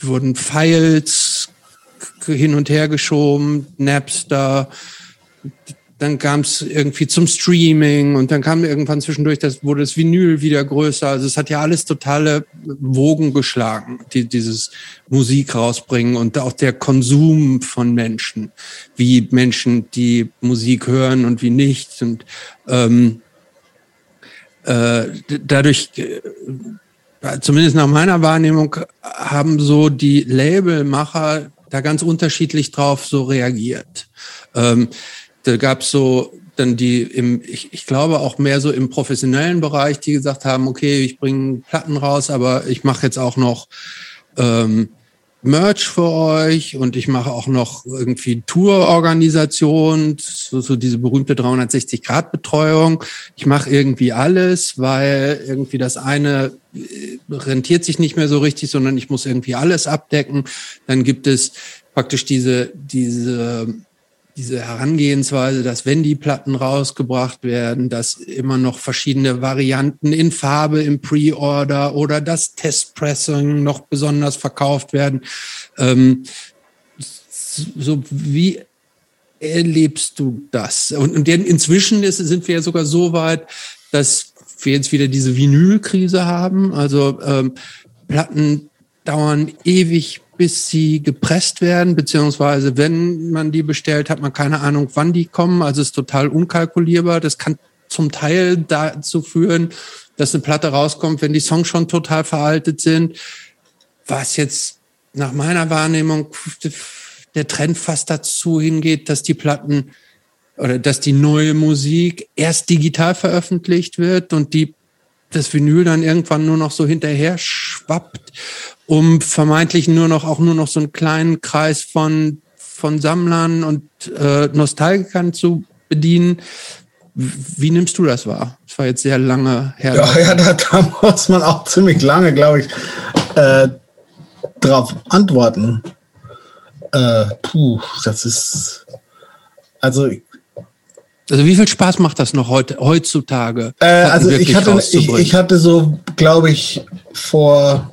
wurden Files hin und her geschoben, Napster. Dann kam es irgendwie zum Streaming und dann kam irgendwann zwischendurch, das wurde das Vinyl wieder größer. Also es hat ja alles totale Wogen geschlagen, die, dieses Musik rausbringen und auch der Konsum von Menschen, wie Menschen die Musik hören und wie nicht. Und ähm, äh, dadurch, äh, zumindest nach meiner Wahrnehmung, haben so die Labelmacher da ganz unterschiedlich drauf so reagiert. Ähm, da gab's so dann die im, ich, ich glaube auch mehr so im professionellen Bereich, die gesagt haben, okay, ich bringe Platten raus, aber ich mache jetzt auch noch ähm, Merch für euch und ich mache auch noch irgendwie Tourorganisation, so, so diese berühmte 360-Grad-Betreuung. Ich mache irgendwie alles, weil irgendwie das eine äh, rentiert sich nicht mehr so richtig, sondern ich muss irgendwie alles abdecken. Dann gibt es praktisch diese, diese diese Herangehensweise, dass wenn die Platten rausgebracht werden, dass immer noch verschiedene Varianten in Farbe im Pre-Order oder das Testpressing noch besonders verkauft werden. Ähm, so wie erlebst du das? Und, und inzwischen ist, sind wir ja sogar so weit, dass wir jetzt wieder diese Vinylkrise haben. Also ähm, Platten dauern ewig, bis sie gepresst werden, beziehungsweise wenn man die bestellt, hat man keine Ahnung, wann die kommen. Also ist total unkalkulierbar. Das kann zum Teil dazu führen, dass eine Platte rauskommt, wenn die Songs schon total veraltet sind. Was jetzt nach meiner Wahrnehmung der Trend fast dazu hingeht, dass die Platten oder dass die neue Musik erst digital veröffentlicht wird und die das Vinyl dann irgendwann nur noch so hinterher schwappt, um vermeintlich nur noch auch nur noch so einen kleinen Kreis von von Sammlern und äh, Nostalgikern zu bedienen. Wie nimmst du das wahr? Das war jetzt sehr lange her. Ja, ja da, da muss man auch ziemlich lange, glaube ich, äh, drauf antworten. Äh, puh, das ist. Also, Also wie viel Spaß macht das noch heute, heutzutage? äh, also ich, hatte, ich, ich hatte so, glaube ich, vor.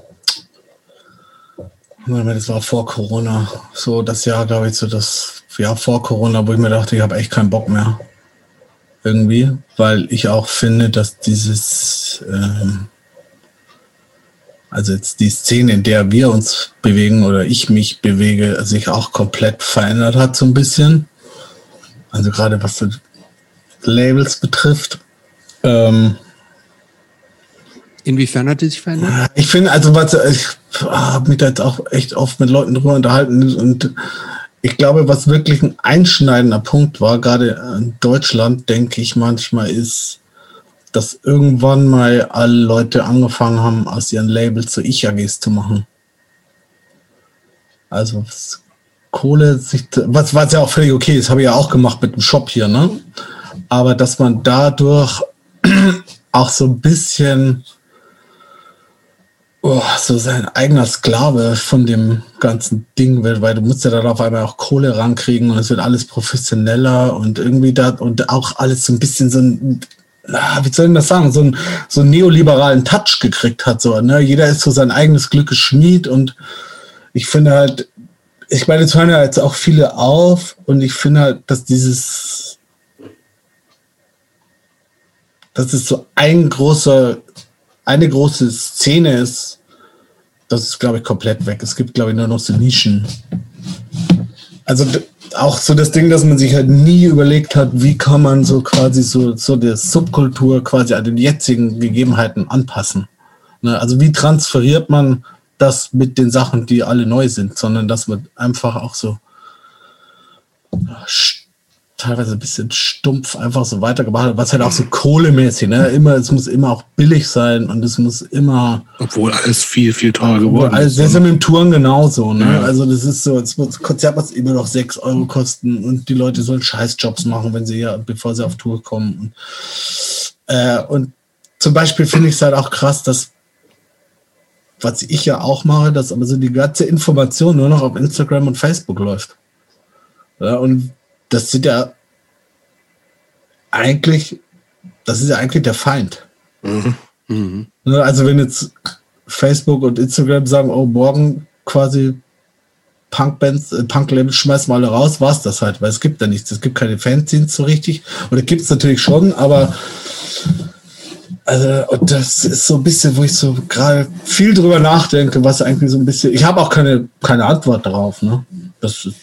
Das war vor Corona. So das Jahr, glaube ich, so das Jahr vor Corona, wo ich mir dachte, ich habe echt keinen Bock mehr. irgendwie, weil ich auch finde, dass dieses, ähm, also jetzt die Szene, in der wir uns bewegen oder ich mich bewege, sich auch komplett verändert hat, so ein bisschen. Also gerade was Labels betrifft. Ähm, Inwiefern hat die sich verändert? Ich finde, also was ich habe mich da jetzt auch echt oft mit Leuten drüber unterhalten und ich glaube, was wirklich ein einschneidender Punkt war, gerade in Deutschland, denke ich manchmal, ist, dass irgendwann mal alle Leute angefangen haben, aus ihren Labels so Ich-AGs zu machen. Also Kohle, was, was ja auch völlig okay ist, habe ich ja auch gemacht mit dem Shop hier, ne? Aber dass man dadurch auch so ein bisschen oh, so sein eigener Sklave von dem ganzen Ding wird, weil du musst ja dann auf einmal auch Kohle rankriegen und es wird alles professioneller und irgendwie da und auch alles so ein bisschen so ein wie soll ich das sagen, so, ein, so einen neoliberalen Touch gekriegt hat. So, ne? Jeder ist so sein eigenes Glück geschmied und ich finde halt, ich meine, es hören ja jetzt auch viele auf und ich finde halt, dass dieses, dass es so ein großer eine große Szene ist, das ist, glaube ich, komplett weg. Es gibt, glaube ich, nur noch so Nischen. Also auch so das Ding, dass man sich halt nie überlegt hat, wie kann man so quasi so, so der Subkultur quasi an den jetzigen Gegebenheiten anpassen. Ne? Also wie transferiert man das mit den Sachen, die alle neu sind, sondern dass man einfach auch so teilweise ein bisschen stumpf einfach so weitergemacht hat, was halt auch so kohlemäßig, ne? Immer, es muss immer auch billig sein und es muss immer. Obwohl alles viel, viel teurer geworden ist. Das ist ja mit dem Touren genauso, ne? Ja. Also das ist so, das Konzert muss immer noch 6 Euro kosten und die Leute sollen Scheißjobs machen, wenn sie ja, bevor sie auf Tour kommen. Und, äh, und zum Beispiel finde ich es halt auch krass, dass was ich ja auch mache, dass aber so die ganze Information nur noch auf Instagram und Facebook läuft. Ja, und das sind ja eigentlich, das ist ja eigentlich der Feind. Mhm. Mhm. Ne, also wenn jetzt Facebook und Instagram sagen, oh, morgen quasi Punkbands, äh, Punk-Labels schmeißen wir alle raus, war es das halt, weil es gibt da nichts. Es gibt keine Fanzines so richtig. Oder gibt es natürlich schon, aber also, und das ist so ein bisschen, wo ich so gerade viel drüber nachdenke, was eigentlich so ein bisschen, ich habe auch keine, keine Antwort darauf, ne? Das ist,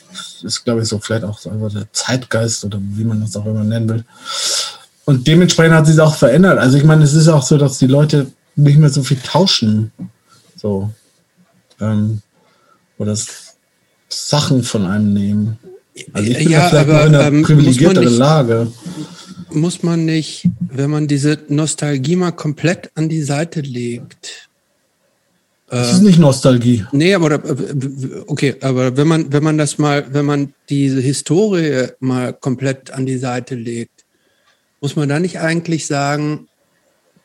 ist, glaube ich, so vielleicht auch so der Zeitgeist oder wie man das auch immer nennen will. Und dementsprechend hat sich es auch verändert. Also ich meine, es ist auch so, dass die Leute nicht mehr so viel tauschen. So. Ähm, oder Sachen von einem nehmen. Also ich bin ja, vielleicht aber, in einer ähm, privilegierteren nicht, Lage. Muss man nicht, wenn man diese Nostalgie mal komplett an die Seite legt, das ist nicht Nostalgie. Nee, aber okay, aber wenn man, wenn man das mal, wenn man diese Historie mal komplett an die Seite legt, muss man da nicht eigentlich sagen,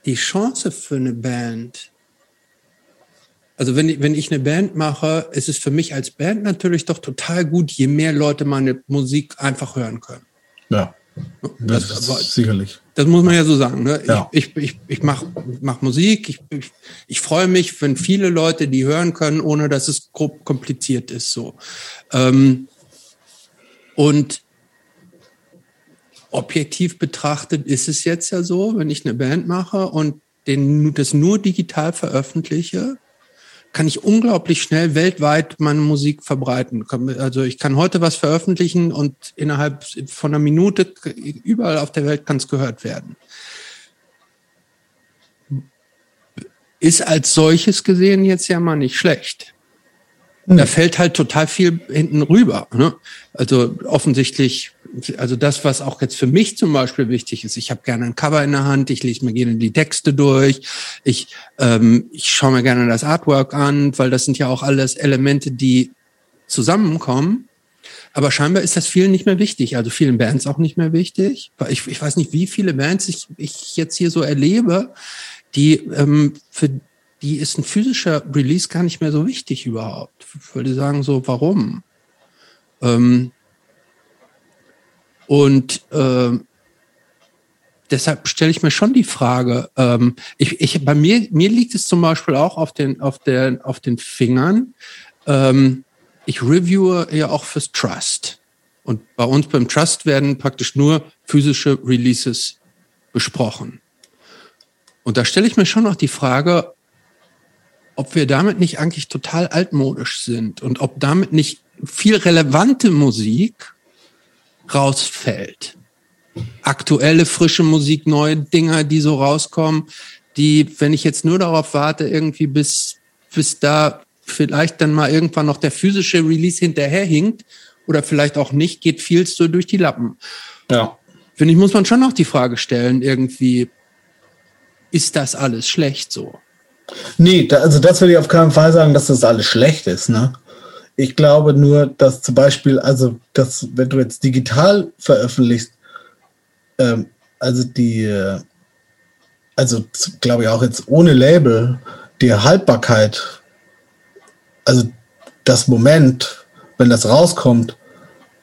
die Chance für eine Band, also wenn ich, wenn ich eine Band mache, ist es für mich als Band natürlich doch total gut, je mehr Leute meine Musik einfach hören können. Ja. Das, das sicherlich. Das muss man ja so sagen. Ne? Ja. Ich, ich, ich mache mach Musik, ich, ich, ich freue mich, wenn viele Leute die hören können, ohne dass es grob kompliziert ist. So. Ähm, und objektiv betrachtet ist es jetzt ja so, wenn ich eine Band mache und den, das nur digital veröffentliche, kann ich unglaublich schnell weltweit meine Musik verbreiten. Also ich kann heute was veröffentlichen und innerhalb von einer Minute überall auf der Welt kann es gehört werden. Ist als solches gesehen jetzt ja mal nicht schlecht. Da hm. fällt halt total viel hinten rüber. Ne? Also offensichtlich also das, was auch jetzt für mich zum Beispiel wichtig ist, ich habe gerne ein Cover in der Hand, ich lese mir gerne die Texte durch, ich, ähm, ich schaue mir gerne das Artwork an, weil das sind ja auch alles Elemente, die zusammenkommen. Aber scheinbar ist das vielen nicht mehr wichtig, also vielen Bands auch nicht mehr wichtig. Ich, ich weiß nicht, wie viele Bands ich, ich jetzt hier so erlebe, die ähm, für die ist ein physischer Release gar nicht mehr so wichtig überhaupt. Ich würde sagen so, warum? Ähm, und äh, deshalb stelle ich mir schon die Frage, ähm, ich, ich, bei mir, mir liegt es zum Beispiel auch auf den, auf den, auf den Fingern. Ähm, ich reviewe ja auch fürs Trust. Und bei uns beim Trust werden praktisch nur physische Releases besprochen. Und da stelle ich mir schon noch die Frage, ob wir damit nicht eigentlich total altmodisch sind und ob damit nicht viel relevante Musik rausfällt. Aktuelle, frische Musik, neue Dinger, die so rauskommen, die, wenn ich jetzt nur darauf warte, irgendwie bis, bis da vielleicht dann mal irgendwann noch der physische Release hinterherhinkt oder vielleicht auch nicht, geht viel so durch die Lappen. Ja. Finde ich, muss man schon noch die Frage stellen, irgendwie, ist das alles schlecht so? Nee, da, also das würde ich auf keinen Fall sagen, dass das alles schlecht ist. Ne? Ich glaube nur, dass zum Beispiel, also dass, wenn du jetzt digital veröffentlichst, ähm, also die, äh, also glaube ich auch jetzt ohne Label, die Haltbarkeit, also das Moment, wenn das rauskommt,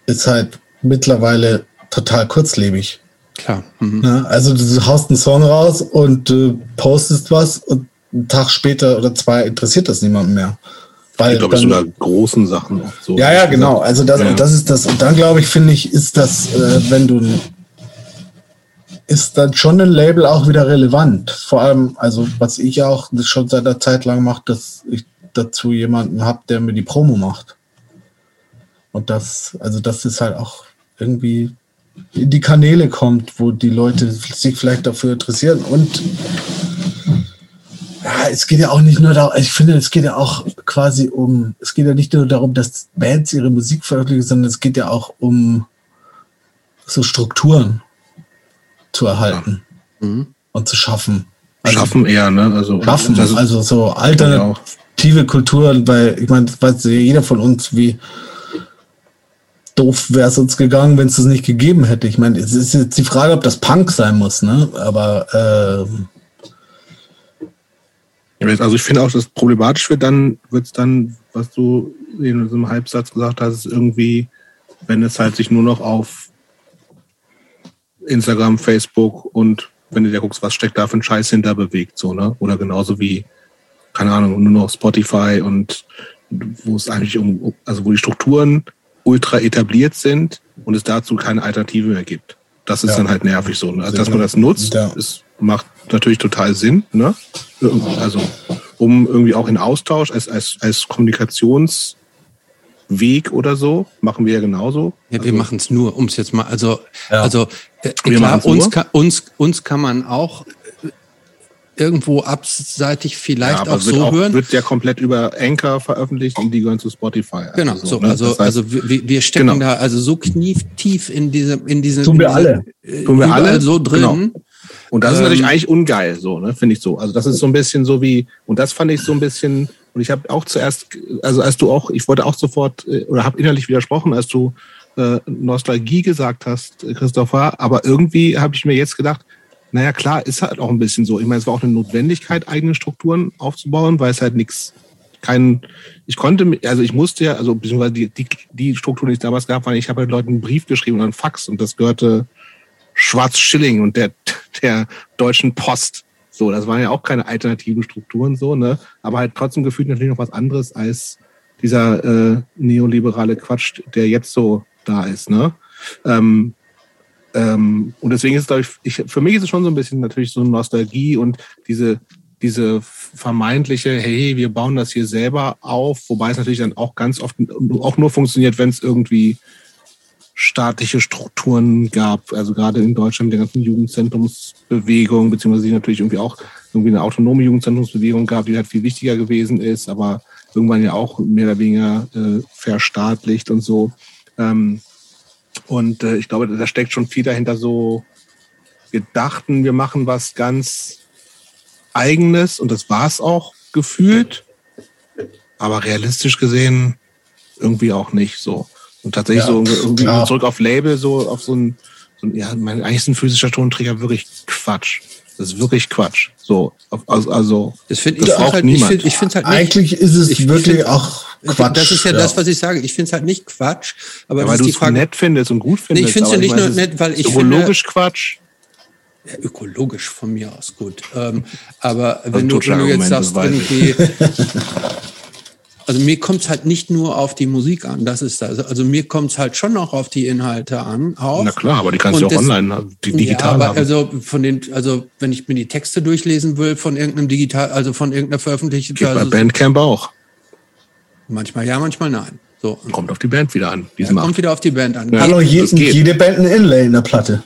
ist halt mittlerweile total kurzlebig. Klar. Mhm. Ne? Also du haust einen Song raus und äh, postest was und einen Tag später oder zwei interessiert das niemanden mehr. Weil ich glaube, dann, sogar großen Sachen. Auch so. ja, ja, genau. Also das, Ja. das ist das. Und dann glaube ich, finde ich, ist das, äh, wenn du ist dann schon ein Label auch wieder relevant. Vor allem, also was ich auch schon seit einer Zeit lang mache, dass ich dazu jemanden habe, der mir die Promo macht. Und das, also das ist halt auch irgendwie in die Kanäle kommt, wo die Leute sich vielleicht dafür interessieren. Und ja, es geht ja auch nicht nur darum, ich finde, es geht ja auch quasi um, es geht ja nicht nur darum, dass Bands ihre Musik veröffentlichen, sondern es geht ja auch um so Strukturen zu erhalten Mhm. und zu schaffen. Also Schaffen eher, ne? Also, schaffen, ist- also so Ja, alternative Kulturen, weil ich meine, das weiß ja jeder von uns, wie doof wäre es uns gegangen, wenn es das nicht gegeben hätte. Ich meine, es ist jetzt die Frage, ob das Punk sein muss, ne? Aber ähm, Also ich finde auch, dass problematisch wird dann, wird es dann, was du in so einem Halbsatz gesagt hast, ist irgendwie, wenn es halt sich nur noch auf Instagram, Facebook und wenn du dir guckst, was steckt da für ein Scheiß hinter bewegt, so, ne? Oder genauso wie, keine Ahnung, nur noch Spotify und wo es eigentlich um, also wo die Strukturen ultra etabliert sind und es dazu keine Alternative mehr gibt. Das ist Ja. dann halt nervig so. Ne? Also, dass man das nutzt, Ja. ist, macht natürlich total Sinn. Ne? Also, um irgendwie auch in Austausch als, als, als Kommunikationsweg oder so, machen wir ja genauso. Ja, wir machen es nur, um es jetzt mal, also, Ja. also äh, klar, uns kann, uns, uns kann man auch äh, irgendwo abseitig vielleicht aber auch so auch, hören. wird ja komplett über Anchor veröffentlicht und die gehören zu Spotify. Genau, so, ne? also, Das heißt, also wir, wir stecken Genau. da also so knietief in diesem, in diesem, Tun wir alle. äh, Tun wir alle, so drin. genau. Und das ist Ähm, natürlich eigentlich ungeil, so, ne, finde ich so. Also das ist so ein bisschen so wie, und das fand ich so ein bisschen, und ich habe auch zuerst, also als du auch, ich wollte auch sofort, äh, oder habe innerlich widersprochen, als du äh, Nostalgie gesagt hast, äh, Christopher, aber irgendwie habe ich mir jetzt gedacht, naja, klar, ist halt auch ein bisschen so. Ich meine, es war auch eine Notwendigkeit, eigene Strukturen aufzubauen, weil es halt nichts, kein, ich konnte, also ich musste ja, also beziehungsweise die, die, die Strukturen, die es damals gab, waren, ich habe halt Leuten einen Brief geschrieben und einen Fax und das gehörte Schwarz Schilling und der, der Deutschen Post. So, das waren ja auch keine alternativen Strukturen, so, ne? Aber halt trotzdem gefühlt natürlich noch was anderes als dieser äh, neoliberale Quatsch, der jetzt so da ist, ne? Ähm, ähm, und deswegen ist es, glaube ich, ich, für mich ist es schon so ein bisschen natürlich so Nostalgie und diese, diese vermeintliche, hey, wir bauen das hier selber auf, wobei es natürlich dann auch ganz oft auch nur funktioniert, wenn es irgendwie staatliche Strukturen gab, also gerade in Deutschland der ganzen Jugendzentrumsbewegung, beziehungsweise die natürlich irgendwie auch irgendwie eine autonome Jugendzentrumsbewegung gab, die halt viel wichtiger gewesen ist, aber irgendwann ja auch mehr oder weniger äh, verstaatlicht und so. Ähm, und äh, ich glaube, da steckt schon viel dahinter so, wir dachten, wir machen was ganz Eigenes und das war es auch gefühlt, aber realistisch gesehen irgendwie auch nicht so. Und tatsächlich Ja, so irgendwie klar. zurück auf Label, so auf so ein, so ein ja, mein, eigentlich ist ein physischer Tonträger wirklich Quatsch. Das ist wirklich Quatsch. So, also, also Das finde Das ich, find braucht halt, ich niemand. finde ich find's halt nicht, eigentlich ist es Ich- ich wirklich find- auch Quatsch. Das ist ja, das, was ich sage. Ich finde es halt nicht Quatsch, aber ja, das weil du es nett findest und gut findest. ich find's ja aber nicht nur es nett, weil ich ökologisch Quatsch. Ja, ökologisch von mir aus gut. Ähm, aber Also wenn du, wenn du jetzt sagst, ich. irgendwie, Also mir kommt es halt nicht nur auf die Musik an, das ist das. Also mir kommt es halt schon noch auf die Inhalte an. Auch. Na klar, aber die kannst du auch das, online, die digital ja, aber haben. Also von den, also wenn ich mir die Texte durchlesen will von irgendeinem digital, also von irgendeiner Veröffentlichung. Geht bei also Bandcamp auch. Manchmal ja, manchmal nein. So. Kommt auf die Band wieder an. Die Ja, kommt wieder auf die Band an. Ja. Hallo, je, jede Band ein Inlay in der Platte.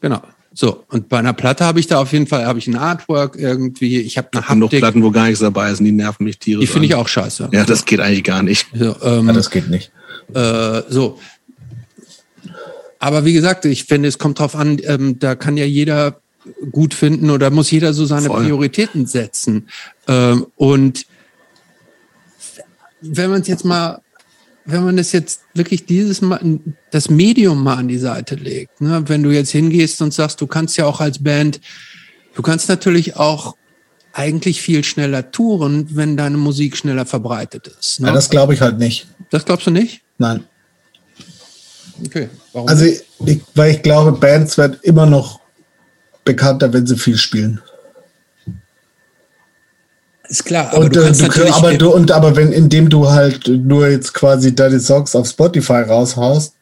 Genau. So, und bei einer Platte habe ich da auf jeden Fall habe ich ein Artwork irgendwie, ich habe eine Genug Haptik, Platten, wo gar nichts dabei ist, und die nerven mich tierisch. die finde ich auch scheiße. Ja, das geht eigentlich gar nicht. So, ähm, Ja, das geht nicht. äh, so. Aber wie gesagt, ich finde, es kommt drauf an, ähm, da kann ja jeder gut finden oder muss jeder so seine Voll. Prioritäten setzen. Ähm, und wenn man es jetzt mal, wenn man das jetzt wirklich dieses Mal, das Medium mal an die Seite legt, ne? wenn du jetzt hingehst und sagst, du kannst ja auch als Band, du kannst natürlich auch eigentlich viel schneller touren, wenn deine Musik schneller verbreitet ist. Ne? Ja, das glaube ich halt nicht. das glaubst du nicht? Nein. Okay. Warum? Also, ich, weil ich glaube, Bands werden immer noch bekannter, wenn sie viel spielen. Ist klar, aber Und, du äh, kannst du, natürlich, aber du, und aber wenn, indem du halt nur jetzt quasi deine Songs auf Spotify raushaust,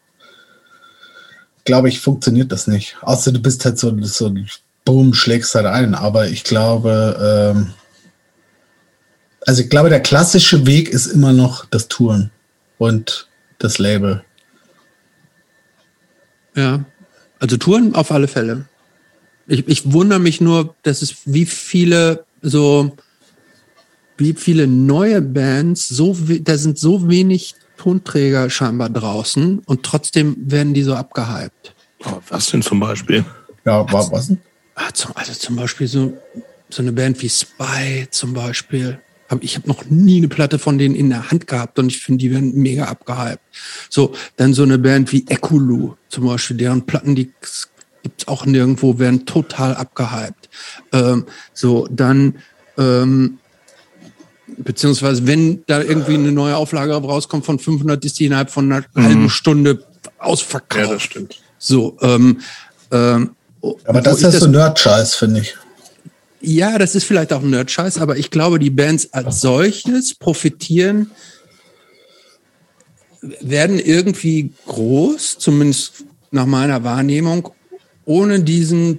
glaube ich, funktioniert das nicht. Außer du bist halt so, so ein Boom, schlägst halt ein. Aber ich glaube, ähm, also ich glaube, der klassische Weg ist immer noch das Touren und das Label. ja, also Touren auf alle Fälle. Ich, ich wundere mich nur, dass es wie viele so, wie viele neue Bands, so, da sind so wenig Tonträger scheinbar draußen und trotzdem werden die so abgehypt. Oh, was denn zum Beispiel? Ja, was? denn? Ah, also zum Beispiel so, so eine Band wie Spy zum Beispiel. Ich habe noch nie eine Platte von denen in der Hand gehabt und ich finde, die werden mega abgehypt. So, dann so eine Band wie Ekulu zum Beispiel, deren Platten, die gibt's auch nirgendwo, werden total abgehypt. Ähm, so, dann, ähm, beziehungsweise wenn da irgendwie eine neue Auflage rauskommt von 500, ist die innerhalb von einer halben Stunde ausverkauft. stimmt. So, ähm, ähm, Aber das ist so Nerd-Scheiß, finde ich. ja, das ist vielleicht auch ein Nerd-Scheiß, aber ich glaube, die Bands als solches profitieren, werden irgendwie groß, zumindest nach meiner Wahrnehmung, ohne diesen,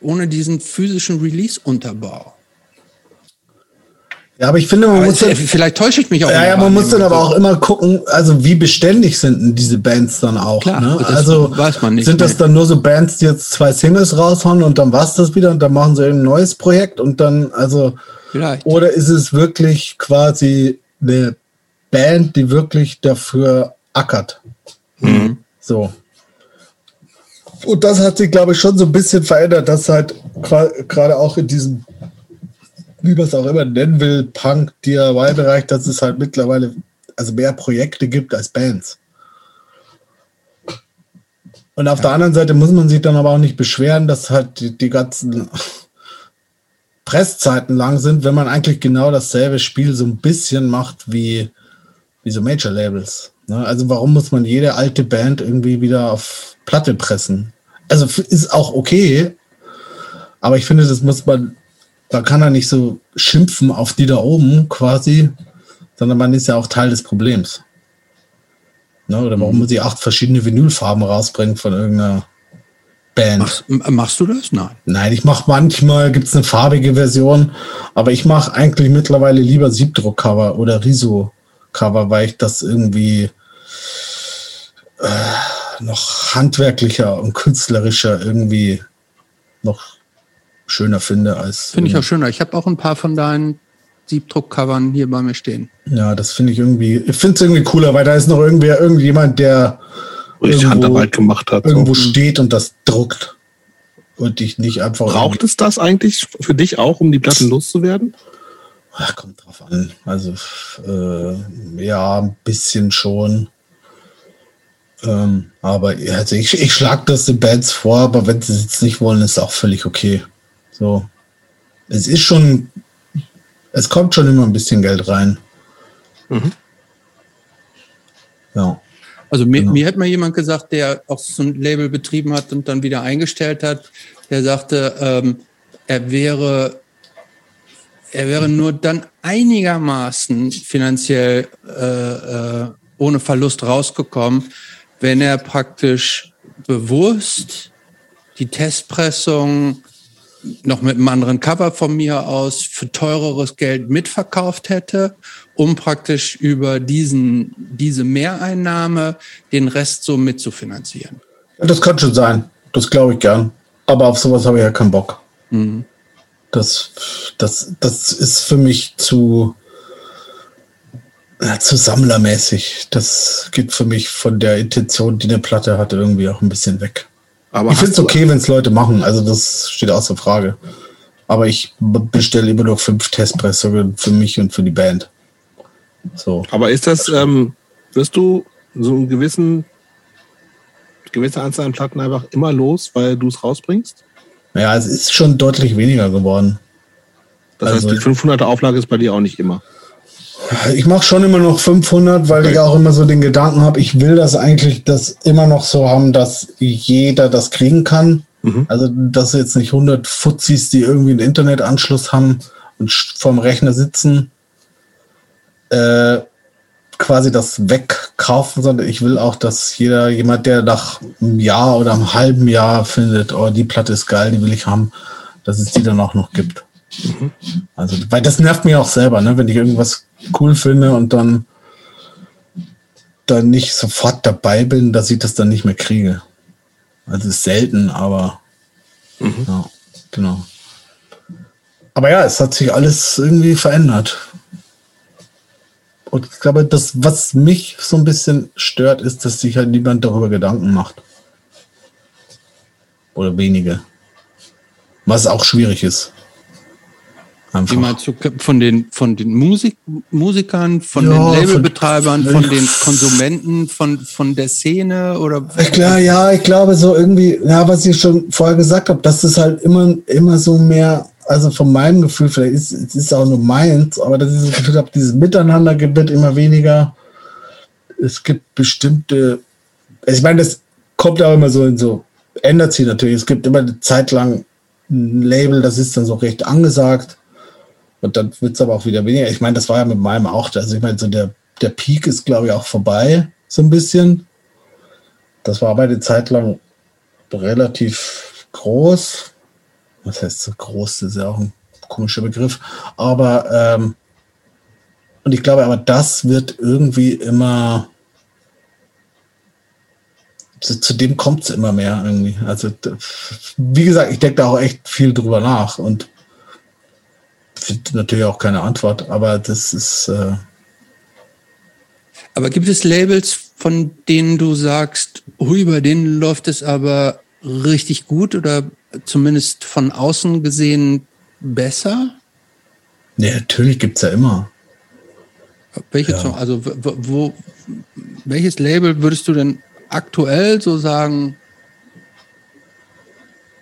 ohne diesen physischen Release-Unterbau. Ja, aber ich finde, man Aber muss dann, vielleicht täusche ich mich auch. ja, ja, man muss dann aber auch immer gucken, also wie beständig sind denn diese Bands dann auch. Klar, ne? Also weiß man nicht, sind das dann nur so Bands, die jetzt zwei Singles raushauen und dann war's das wieder und dann machen sie ein neues Projekt und dann, also, Vielleicht. oder ist es wirklich quasi eine Band, die wirklich dafür ackert? Mhm. So. Und das hat sich, glaube ich, schon so ein bisschen verändert, dass halt gerade auch in diesem, wie man es auch immer nennen will, Punk, DIY-Bereich, dass es halt mittlerweile also mehr Projekte gibt als Bands. Und auf der anderen Seite muss man sich dann aber auch nicht beschweren, dass halt die, die ganzen Presszeiten lang sind, wenn man eigentlich genau dasselbe Spiel so ein bisschen macht wie, wie so Major-Labels. Ne? Also warum muss man jede alte Band irgendwie wieder auf Platte pressen? Also ist auch okay, aber ich finde, das muss man, da kann er nicht so schimpfen auf die da oben quasi, sondern man ist ja auch Teil des Problems. Ne? Oder warum muss ich acht verschiedene Vinylfarben rausbringen von irgendeiner Band? Machst, machst du das? Nein. Nein, ich mache manchmal, gibt es eine farbige Version, aber ich mache eigentlich mittlerweile lieber Siebdruckcover oder Riso-Cover, weil ich das irgendwie äh, noch handwerklicher und künstlerischer irgendwie noch schöner finde als. Finde ich auch schöner. Ich habe auch ein paar von deinen Siebdruckcovern hier bei mir stehen. Ja, das finde ich irgendwie, ich finde es irgendwie cooler, weil da ist noch irgendwie irgendjemand, der Richtig Irgendwo- Handarbeit gemacht hat. irgendwo So. steht und das druckt. Und dich nicht einfach. Braucht es das eigentlich für dich auch, um die Platten loszuwerden? Ach, kommt drauf an. Also, äh, ja, ein bisschen schon. Ähm, aber also ich, ich schlage das den Bands vor, aber wenn sie es jetzt nicht wollen, ist auch völlig okay. So. Es ist schon, es kommt schon immer ein bisschen Geld rein. Mhm. Ja. Also mir, Genau. mir hat mal jemand gesagt, der auch so ein Label betrieben hat und dann wieder eingestellt hat, der sagte, ähm, er wäre er wäre nur dann einigermaßen finanziell äh, äh, ohne Verlust rausgekommen, wenn er praktisch bewusst die Testpressung noch mit einem anderen Cover von mir aus für teureres Geld mitverkauft hätte, um praktisch über diesen, diese Mehreinnahme den Rest so mitzufinanzieren. Das kann schon sein. Das glaube ich gern. Aber auf sowas habe ich ja keinen Bock. Mhm. Das, das, das ist für mich zu, ja, zu sammlermäßig. Das geht für mich von der Intention, die eine Platte hatte, irgendwie auch ein bisschen weg. Aber ich finde es okay, wenn es Leute machen. Also das steht außer Frage. Aber ich bestelle immer noch fünf Testpressungen für mich und für die Band. So. Aber ist das, ähm, wirst du so einen gewissen, gewisse Anzahl an Platten einfach immer los, weil du es rausbringst? Ja, es ist schon deutlich weniger geworden. Das also, heißt, die 500er Auflage ist bei dir auch nicht immer. Ich mache schon immer noch 500, weil okay. ich auch immer so den Gedanken habe, ich will das eigentlich das immer noch so haben, dass jeder das kriegen kann. Mhm. Also, dass jetzt nicht 100 Fuzis, die irgendwie einen Internetanschluss haben und vorm Rechner sitzen, äh, quasi das wegkaufen, sondern ich will auch, dass jeder, jemand, der nach einem Jahr oder einem halben Jahr findet, oh, die Platte ist geil, die will ich haben, dass es die dann auch noch gibt. Mhm. Also, weil das nervt mich auch selber, ne? wenn ich irgendwas cool finde und dann, dann nicht sofort dabei bin, dass ich das dann nicht mehr kriege. Also ist selten, aber mhm. ja, genau. Aber ja, es hat sich alles irgendwie verändert. Und ich glaube, das, was mich so ein bisschen stört, ist, dass sich halt niemand darüber Gedanken macht. Oder wenige. Was auch schwierig ist. Einfach. Wie meinst du von den, von den Musik, Musikern, von ja, den Labelbetreibern, von, von, den Konsumenten, von, von der Szene oder? Klar, ja, ich glaube so irgendwie, ja, was ich schon vorher gesagt habe, dass es halt immer, immer so mehr, also von meinem Gefühl, vielleicht ist es ist auch nur meins, aber dass ich das Gefühl habe, dieses Miteinander wird immer weniger. Es gibt bestimmte, ich meine, das kommt auch immer so in so, ändert sich natürlich. Es gibt immer eine Zeit lang ein Label, das ist dann so recht angesagt und dann wird es aber auch wieder weniger. Ich meine, das war ja mit meinem auch. Also ich meine, so der, der Peak ist, glaube ich, auch vorbei, so ein bisschen. Das war aber eine Zeit lang relativ groß. Was heißt so groß? Das ist ja auch ein komischer Begriff. Aber ähm, und ich glaube, aber das wird irgendwie immer zu, zu dem kommt es immer mehr irgendwie. Also wie gesagt, ich denke da auch echt viel drüber nach und natürlich auch keine Antwort, aber das ist. Äh aber gibt es Labels, von denen du sagst, hui, bei denen läuft es aber richtig gut oder zumindest von außen gesehen besser? Nee, natürlich gibt es ja immer. Welche, ja. also wo, welches Label würdest du denn aktuell so sagen,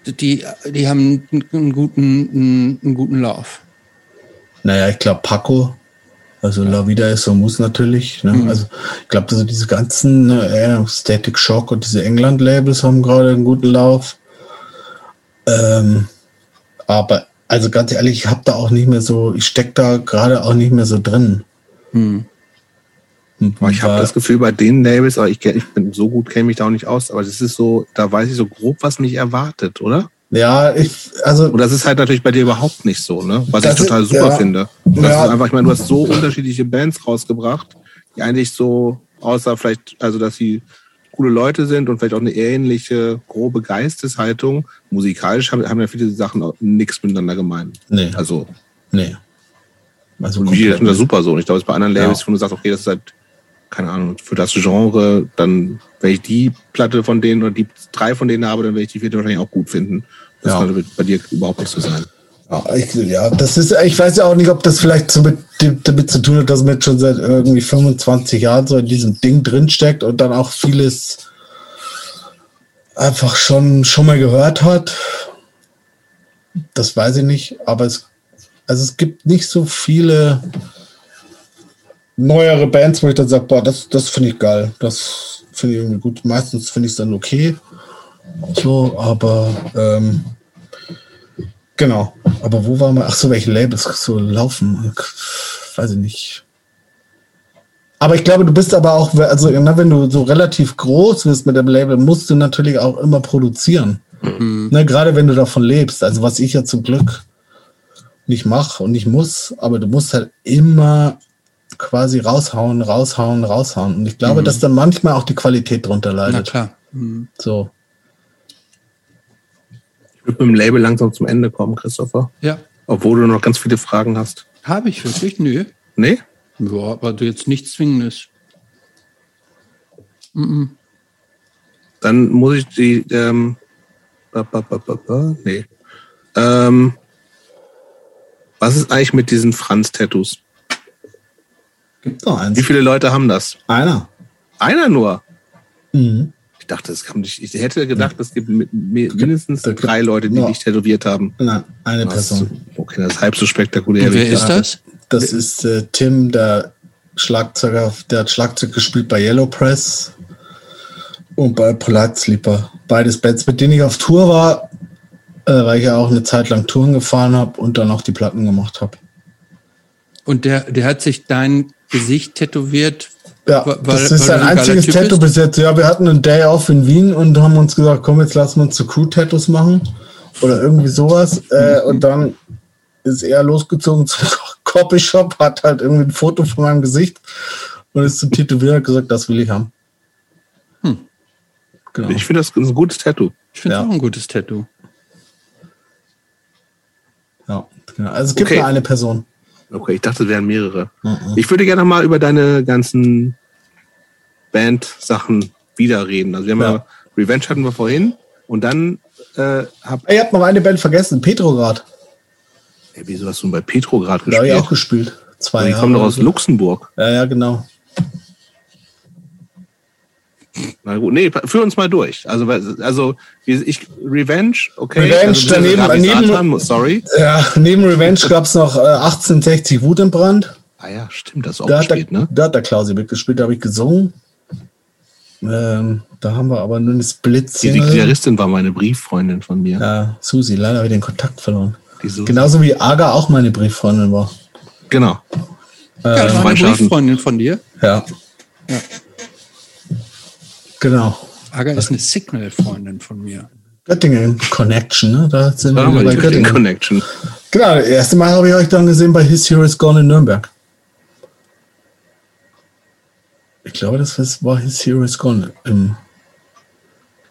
die, die haben einen guten, einen, einen guten Lauf? Naja, ich glaube Paco, also La Vida ist so muss natürlich. Ne? Mhm. Also ich glaube, also diese ganzen äh, Static Shock und diese England-Labels haben gerade einen guten Lauf. Ähm, aber also ganz ehrlich, ich habe da auch nicht mehr so, ich stecke da gerade auch nicht mehr so drin. Mhm. Ich habe das Gefühl bei den Labels, aber ich, ich bin so gut, kenne mich da auch nicht aus, aber das ist so, da weiß ich so grob, was mich erwartet, oder? Ja, ich, also. Und das ist halt natürlich bei dir überhaupt nicht so, ne? Was ich total super ja, finde. Ja. einfach, ich meine, du hast so unterschiedliche Bands rausgebracht, die eigentlich so, außer vielleicht, also, dass sie coole Leute sind und vielleicht auch eine ähnliche grobe Geisteshaltung, musikalisch haben, haben ja viele Sachen nichts miteinander gemein. Nee. Also. Nee. Also, und ich finde das super so. Und ich glaube, es bei anderen Labels, ja. wo du sagst, okay, das ist halt, keine Ahnung, für das Genre, dann, wenn ich die Platte von denen oder die drei von denen habe, dann werde ich die vierte wahrscheinlich auch gut finden. Das ja. kann bei dir überhaupt nicht so sein. Ja, ich, ja, das ist, ich weiß ja auch nicht, ob das vielleicht so mit, damit zu tun hat, dass man schon seit irgendwie 25 Jahren so in diesem Ding drinsteckt und dann auch vieles einfach schon, schon mal gehört hat. Das weiß ich nicht, aber es, also es gibt nicht so viele neuere Bands, wo ich dann sage, boah, das, das finde ich geil. Das finde ich irgendwie gut. Meistens finde ich es dann okay. So, aber ähm, genau. aber wo war mal, ach so, welche Labels so laufen? Weiß ich nicht. Aber ich glaube, du bist aber auch, also wenn du so relativ groß bist mit dem Label, musst du natürlich auch immer produzieren. Mhm. Ne, gerade wenn du davon lebst. Also was ich ja zum Glück nicht mache und nicht muss, aber du musst halt immer quasi raushauen, raushauen, raushauen. Und ich glaube, mhm. dass dann manchmal auch die Qualität drunter leidet. Na klar. Mhm. So. Ich würde mit dem Label langsam zum Ende kommen, Christopher. Ja. Obwohl du noch ganz viele Fragen hast. Habe ich wirklich? Nö. Nee? Ja, aber du jetzt nichts Zwingendes. Mhm. Dann muss ich die, ähm, ba, ba, ba, nee. Ähm, was ist eigentlich mit diesen Franz-Tattoos? Gibt noch eins. Wie viele Leute haben das? Einer. Einer nur? Mhm. Ich dachte, es kann nicht. Ich hätte gedacht, es gibt mindestens drei Leute, die no. dich tätowiert haben. Nein, eine Person. Okay, das ist halb so spektakulär. Und wer ist das? Das ist äh, Tim, der Schlagzeuger, der hat Schlagzeug gespielt bei Yellow Press und bei Polite Sleeper. Beides Bands, mit denen ich auf Tour war, äh, weil ich ja auch eine Zeit lang Touren gefahren habe und dann auch die Platten gemacht habe. Und der, der hat sich dein Gesicht tätowiert. Ja, weil, das ist sein einziges Tattoo bis jetzt. Ja, wir hatten einen Day off in Wien und haben uns gesagt, komm, jetzt lassen wir uns zu Crew-Tattoos machen. Oder irgendwie sowas. Äh, und dann ist er losgezogen zum Copyshop, hat halt irgendwie ein Foto von meinem Gesicht und ist zum Tätowierer und gesagt, das will ich haben. Hm. Genau. Ich finde das ein gutes Tattoo. Ich finde es ja. auch ein gutes Tattoo. Ja, genau. Also es gibt okay. nur eine Person. Okay, ich dachte, es wären mehrere. Mhm. Ich würde gerne mal über deine ganzen Band-Sachen wieder reden. Also wir haben ja. ja Revenge hatten wir vorhin und dann äh, hab. Ihr habt noch eine Band vergessen, Petrograd. Ey, wieso hast du bei Petrograd gespielt? Da habe ich auch gespielt. Zwei die kommen doch aus Luxemburg. Ja, ja, genau. Na gut, nee, führ uns mal durch. Also, also ich, Revenge, okay. Revenge, also, daneben, neben, sorry. Ja, neben Revenge gab es noch äh, 1860 Wut im Brand. Ah ja, stimmt, das ist auch da gespielt, der, ne? Da hat der Klausi mitgespielt, da habe ich gesungen. Ähm, da haben wir aber nur eine split Die Gitarristin war meine Brieffreundin von mir. Ja, Susi, leider habe ich den Kontakt verloren. Genauso wie Aga auch meine Brieffreundin war. Genau. Ja, das war eine Brieffreundin von dir. Ja. ja. Genau. Aga ist eine Signal-Freundin von mir. Göttingen Connection, ne? Da sind wir bei Göttingen Connection. Genau, das erste Mal habe ich euch dann gesehen bei His Hero is Gone in Nürnberg. Ich glaube, das war His Hero is Gone im.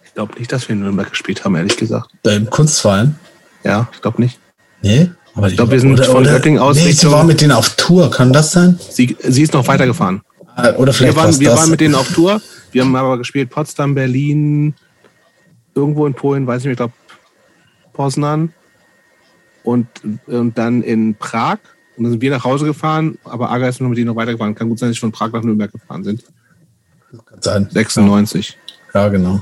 Ich glaube nicht, dass wir in Nürnberg gespielt haben, ehrlich gesagt. Da Im Kunstverein? Ja, ich glaube nicht. Nee? Aber ich glaube, wir sind oder, von oder, Göttingen aus. Nee, sie war mit denen auf Tour, kann das sein? Sie, sie ist noch weitergefahren. Ah, oder vielleicht wir waren, wir waren mit denen auf Tour. Wir haben aber gespielt Potsdam, Berlin, irgendwo in Polen, weiß ich nicht, ich glaube Poznan und, und dann in Prag. Und dann sind wir nach Hause gefahren, aber Aga ist noch mit denen noch weitergefahren. Kann gut sein, dass sie von Prag nach Nürnberg gefahren sind. Kann sein. 96. Ja, genau.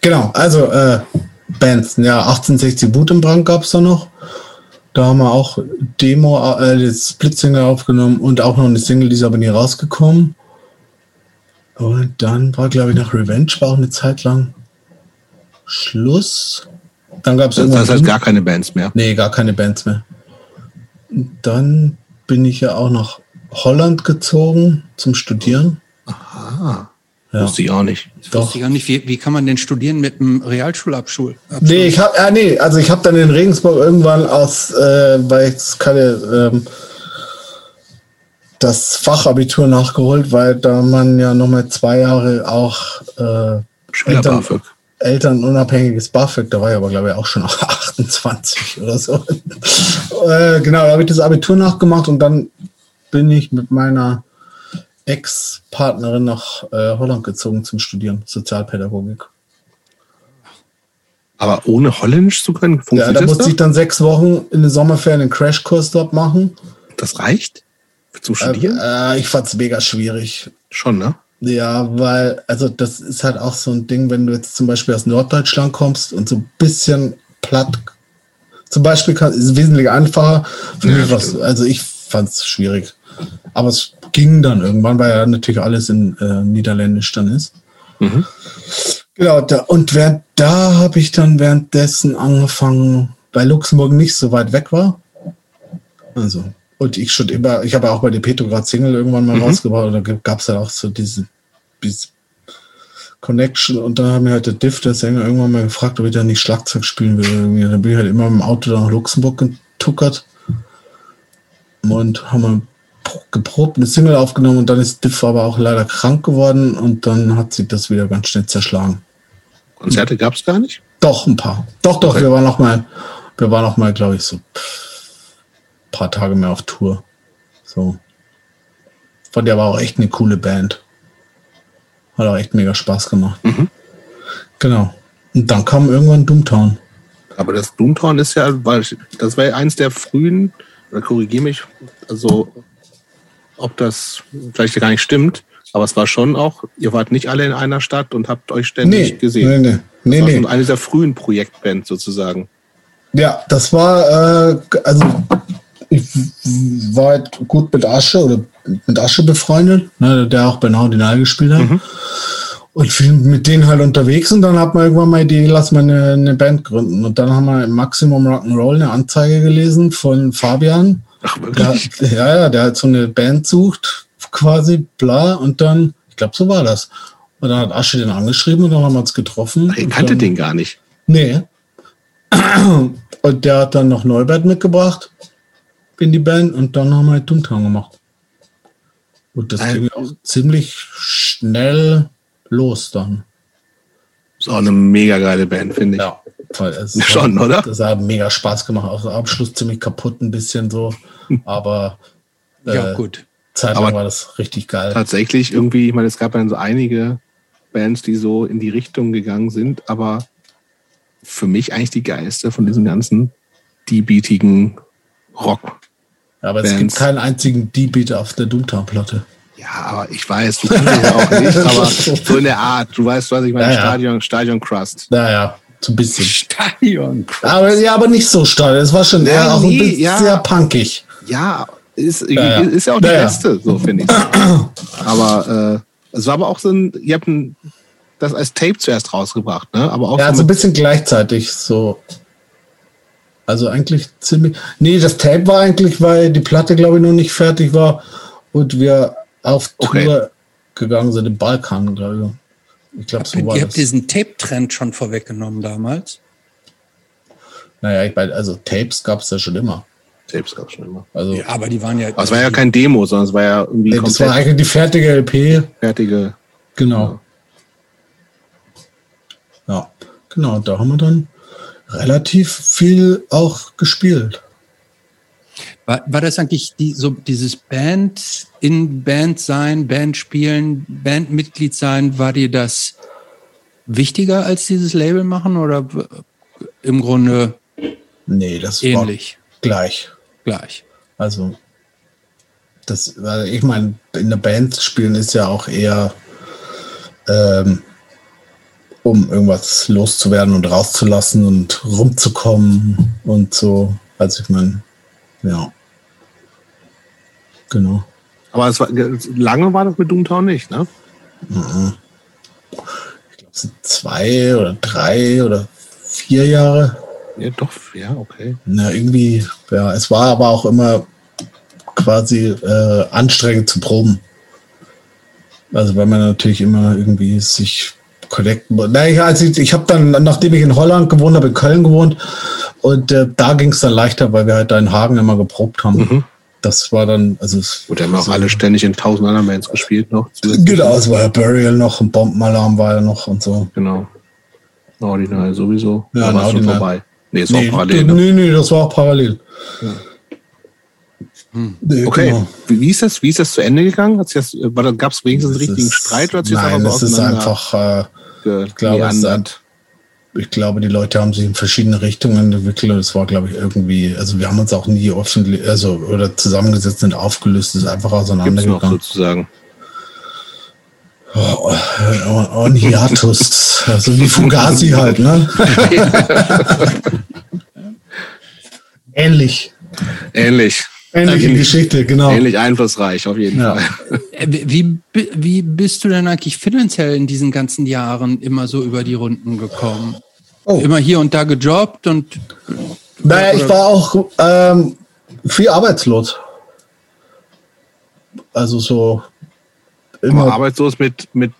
Genau, also äh, Bands. Ja, 1860 Boot im Brand gab es da noch. Da haben wir auch Demo, äh, das Split-Single aufgenommen und auch noch eine Single, die ist aber nie rausgekommen. Und dann war, glaube ich, nach Revenge war auch eine Zeit lang Schluss. Dann gab es das, das heißt gar keine Bands mehr. Nee, gar keine Bands mehr. Und dann bin ich ja auch nach Holland gezogen zum Studieren. Aha. Ja. Wusste ich auch nicht. Das Doch. wusste ich auch nicht. Wie, wie kann man denn studieren mit einem Realschulabschul? Nee, ich hab, äh, nee, also ich habe dann in Regensburg irgendwann aus, äh, weil ich keine ähm, das Fachabitur nachgeholt, weil da man ja nochmal zwei Jahre auch äh, Eltern, elternunabhängiges BAföG, da war ich aber glaube ich auch schon 28 oder so. äh, genau, da habe ich das Abitur nachgemacht und dann bin ich mit meiner Ex-Partnerin nach äh, Holland gezogen zum Studieren, Sozialpädagogik. Aber ohne Holländisch zu können, funktioniert Ja, da musste ich dann sechs Wochen in den Sommerferien einen Crashkurs dort machen. Das reicht? Zum Studieren? Äh, äh, ich fand es mega schwierig. Schon, ne? Ja, weil, also das ist halt auch so ein Ding, wenn du jetzt zum Beispiel aus Norddeutschland kommst und so ein bisschen platt, zum Beispiel kann, ist es wesentlich einfacher. Für ja, mich was, also ich fand es schwierig. Aber es ging dann irgendwann, weil ja natürlich alles in äh, Niederländisch dann ist. Mhm. Genau, da, und während da habe ich dann währenddessen angefangen, weil Luxemburg nicht so weit weg war. Also, und ich schon immer, ich habe auch bei der Petrograd Single irgendwann mal Mhm. rausgebracht, und da gab es ja auch so diese, diese Connection und dann haben wir halt der Diff, der Sänger, irgendwann mal gefragt, ob ich da nicht Schlagzeug spielen will. Dann bin ich halt immer im Auto nach Luxemburg getuckert und haben wir geprobt, eine Single aufgenommen und dann ist Diff aber auch leider krank geworden und dann hat sich das wieder ganz schnell zerschlagen. Konzerte gab es gar nicht? Doch, ein paar. Doch, doch, Okay. wir waren noch mal, wir waren noch mal, glaube ich, so ein paar Tage mehr auf Tour. So. Von der war auch echt eine coole Band. Hat auch echt mega Spaß gemacht. Mhm. Genau. Und dann kam irgendwann Doomtown. Aber das Doomtown ist ja, weil das war ja eins der frühen, oder korrigiere mich, also ob das vielleicht gar nicht stimmt, aber es war schon auch, ihr wart nicht alle in einer Stadt und habt euch ständig gesehen. nee, nee. Nee, nee. schon eine der frühen Projektbands sozusagen. Ja, das war, äh, also ich war halt gut mit Asche oder mit Asche befreundet, ne, der auch bei Now Denial gespielt hat. Mhm. Und viel mit denen halt unterwegs und dann hat man irgendwann mal die Idee, lass mal eine, eine Band gründen. Und dann haben wir im Maximum Rock'n'Roll eine Anzeige gelesen von Fabian. Ach, Der, wirklich? ja, ja, der halt so eine Band sucht, quasi, bla, und dann, ich glaube, so war das. Und dann hat Asche den angeschrieben und dann haben wir uns getroffen. Ich Und kannte dann, den gar nicht. Nee. Und der hat dann noch Neubert mitgebracht in die Band und dann haben wir halt Doomtown gemacht. Und das Ein- ging auch ziemlich schnell los dann. Ist auch eine mega geile Band, finde ich. Ja. Weil es Schon, oder? Das hat mega Spaß gemacht. Auch der Abschluss ziemlich kaputt ein bisschen so. Aber Ja, äh, gut. zeitlang Aber- war das richtig geil. Tatsächlich irgendwie, ich meine, es gab dann so einige Bands, die so in die Richtung gegangen sind, aber für mich eigentlich die geilste von diesem ganzen debeatigen Rock. Aber es Bands. gibt keinen einzigen D-Beat auf der Doomtown-Platte. Ja, aber ich weiß, du kannst es ja auch nicht, aber so in der Art, du weißt, was ich meine, Ja, ja. Stadion, Stadion Crust. Naja, so ein bisschen. Stadion. Aber, ja, aber nicht so stark. Es war schon eher Ja, auch ein nee, bisschen ja. sehr punkig. Ja, ist, ja. ist ja auch die beste, so finde ich. aber äh, es war aber auch so ein, ihr habt ein, das als Tape zuerst rausgebracht, ne? Aber auch Ja, so so ein bisschen gleichzeitig so. Also eigentlich ziemlich. Nee, das Tape war eigentlich, weil die Platte, glaube ich, noch nicht fertig war und wir auf Tour Okay. gegangen sind im Balkan, glaube ich. Ich glaube, so war Ihr das. habt diesen Tape-Trend schon vorweggenommen damals. Naja, ich meine, also Tapes gab es ja schon immer. Tapes gab schon immer. Also Ja, aber die waren ja. Aber es war ja kein Demo, sondern es war ja irgendwie nee, das komplett war eigentlich die fertige LP. fertige. Genau. Ja, genau. Da haben wir dann relativ viel auch gespielt. War, war das eigentlich die, so dieses Band in Band sein, Band spielen, Bandmitglied sein, war dir das wichtiger als dieses Label machen oder im Grunde Nee, das ähnlich, war gleich. gleich? Also, das, weil ich meine, in der Band spielen ist ja auch eher, ähm, um irgendwas loszuwerden und rauszulassen und rumzukommen und so. Also, ich meine, ja. Genau. Aber es war, lange war das mit Doomtown nicht, ne? Es sind zwei oder drei oder vier Jahre. Ja, doch, ja, okay. Na, irgendwie, ja, es war aber auch immer quasi äh, anstrengend zu proben. Also weil man natürlich immer irgendwie sich connecten muss. Na, ich, also ich, ich habe dann, nachdem ich in Holland gewohnt habe, in Köln gewohnt, und äh, da ging es dann leichter, weil wir halt da in Hagen immer geprobt haben. Mhm. Das war dann, also es, Gut, haben auch so- alle ständig in tausend anderen Bands gespielt noch. Genau, es war ja Burial noch und Bombenalarm war ja noch und so. Genau. Ordinal sowieso. Ja, Ja, war schon vorbei. Nee, ist Nee, auch parallel. nee, Ne? nee, nee, das war auch parallel. Nee, Okay, genau. wie, wie, ist das, wie ist das zu Ende gegangen? Gab es wenigstens einen richtigen ist- Streit oder hat sich das Nein, so ist einfach, äh, ich glaube, es ist? Ich glaube, die Leute haben sich in verschiedene Richtungen entwickelt. und Es war, glaube ich, irgendwie, also wir haben uns auch nie öffentlich, also oder zusammengesetzt und aufgelöst, es ist einfach Gibt's noch auseinandergegangen. sozusagen. Oh, oh, oh, Hiatus, also wie Fugazi halt, ne? Ähnlich. Ähnlich. Ähnliche Ähnlich. Geschichte, genau. Ähnlich einflussreich, auf jeden Ja. Fall. Äh, Wie, wie, wie bist du denn eigentlich finanziell in diesen ganzen Jahren immer so über die Runden gekommen? Oh. Immer hier und da gejobbt und Naja, ich war auch ähm, viel arbeitslos. Also so immer. Aber arbeitslos mit, mit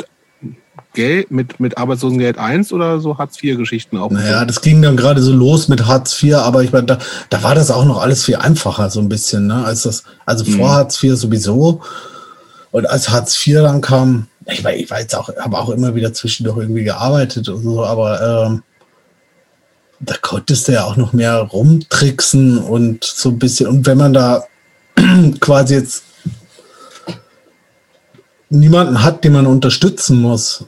Geld, mit, mit Arbeitslosengeld 1 oder so Hartz-IV-Geschichten auch? Naja, das ging dann gerade so los mit Hartz IV, aber ich meine, da, da war das auch noch alles viel einfacher, so ein bisschen, ne? Als das, also mhm. vor Hartz IV sowieso. Und als Hartz IV dann kam, ich war, ich war jetzt auch, habe auch immer wieder zwischendurch irgendwie gearbeitet und so, aber ähm, da konntest du ja auch noch mehr rumtricksen und so ein bisschen. Und wenn man da quasi jetzt niemanden hat, den man unterstützen muss,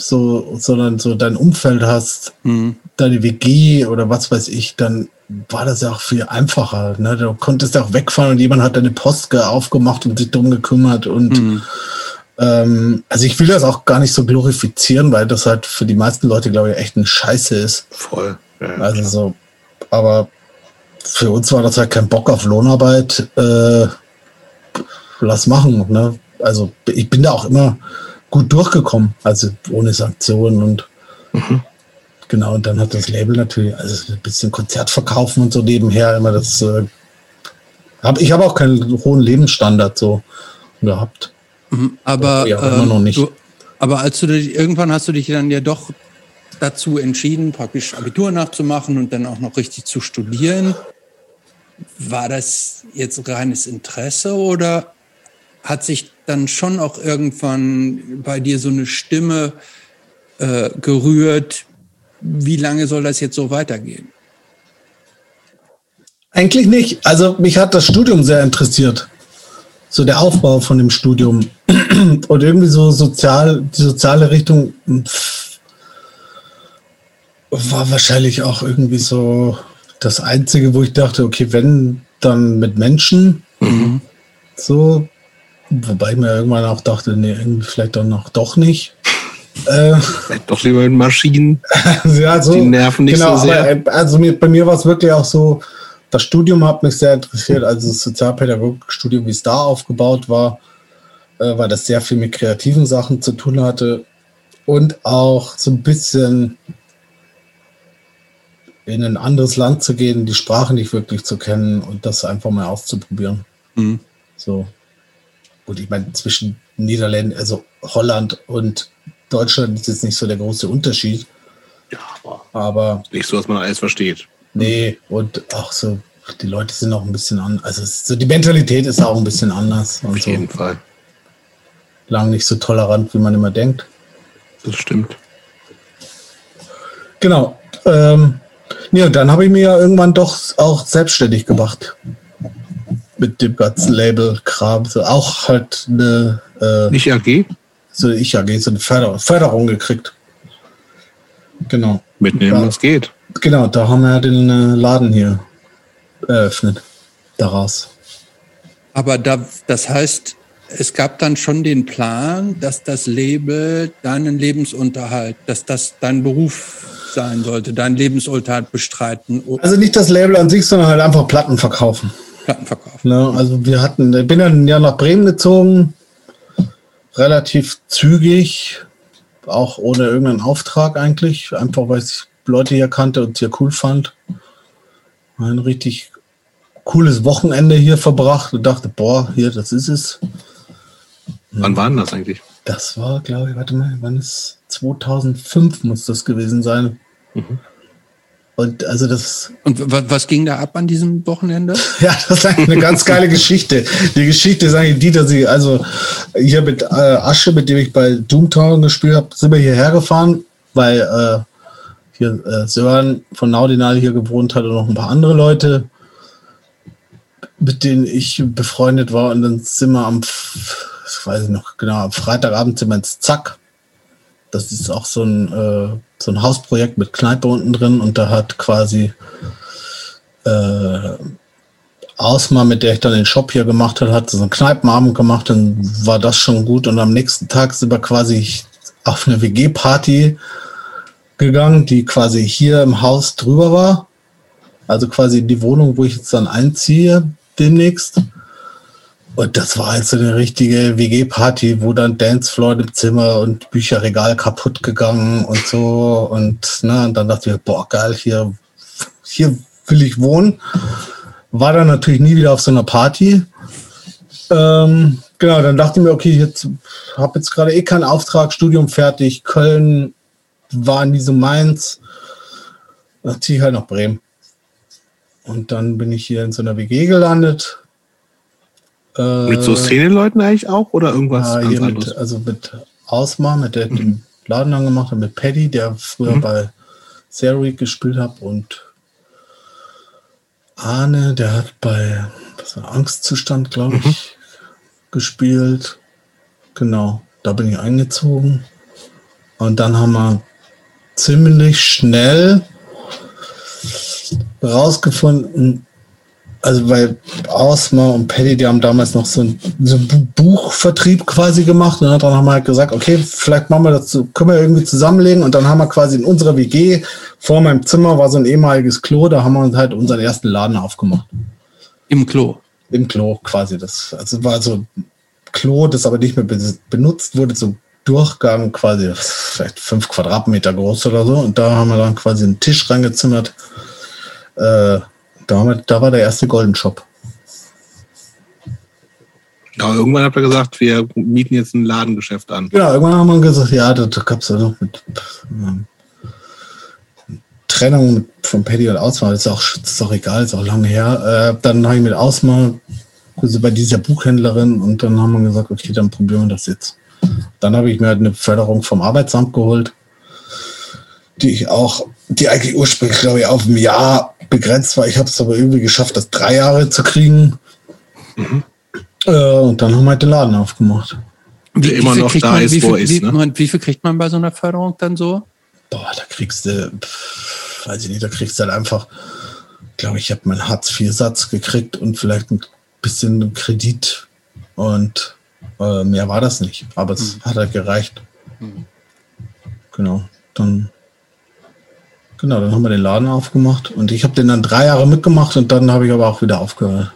so, sondern so dein Umfeld hast, mhm. deine WG oder was weiß ich, dann war das ja auch viel einfacher. Ne? Du konntest ja auch wegfahren und jemand hat deine Post aufgemacht und sich drum gekümmert und mhm. ähm, also ich will das auch gar nicht so glorifizieren, weil das halt für die meisten Leute, glaube ich, echt ein Scheiße ist. Voll. Ja, also so, aber für uns war das halt kein Bock auf Lohnarbeit. Äh, lass machen. Ne? Also ich bin da auch immer gut durchgekommen, also ohne Sanktionen und mhm. genau, und dann hat das Label natürlich, also ein bisschen Konzert verkaufen und so nebenher immer das, äh, hab, ich habe auch keinen hohen Lebensstandard so gehabt. Mhm, aber ja, immer noch ähm, nicht. Du, aber als du dich, irgendwann hast du dich dann ja doch dazu entschieden, praktisch Abitur nachzumachen und dann auch noch richtig zu studieren. War das jetzt reines Interesse oder hat sich dann schon auch irgendwann bei dir so eine Stimme äh, gerührt, wie lange soll das jetzt so weitergehen? Eigentlich nicht. Also mich hat das Studium sehr interessiert. So der Aufbau von dem Studium. Und irgendwie so sozial, die soziale Richtung war wahrscheinlich auch irgendwie so das Einzige, wo ich dachte, okay, wenn, dann mit Menschen. Mhm. So, wobei ich mir irgendwann auch dachte, nee, vielleicht doch noch doch nicht. Äh, doch lieber mit Maschinen. ja, so, die nerven nicht genau, so sehr. Aber, äh, also mir, bei mir war es wirklich auch so, das Studium hat mich sehr interessiert, also das Sozialpädagogikstudium, wie es da aufgebaut war, äh, weil das sehr viel mit kreativen Sachen zu tun hatte und auch so ein bisschen in ein anderes Land zu gehen, die Sprache nicht wirklich zu kennen und das einfach mal auszuprobieren. Mhm. So. Gut, ich meine, zwischen Niederländern, also Holland und Deutschland ist jetzt nicht so der große Unterschied. Ja, aber, aber nicht so, dass man alles versteht. Nee, und auch so, die Leute sind auch ein bisschen anders. Also so die Mentalität ist auch ein bisschen anders. Auf jeden so. Fall. Lang nicht so tolerant, wie man immer denkt. Das stimmt. Genau. Ähm, ja, dann habe ich mir ja irgendwann doch auch selbstständig gemacht. Mit dem ganzen Label-Kram. So auch halt eine. Äh, Nicht AG? So eine Ich AG, so eine Förder Förderung gekriegt. Genau. Mitnehmen, was geht. Genau, da haben wir den äh, Laden hier eröffnet. Daraus. Aber da, das heißt, es gab dann schon den Plan, dass das Label deinen Lebensunterhalt, dass das dein Beruf sein sollte, dein Lebensunterhalt bestreiten. Also nicht das Label an sich, sondern halt einfach Platten verkaufen. Platten verkaufen. Ne, also wir hatten, ich bin dann ja nach Bremen gezogen, relativ zügig, auch ohne irgendeinen Auftrag eigentlich, einfach weil ich Leute hier kannte und hier cool fand. Ein richtig cooles Wochenende hier verbracht und dachte, boah, hier, das ist es. Wann war denn das eigentlich? Das war, glaube ich, warte mal, wann ist 2005 muss das gewesen sein. Mhm. Und also das. Und was ging da ab an diesem Wochenende? ja, das ist eine ganz geile Geschichte. Die Geschichte ist eigentlich die, dass ich, also hier mit äh, Asche, mit dem ich bei Doomtown gespielt habe, sind wir hierher gefahren, weil äh, hier äh, Sören von Naudinal hier gewohnt hat und noch ein paar andere Leute, mit denen ich befreundet war. Und dann sind wir am ich weiß noch genau, am Freitagabend sind wir ins Zack. Das ist auch so ein, äh, so ein Hausprojekt mit Kneipe unten drin und da hat quasi äh, Ausma, mit der ich dann den Shop hier gemacht habe, hat so einen Kneipenabend gemacht, dann war das schon gut und am nächsten Tag sind wir quasi auf eine WG-Party gegangen, die quasi hier im Haus drüber war. Also quasi die Wohnung, wo ich jetzt dann einziehe demnächst. Und das war halt so eine richtige WG-Party, wo dann Dancefloor im Zimmer und Bücherregal kaputt gegangen und so. Und, ne, und dann dachte ich, boah, geil, hier, hier will ich wohnen. War dann natürlich nie wieder auf so einer Party. Ähm, genau, dann dachte ich mir, okay, jetzt habe jetzt gerade eh keinen Auftrag, Studium fertig, Köln war nie so meins. Dann ziehe ich halt nach Bremen. Und dann bin ich hier in so einer WG gelandet. Äh, mit so Szeneleuten eigentlich auch oder irgendwas ja, ganz anderes? mit, also mit Ausmar, mit der den Laden angemacht hat, mit Paddy, der früher Mhm. bei Series gespielt hat und Arne, der hat bei was war, Angstzustand, glaube ich, Mhm. gespielt. Genau, da bin ich eingezogen. Und dann haben wir ziemlich schnell rausgefunden, also weil Ausma und Paddy, die haben damals noch so ein, so ein Bu- Buchvertrieb quasi gemacht. Und dann haben wir halt gesagt, okay, vielleicht machen wir das, so, können wir irgendwie zusammenlegen. Und dann haben wir quasi in unserer WG vor meinem Zimmer war so ein ehemaliges Klo, da haben wir uns halt unseren ersten Laden aufgemacht. Im Klo. Im Klo quasi. Das also war so ein Klo, das aber nicht mehr be- benutzt wurde, so Durchgang quasi vielleicht fünf Quadratmeter groß oder so. Und da haben wir dann quasi einen Tisch reingezimmert. Äh, da, da war der erste Golden Shop. Ja, irgendwann habt ihr gesagt, wir mieten jetzt ein Ladengeschäft an. Genau, irgendwann haben wir gesagt, ja, da, gab es ja noch mit ähm, Trennung von Paddy und Ausmal, ist auch, ist auch egal, ist auch lange her. Äh, dann habe ich mit Ausmal, also bei dieser Buchhändlerin, und dann haben wir gesagt, okay, dann probieren wir das jetzt. Dann habe ich mir halt eine Förderung vom Arbeitsamt geholt, die ich auch, die eigentlich ursprünglich, glaube ich, auf ein Jahr begrenzt war. Ich habe es aber irgendwie geschafft, das drei Jahre zu kriegen. Äh, und dann haben wir halt den Laden aufgemacht. Der immer noch da man, ist, wie wo viel, er ist, Wie, ne? Moment, wie viel kriegt man bei so einer Förderung dann so? Boah, da kriegst du, pff, weiß ich nicht, da kriegst du halt einfach, glaube ich, habe meinen Hartz-IV-Satz gekriegt und vielleicht ein bisschen Kredit und äh, mehr war das nicht. Aber es hat halt gereicht. Genau, dann genau, dann haben wir den Laden aufgemacht und ich habe den dann drei Jahre mitgemacht und dann habe ich aber auch wieder aufgehört.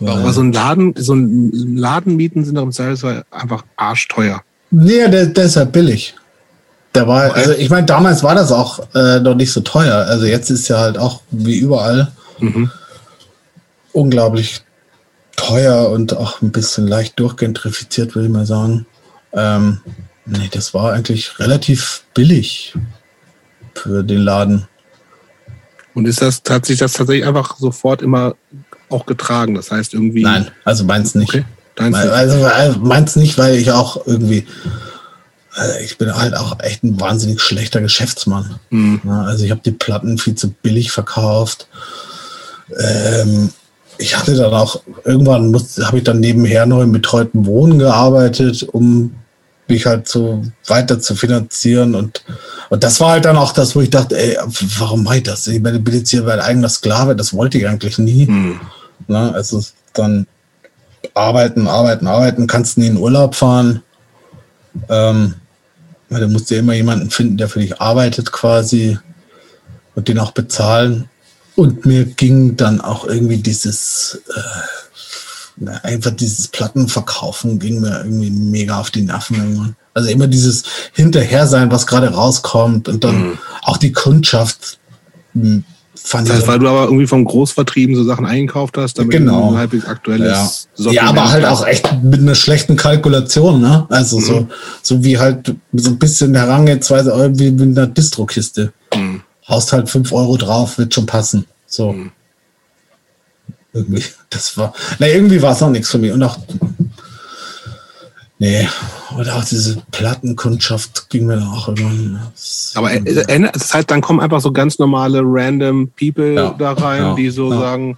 Aber so ein Laden, so ein Ladenmieten sind doch im Zweifelsfall einfach arschteuer. Nee, der, der ist halt billig. Der war, also ich meine, damals war das auch äh, noch nicht so teuer. Also jetzt ist ja halt auch wie überall Mhm. unglaublich teuer und auch ein bisschen leicht durchgentrifiziert, würde ich mal sagen. Ähm, nee, das war eigentlich relativ billig für den Laden. Und ist das, hat sich das tatsächlich einfach sofort immer auch getragen? Das heißt irgendwie. Nein, also meins nicht. Okay. Deins nicht. Also äh, meins nicht, weil ich auch irgendwie, äh, ich bin halt auch echt ein wahnsinnig schlechter Geschäftsmann. Mhm. Also ich habe die Platten viel zu billig verkauft. Ähm, ich hatte dann auch, irgendwann habe ich dann nebenher noch im betreuten Wohnen gearbeitet, um mich halt so weiter zu finanzieren. Und, und das war halt dann auch das, wo ich dachte, ey, warum mache ich das? Ich bin bin jetzt hier mein eigener Sklave, das wollte ich eigentlich nie. Mhm. Ne? Also dann arbeiten, arbeiten, arbeiten, kannst nie in Urlaub fahren. Ähm, weil du musst ja immer jemanden finden, der für dich arbeitet quasi und den auch bezahlen. Und mir ging dann auch irgendwie dieses, äh, na, einfach dieses Plattenverkaufen ging mir irgendwie mega auf die Nerven irgendwann. Also immer dieses Hinterher sein, was gerade rauskommt und dann Mhm. auch die Kundschaft mh, fand Das heißt, weil du aber irgendwie vom Großvertrieben so Sachen eingekauft hast, damit Genau. du ein halbwegs aktuelles Ja. Ja, aber halt auch echt mit einer schlechten Kalkulation, ne? Also so, so wie halt so ein bisschen Herangehensweise irgendwie mit einer Distrokiste. Mhm. Haust halt 5 Euro drauf, wird schon passen. So. Mhm. Irgendwie, das war, na, irgendwie war es auch nichts für mich. Und auch, nee, oder auch diese Plattenkundschaft ging mir auch irgendwann. das- Aber äh, das heißt, dann kommen einfach so ganz normale random People Ja. da rein, Ja. die so Ja. sagen,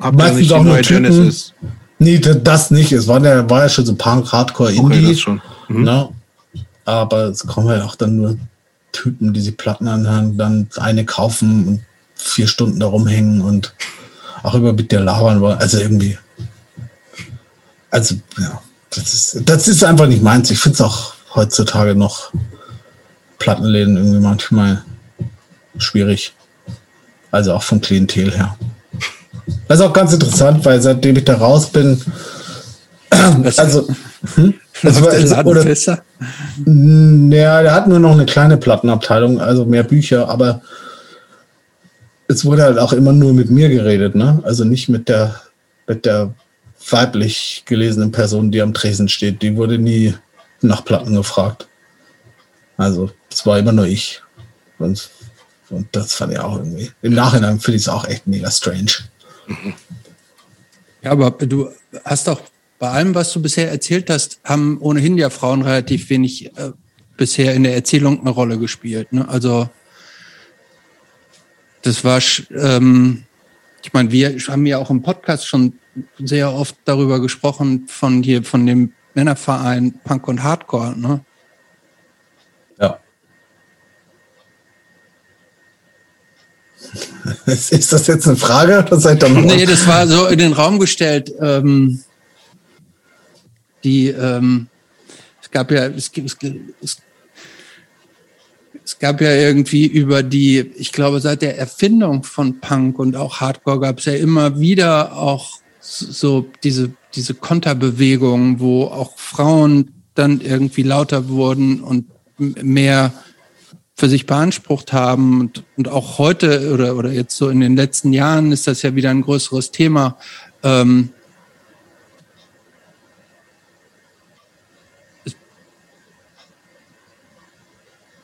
habt ihr nicht die neue Typen. Genesis? Nee, da- das nicht. Es war, der, war ja schon so Punk, Hardcore, Okay, Indie. das schon. Mhm. Ne? Aber es kommen halt auch dann nur Typen, die sich Platten anhören, dann eine kaufen und vier Stunden da rumhängen und auch über mit der labern wollen. Also irgendwie. Also, ja, das ist, das ist einfach nicht meins. Ich finde es auch heutzutage noch Plattenläden irgendwie manchmal schwierig. Also auch vom Klientel her. Das ist auch ganz interessant, weil seitdem ich da raus bin, Was, also, hm? läuft war- der Laden oder- besser? ja, der hat nur noch eine kleine Plattenabteilung, also mehr Bücher, aber, es wurde halt auch immer nur mit mir geredet, ne? Also nicht mit der, mit der weiblich gelesenen Person, die am Tresen steht. Die wurde nie nach Platten gefragt. Also, es war immer nur ich. Und, und das fand ich auch irgendwie. Im Nachhinein finde ich es auch echt mega strange. Ja, aber du hast doch bei allem, was du bisher erzählt hast, haben ohnehin ja Frauen relativ wenig äh, bisher in der Erzählung eine Rolle gespielt. Ne? Also das war, ähm, ich meine, wir haben ja auch im Podcast schon sehr oft darüber gesprochen, von hier, von dem Männerverein Punk und Hardcore, ne? Ja. Ist das jetzt eine Frage? Das seid ihr nee, das war so in den Raum gestellt. Ähm, die, ähm, es gab ja, es, es, es es gab ja irgendwie über die, ich glaube, seit der Erfindung von Punk und auch Hardcore gab es ja immer wieder auch so diese, diese Konterbewegungen, wo auch Frauen dann irgendwie lauter wurden und mehr für sich beansprucht haben. Und, und auch heute oder, oder jetzt so in den letzten Jahren ist das ja wieder ein größeres Thema. Ähm,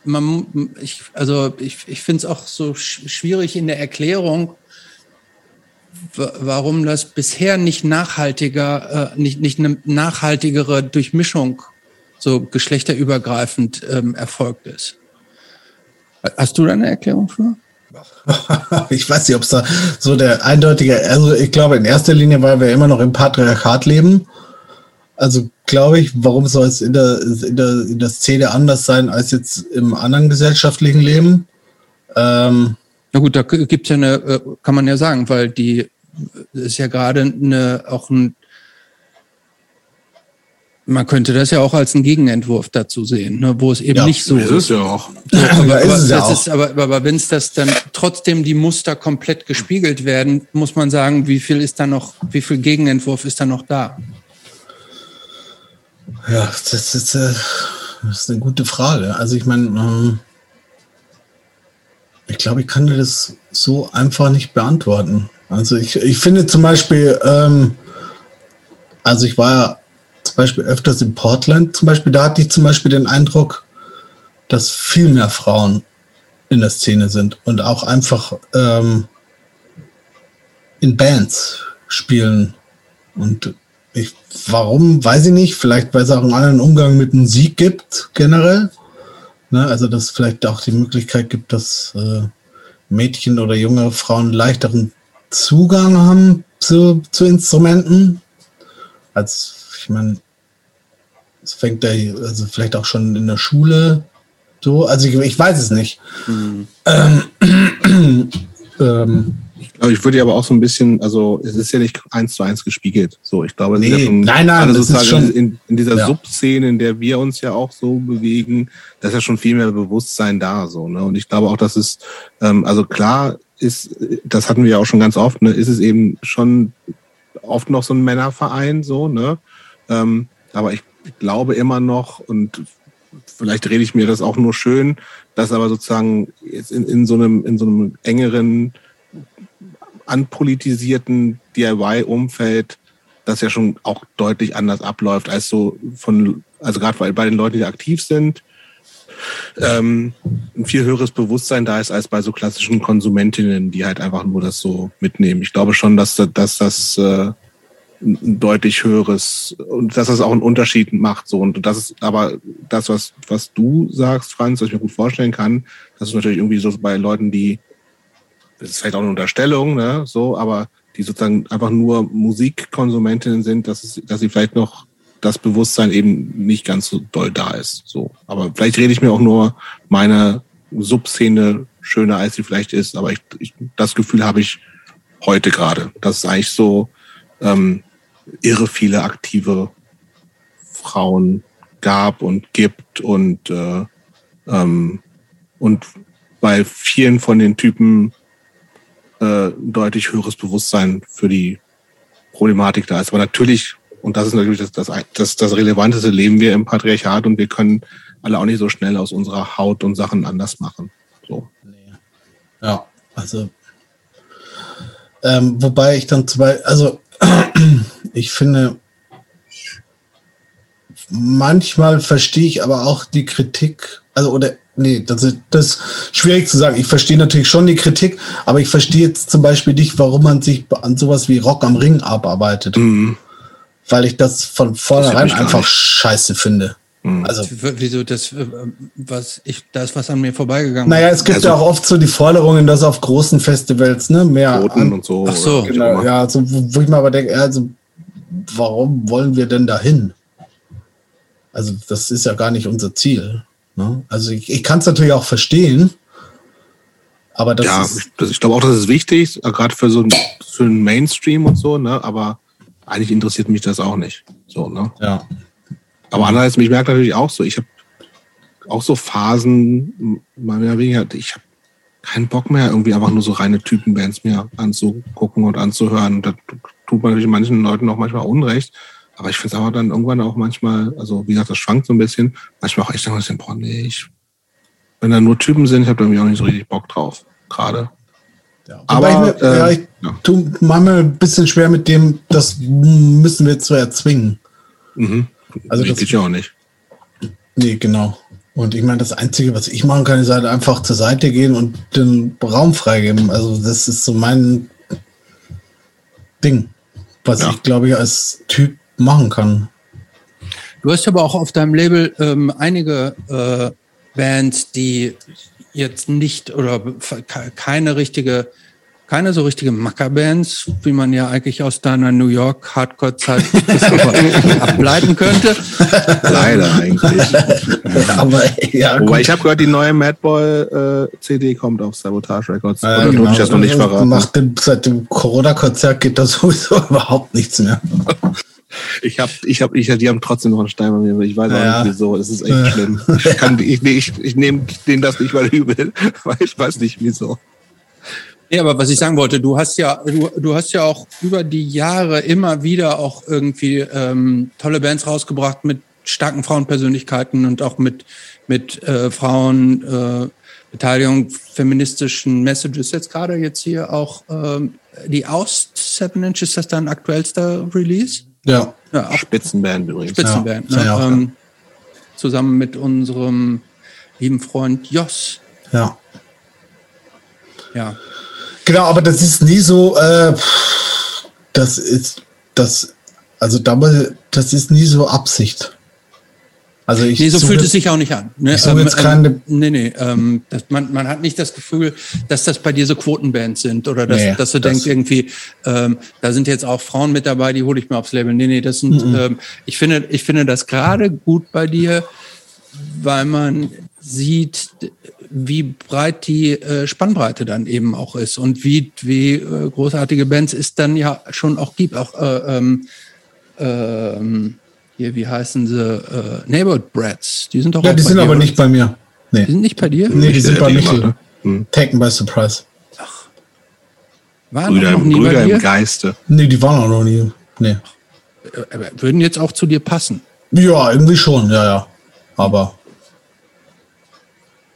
man, ich, also ich, ich finde es auch so schwierig in der Erklärung, warum das bisher nicht nachhaltiger, äh, nicht, nicht eine nachhaltigere Durchmischung so geschlechterübergreifend ähm, erfolgt ist. Hast du da eine Erklärung für? ich weiß nicht, ob es da so der eindeutige, also ich glaube in erster Linie, weil wir immer noch im Patriarchat leben also glaube ich, warum soll es in der, in, der, in der Szene anders sein als jetzt im anderen gesellschaftlichen Leben? Ähm, Na gut, da gibt es ja eine, äh, kann man ja sagen, weil die ist ja gerade eine, auch ein, man könnte das ja auch als einen Gegenentwurf dazu sehen, ne, wo es eben ja, nicht so ist. ist ja auch. So, aber, aber, es ja auch. Ist, aber, aber wenn es das dann trotzdem die Muster komplett gespiegelt werden, muss man sagen, wie viel ist da noch, wie viel Gegenentwurf ist da noch da? Ja, das ist, äh, das ist eine gute Frage. Also ich meine, ähm, ich glaube, ich kann dir das so einfach nicht beantworten. Also ich, ich finde zum Beispiel, ähm, also ich war ja zum Beispiel öfters in Portland, zum Beispiel, da hatte ich zum Beispiel den Eindruck, dass viel mehr Frauen in der Szene sind und auch einfach ähm, in Bands spielen. Und ich, warum, weiß ich nicht. Vielleicht, weil es auch einen anderen Umgang mit Musik gibt, generell. Ne? Also, dass es vielleicht auch die Möglichkeit gibt, dass äh, Mädchen oder junge Frauen leichteren Zugang haben zu, zu Instrumenten. Als, ich meine, es fängt da, also vielleicht auch schon in der Schule so. Also, ich, ich weiß es nicht. Mhm. Ähm, ähm, ich glaube, ich würde aber auch so ein bisschen, also es ist ja nicht eins zu eins gespiegelt. So, ich glaube, nee, ja schon, nein, nein, das ist schon in, in dieser ja. Subszene, in der wir uns ja auch so bewegen, da ist ja schon viel mehr Bewusstsein da. So, ne? Und ich glaube auch, dass es, ähm, also klar ist, das hatten wir ja auch schon ganz oft, ne, ist es eben schon oft noch so ein Männerverein, so, ne? Ähm, aber ich glaube immer noch und vielleicht rede ich mir das auch nur schön, dass aber sozusagen jetzt in, in so einem, in so einem engeren anpolitisierten DIY-Umfeld das ja schon auch deutlich anders abläuft als so von, also gerade bei den Leuten, die aktiv sind, ähm, ein viel höheres Bewusstsein da ist als bei so klassischen Konsumentinnen, die halt einfach nur das so mitnehmen. Ich glaube schon, dass, dass das äh, ein deutlich höheres und dass das auch einen Unterschied macht. So und das ist aber das, was was du sagst, Franz, was ich mir gut vorstellen kann, das ist natürlich irgendwie so bei Leuten, die das ist vielleicht auch eine Unterstellung, ne, so, aber die sozusagen einfach nur Musikkonsumentinnen sind, dass, es, dass sie vielleicht noch das Bewusstsein eben nicht ganz so doll da ist. So. Aber vielleicht rede ich mir auch nur meine Subszene schöner, als sie vielleicht ist. Aber ich, ich, das Gefühl habe ich heute gerade, dass es eigentlich so ähm, irre viele aktive Frauen gab und gibt und äh, ähm, und bei vielen von den Typen äh, deutlich höheres Bewusstsein für die Problematik da ist. Aber natürlich, und das ist natürlich das, das, das, das Relevanteste, leben wir im Patriarchat und wir können alle auch nicht so schnell aus unserer Haut und Sachen anders machen. So. Ja, also Ähm, wobei ich dann zwei, also ich finde, manchmal verstehe ich aber auch die Kritik, also oder nee, das ist, das ist schwierig zu sagen. Ich verstehe natürlich schon die Kritik, aber ich verstehe jetzt zum Beispiel nicht, warum man sich an sowas wie Rock am Ring abarbeitet. Mhm. Weil ich das von vornherein gar einfach scheiße finde. Mhm. Also, Wieso das, äh, was ich, da ist was an mir vorbeigegangen. naja, es gibt Also- ja auch oft so die Forderungen, dass auf großen Festivals, ne, mehr Roten an, und so. Ach so. Genau, ja, also, wo wo ich mir aber denke, also, warum wollen wir denn dahin? Also, das ist ja gar nicht unser Ziel. Ne? Also, ich, ich kann es natürlich auch verstehen, aber das ja, ist, ich, das- ich glaube auch, das ist wichtig, äh, gerade für so für einen Mainstream und so, ne? Aber eigentlich interessiert mich das auch nicht. So, ne? ja. Aber andererseits, mich merkt natürlich auch so, ich habe auch so Phasen, mal mehr oder weniger, ich habe keinen Bock mehr, irgendwie einfach nur so reine Typenbands mir anzugucken und anzuhören. Das tut man natürlich manchen Leuten auch manchmal unrecht. Aber ich finde es aber dann irgendwann auch manchmal, also wie gesagt, das schwankt so ein bisschen, manchmal auch echt ein bisschen, boah, nee, ich, wenn da nur Typen sind, ich habe da irgendwie auch nicht so richtig Bock drauf, gerade. Ja, Aber, ich, mir, äh, ja, ich ja. tu manchmal ein bisschen schwer mit dem, das müssen wir zu erzwingen. Mhm. Also das das- geht ja auch nicht. Nee, genau. Und ich meine, das Einzige, was ich machen kann, ist halt einfach zur Seite gehen und den Raum freigeben. Also das ist so mein Ding, was Ja. ich, glaube ich, als Typ machen kann. Du hast aber auch auf deinem Label ähm, einige äh, Bands, die jetzt nicht oder ke- keine richtige, keine so richtige Mackerbands, wie man ja eigentlich aus deiner New York Hardcore-Zeit ableiten könnte. Leider eigentlich. Aber ja, Wobei ich habe gehört, die neue Madball äh, CD kommt auf Sabotage Records. Oder genau. ich das noch nicht verraten? Nach dem, seit dem Corona-Konzert geht da sowieso überhaupt nichts mehr. Ich habe, ich habe, ich, die haben trotzdem noch einen Stein bei mir. Ich weiß auch Ja. nicht wieso. Es ist echt Ja. schlimm. Ich kann, ich, ich, ich nehme denen das nicht mal übel, weil ich weiß nicht wieso. Ja, aber was ich sagen wollte, du hast ja, du, du hast ja auch über die Jahre immer wieder auch irgendwie ähm, tolle Bands rausgebracht mit starken Frauenpersönlichkeiten und auch mit mit äh, Frauen äh, Beteiligung, feministischen Messages. Jetzt gerade jetzt hier auch ähm, die Aus Seven Inch ist das dein aktuellster Release? Ja, Ja, auch Spitzenband übrigens. Spitzenband. Ja, ne? ja, auch, ähm, zusammen mit unserem lieben Freund Jos. ja. Ja. Genau, aber das ist nie so, äh, das ist, das, also damals, das ist nie so Absicht. Also ich Nee, so fühlt es sich auch nicht an. Ne? Ich suche jetzt keine- nee, nee. Ähm, das, man, man hat nicht das Gefühl, dass das bei dir so Quotenbands sind oder dass, Nee, dass du das- denkst irgendwie, ähm, da sind jetzt auch Frauen mit dabei, die hole ich mir aufs Label. Nee, nee, das sind, Mhm. ähm, ich finde, ich finde das gerade gut bei dir, weil man sieht, wie breit die äh, Spannbreite dann eben auch ist und wie, wie äh, großartige Bands es dann ja schon auch gibt. Auch äh, ähm, ähm, hier, wie heißen sie? Äh, Neighborhood Brats. Die sind doch Ja, auch die bei sind dir, aber oder? nicht bei mir. Nee, Die sind nicht bei dir? nee die Nicht, sind äh, bei die gemacht, ne? Taken by surprise. Waren Brüder, noch nie Brüder bei im dir? Geiste. Nee, die waren auch noch nie. Nee. Aber würden jetzt auch zu dir passen. Ja, irgendwie schon, ja, ja. Aber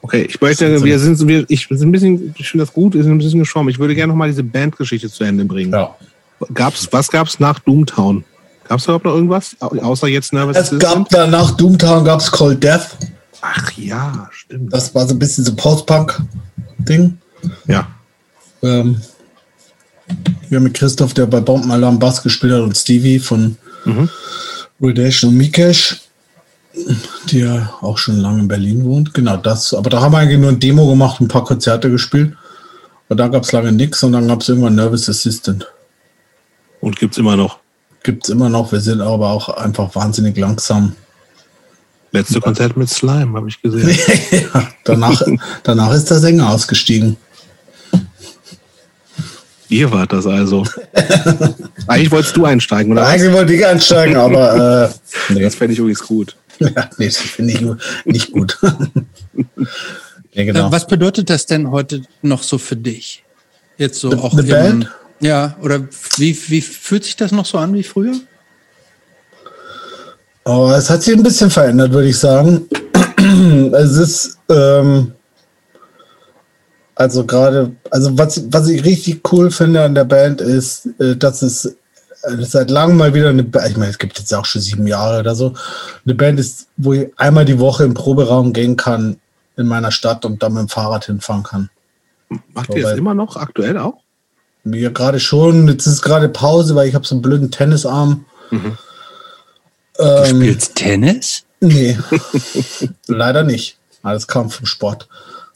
Okay, ich möchte, wir sind, wir, ich bin ein bisschen, ich finde das gut, wir sind ein bisschen geschwommen. Ich würde gerne noch mal diese Bandgeschichte zu Ende bringen. ja. Gab's, was gab's nach Doomtown? Gab's da überhaupt noch irgendwas? Au- Außer jetzt Nervous Es gab danach Doomtown gab's Cold Death. Ach ja, stimmt. Das war so ein bisschen so Post-Punk-Ding. Ja. Ähm, wir haben mit Christoph, der bei Bombenalarm Bass gespielt hat, und Stevie von Mhm. Redation und Mikesh, die ja auch schon lange in Berlin wohnt. Genau das. Aber da haben wir eigentlich nur ein Demo gemacht, ein paar Konzerte gespielt. Und da gab es lange nichts und dann gab es irgendwann Nervous Assistant. Und gibt's immer noch. Gibt es immer noch. Wir sind aber auch einfach wahnsinnig langsam. Letzte Konzert mit Slime, habe ich gesehen. ja, danach, danach ist der Sänger ausgestiegen. Ihr wart das also. Eigentlich wolltest du einsteigen, oder? Eigentlich wollte ich einsteigen, aber äh, nee. Das fände ich übrigens gut. Ja, nee, das finde ich nicht gut. ja, genau. Äh, Was bedeutet das denn heute noch so für dich? Jetzt so The- auch the im, Band? Ja, oder wie, wie fühlt sich das noch so an wie früher? Oh, es hat sich ein bisschen verändert, würde ich sagen. es ist, ähm, Also gerade, also was, was ich richtig cool finde an der Band ist, äh, dass es äh, seit langem mal wieder eine, ich meine, es gibt jetzt auch schon sieben Jahre oder so, eine Band ist, wo ich einmal die Woche im Proberaum gehen kann in meiner Stadt und dann mit dem Fahrrad hinfahren kann. Macht ihr das immer noch aktuell auch? Mir gerade schon, jetzt ist gerade Pause, weil ich habe so einen blöden Tennisarm. Mhm. Du Ähm, spielst Tennis? nee, leider nicht. Alles kam vom Sport.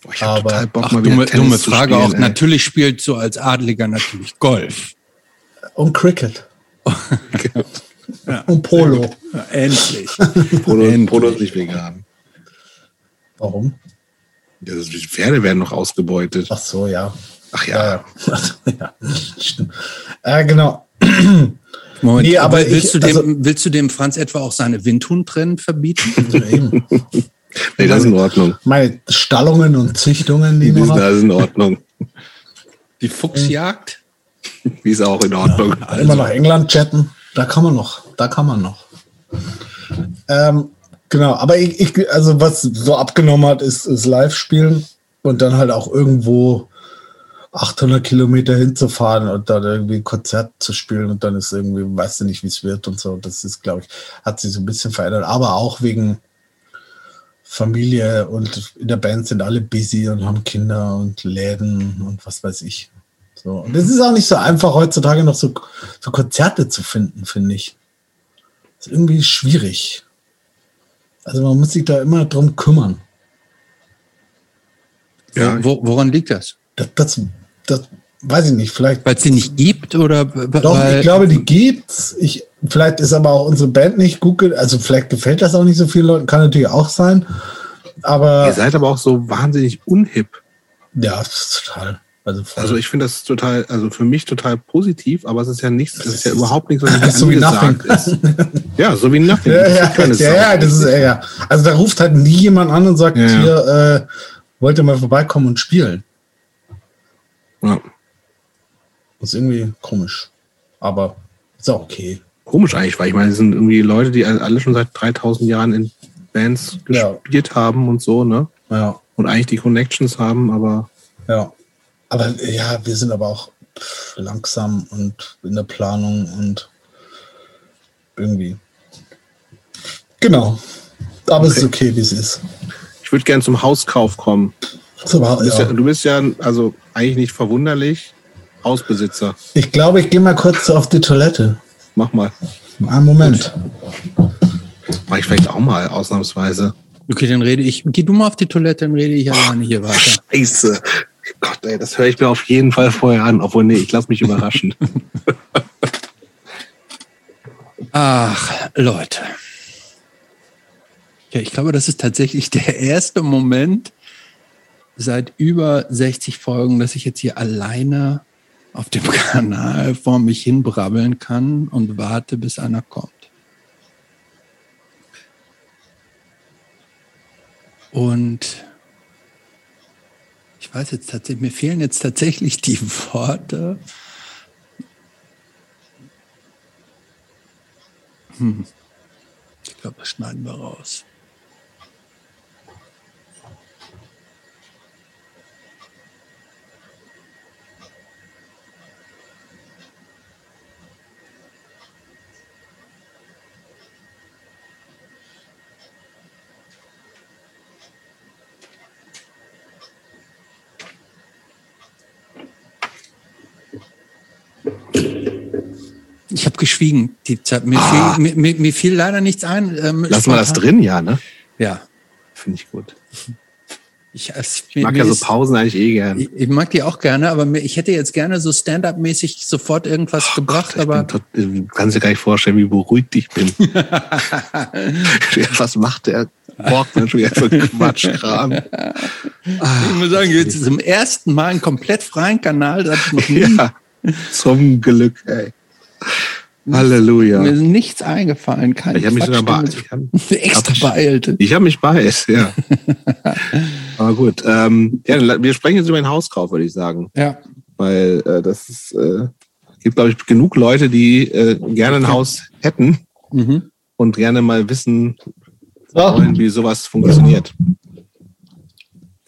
Boah, ich hab Aber- total Bock, Ach, mal dumme, Tennis dumme zu Frage spielen, auch. ey. Natürlich spielt so als Adliger natürlich Golf. Und Cricket. Ja. Und Polo. Ja, endlich. Polo, Endlich. Polo ist nicht vegan. Warum? Ja, Pferde werden noch ausgebeutet. Ach so, ja. Ach ja. Ja, ja. stimmt. Äh, genau. Moment, Nee, aber willst, ich- du dem, also- willst du dem Franz etwa auch seine Windhuhn-Trennen verbieten? Nee, das ist in Ordnung. Meine Stallungen und Züchtungen, die hab, das ist in Ordnung. Die Fuchsjagd? Die ist auch in Ordnung. immer nach England chatten. Da kann man noch. Da kann man noch. Ähm, genau, aber ich, ich, also was so abgenommen hat, ist, ist Live-Spielen und dann halt auch irgendwo 800 Kilometer hinzufahren und dann irgendwie ein Konzert zu spielen und dann ist irgendwie, weißt du nicht, wie es wird und so. Das ist, glaube ich, hat sich so ein bisschen verändert, aber auch wegen Familie und in der Band sind alle busy und haben Kinder und Läden und was weiß ich. So. Und es ist auch nicht so einfach, heutzutage noch so, so Konzerte zu finden, finde ich. ist irgendwie schwierig. Also man muss sich da immer drum kümmern. Ja, Wo, woran liegt das? Das, das, das weiß ich nicht. Vielleicht Weil es sie nicht gibt oder Doch, weil, ich glaube, die gibt's. Ich, vielleicht ist aber auch unsere Band nicht gut. Also vielleicht gefällt das auch nicht so vielen Leuten. Kann natürlich auch sein. Aber Ihr seid aber auch so wahnsinnig unhip. ja, das ist total. Also. Also ich finde das total, also für mich total positiv, aber es ist ja nichts, das ist ja überhaupt nichts, was Das nicht ist so wie angesagt ist. Ja, so wie Nothing. ja, Das ja, ist keine ja, ja, das ist ja. Also da ruft halt nie jemand an und sagt, Ja, ja. hier, äh, wollt ihr mal vorbeikommen und spielen. Ja. Das ist irgendwie komisch. Aber ist auch okay. Komisch eigentlich, weil ich meine, es sind irgendwie Leute, die alle schon seit 3000 Jahren in Bands Ja. gespielt haben und so, ne? Ja, Und eigentlich die Connections haben, aber ja. Aber ja, wir sind aber auch langsam und in der Planung und irgendwie. Genau. Aber es ist okay, wie es ist. ich würde gern zum Hauskauf kommen. So, Du bist ja, ja. du bist ja also eigentlich nicht verwunderlich, Hausbesitzer. Ich glaube, ich gehe mal kurz auf die Toilette. Mach mal. Einen Moment. Mach ich vielleicht auch mal, ausnahmsweise. Okay, dann rede ich. Geh du mal auf die Toilette, dann rede ich alleine hier weiter. Scheiße. Gott, ey, das höre ich mir auf jeden Fall vorher an. Obwohl, nee, ich lasse mich überraschen. Ach, Leute. Ja, ich glaube, das ist tatsächlich der erste Moment seit über 60 Folgen, dass ich jetzt hier alleine auf dem Kanal vor mich hinbrabbeln kann und warte, bis einer kommt. Und ich weiß jetzt tatsächlich, mir fehlen jetzt tatsächlich die Worte. Hm. Ich glaube, das schneiden wir raus. Ich habe geschwiegen die Zeit. Mir, Ah. fiel, mir, mir, fiel leider nichts ein. Ähm, Lassen wir das drin, ja, ne? Ja. Finde ich gut. Ich, es, Ich mag ja so Pausen eigentlich eh gern. Ich, ich mag die auch gerne, aber ich hätte jetzt gerne so Stand-up-mäßig sofort irgendwas gebracht, Ich aber tot, du kannst dir gar nicht vorstellen, wie beruhigt ich bin. Was macht der Borgmann schon wieder für Quatschkram? ich muss sagen, jetzt ist zum ersten Mal einen komplett freien Kanal, das hatte ich noch nie. Ja, zum Glück, ey. Halleluja. Mir ist nichts eingefallen, keine Ich habe mich sogar Quatschstimme. ich hab, extra beeilt. ich hab mich beißt, ja. Aber gut. Ähm, ja, wir sprechen jetzt über den Hauskauf, würde ich sagen. Ja. Weil äh, das ist, äh, gibt, glaube ich, genug Leute, die äh, gerne ein Haus hätten Mhm. und gerne mal wissen wollen, wie sowas funktioniert.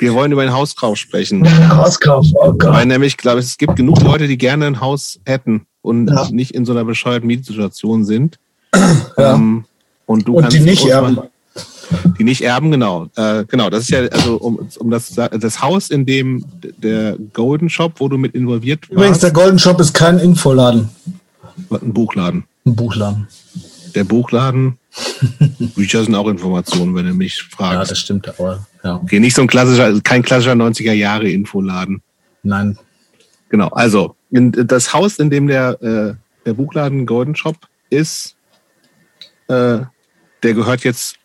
Wir wollen über den Hauskauf sprechen. Hauskauf, oh Gott. Weil nämlich, glaube ich, es gibt genug Leute, die gerne ein Haus hätten und Ja. nicht in so einer bescheuerten Mietsituation sind. Ja. Ähm, und du Und die kannst nicht uns erben. mal- Die nicht erben, genau. Äh, genau, das ist ja, also um, um das, das Haus, in dem der Golden Shop, wo du mit involviert Übrigens, warst, der Golden Shop ist kein Infoladen. ein Buchladen. Ein Buchladen. Der Buchladen, Bücher sind auch Informationen, wenn du mich Ja, fragst. das stimmt, aber ja. okay, nicht so ein klassischer, kein klassischer 90er Jahre Infoladen. Nein. Genau, also in, das Haus, in dem der, äh, der Buchladen Golden Shop ist, äh, der gehört jetzt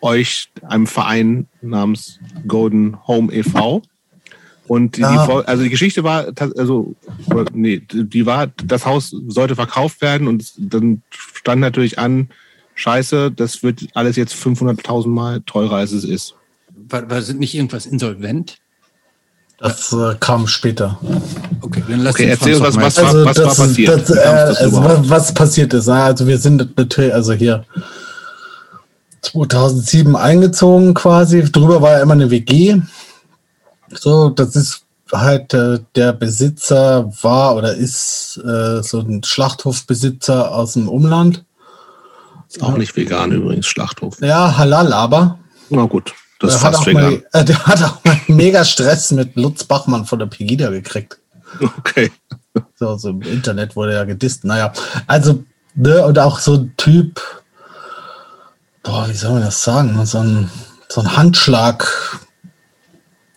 euch, einem Verein namens Golden Home e.V. Und die, Ja. die, also die Geschichte war, also, nee, die war, das Haus sollte verkauft werden und dann stand natürlich an, scheiße, das wird alles jetzt 500.000 Mal teurer, als es ist. War, war sind nicht irgendwas insolvent? Das äh, kam später. Okay, dann lass Okay, erzähl uns, was- was- Also, das war ist- passiert? Das, äh, also, überhaupt? wa- was passiert ist, also wir sind natürlich, also hier 2007 eingezogen quasi. Drüber war ja immer eine WG. So, das ist halt äh, der Besitzer war oder ist äh, so ein Schlachthofbesitzer aus dem Umland. Ist auch nicht vegan übrigens, Schlachthof. Ja, halal aber. Na gut, das ist Der hat, fast auch vegan. mal, äh, der hat auch mal mega Stress mit Lutz Bachmann von der Pegida gekriegt. Okay. So, so im Internet wurde er gedisst. Naja, also, ne, und auch so ein Typ, boah, wie soll man das sagen? So ein, so ein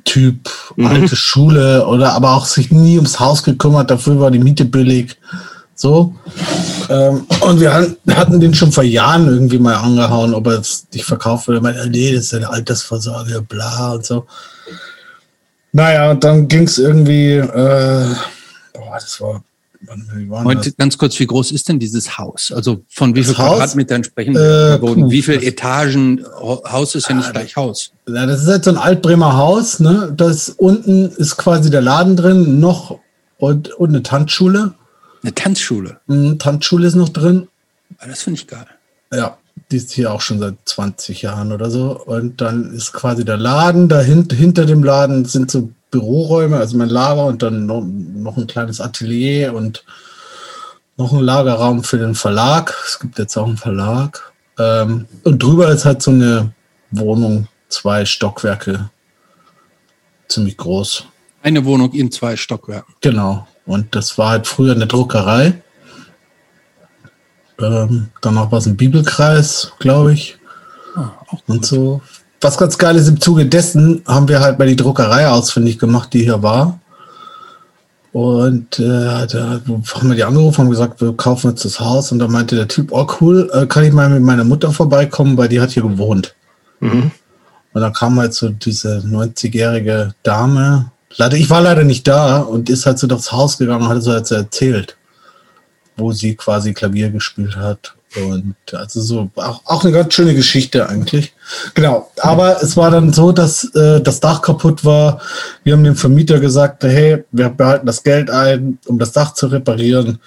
Handschlag-Typ, Mhm. alte Schule oder aber auch sich nie ums Haus gekümmert, dafür war die Miete billig. So. Ähm, und wir han- hatten den schon vor Jahren irgendwie mal angehauen, ob er es nicht verkauft würde. Er meinte, nee, das ist eine Altersvorsorge, bla und so. Naja, und dann ging es irgendwie, äh, boah, das war, Heute ganz kurz, wie groß ist denn dieses Haus? Also von wie viel? Quadratmetern sprechen Äh, wir? Boden? wie das- Etagen? Haus ist ja nicht gleich Haus. Ja, das ist halt so ein Altbremer Haus, ne? Das unten ist quasi der Laden drin, noch und, und eine Tanzschule. Eine Tanzschule. Mhm, Tanzschule ist noch drin. Ah, Das finde ich geil. Ja, die ist hier auch schon seit 20 Jahren oder so. Und dann ist quasi der Laden. Dahinter hinter dem Laden sind so Büroräume, also mein Lager und dann noch, noch ein kleines Atelier und noch ein Lagerraum für den Verlag. Es gibt jetzt auch einen Verlag. Ähm, und drüber ist halt so eine Wohnung, zwei Stockwerke. Ziemlich groß. Eine Wohnung in zwei Stockwerken. Genau. Und das war halt früher eine Druckerei. Ähm, danach war es ein Bibelkreis, glaube ich. Ah, Und so. Was ganz geil ist, im Zuge dessen haben wir halt mal die Druckerei ausfindig gemacht, die hier war. Und äh, da haben wir die angerufen und gesagt, wir kaufen jetzt das Haus. Und da meinte der Typ, oh cool, äh, kann ich mal mit meiner Mutter vorbeikommen, weil die hat hier gewohnt. Mhm. Und dann kam halt so diese 90-jährige Dame. Leider, ich war leider nicht da und ist halt so durchs Haus gegangen und hat so halt so erzählt, wo sie quasi Klavier gespielt hat. Und also so auch, auch eine ganz schöne Geschichte eigentlich. Genau. Aber es war dann so, dass äh, das Dach kaputt war. Wir haben dem Vermieter gesagt, hey, wir behalten das Geld ein, um das Dach zu reparieren.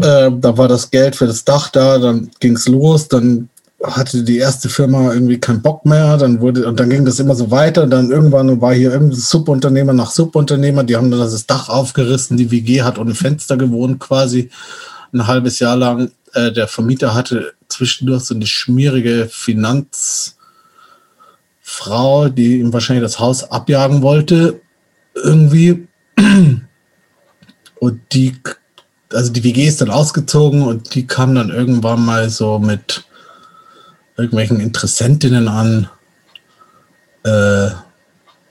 Äh, da war das Geld für das Dach da, dann ging's los, dann hatte die erste Firma irgendwie keinen Bock mehr, dann wurde, und dann ging das immer so weiter, dann irgendwann war hier irgendein Subunternehmer nach Subunternehmer, die haben dann das Dach aufgerissen, die WG hat ohne Fenster gewohnt quasi ein halbes Jahr lang. Äh, der Vermieter hatte zwischendurch so eine schmierige Finanzfrau, die ihm wahrscheinlich das Haus abjagen wollte, irgendwie. Und die, also die WG ist dann ausgezogen und die kam dann irgendwann mal so mit irgendwelchen Interessentinnen an. Äh,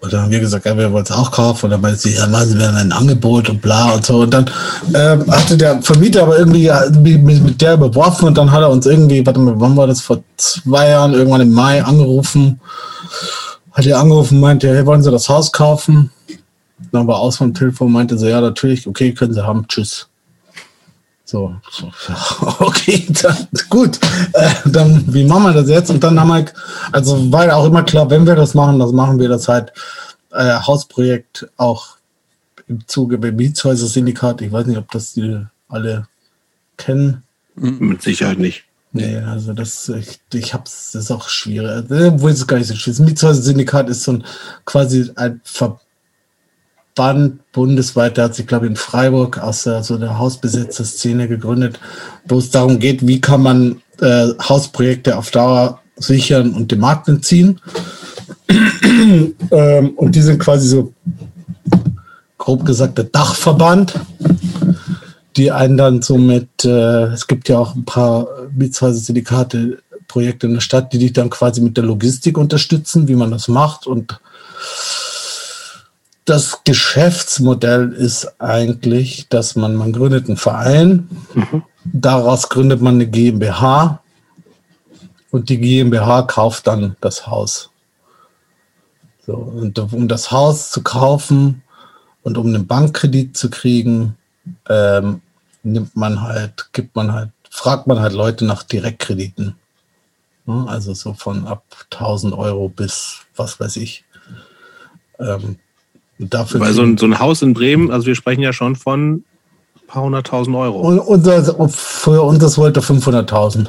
und dann haben wir gesagt, ja, wir wollen es auch kaufen. Und dann meinte sie, ja, machen Sie mir ein Angebot und bla und so. Und dann ähm, hatte der Vermieter aber irgendwie mit, mit der beworfen und dann hat er uns irgendwie, warte mal, wann war das, vor zwei Jahren, irgendwann im Mai angerufen. Hat er angerufen, meinte, hey, wollen Sie das Haus kaufen? Dann war aus vom Telefon, meinte sie, ja, natürlich, okay, können Sie haben, tschüss. So, okay, dann, gut. Äh, dann, wie machen wir das jetzt? Und dann haben wir, also war ja auch immer klar, wenn wir das machen, das machen wir das halt äh, Hausprojekt auch im Zuge beim Mietshäuser-Syndikat. Ich weiß nicht, ob das die alle kennen. Mit Sicherheit nicht. Nee, also das, ich, ich hab's, das ist auch schwierig. Obwohl es gar nicht so schwierig ist. Das Mietshäuser-Syndikat ist so ein quasi ein Verband bundesweit, der hat sich, glaube ich, in Freiburg aus der, so der Hausbesetzer-Szene gegründet, wo es darum geht, wie kann man äh, Hausprojekte auf Dauer sichern und den Markt entziehen. ähm, und die sind quasi so, grob gesagt, der Dachverband die einen dann so mit, äh, es gibt ja auch ein paar Mietshäuser-Syndikate, Projekte in der Stadt, die dich dann quasi mit der Logistik unterstützen, wie man das macht. Und das Geschäftsmodell ist eigentlich, dass man, man gründet einen Verein, mhm. daraus gründet man eine GmbH und die GmbH kauft dann das Haus. So, und um das Haus zu kaufen und um einen Bankkredit zu kriegen, ähm, nimmt man halt, gibt man halt, fragt man halt Leute nach Direktkrediten. Also so von ab 1000 Euro bis was weiß ich. Ähm, dafür Weil so ein, so ein Haus in Bremen, also wir sprechen ja schon von ein paar hunderttausend Euro. Und, und für uns das wollte 500.000.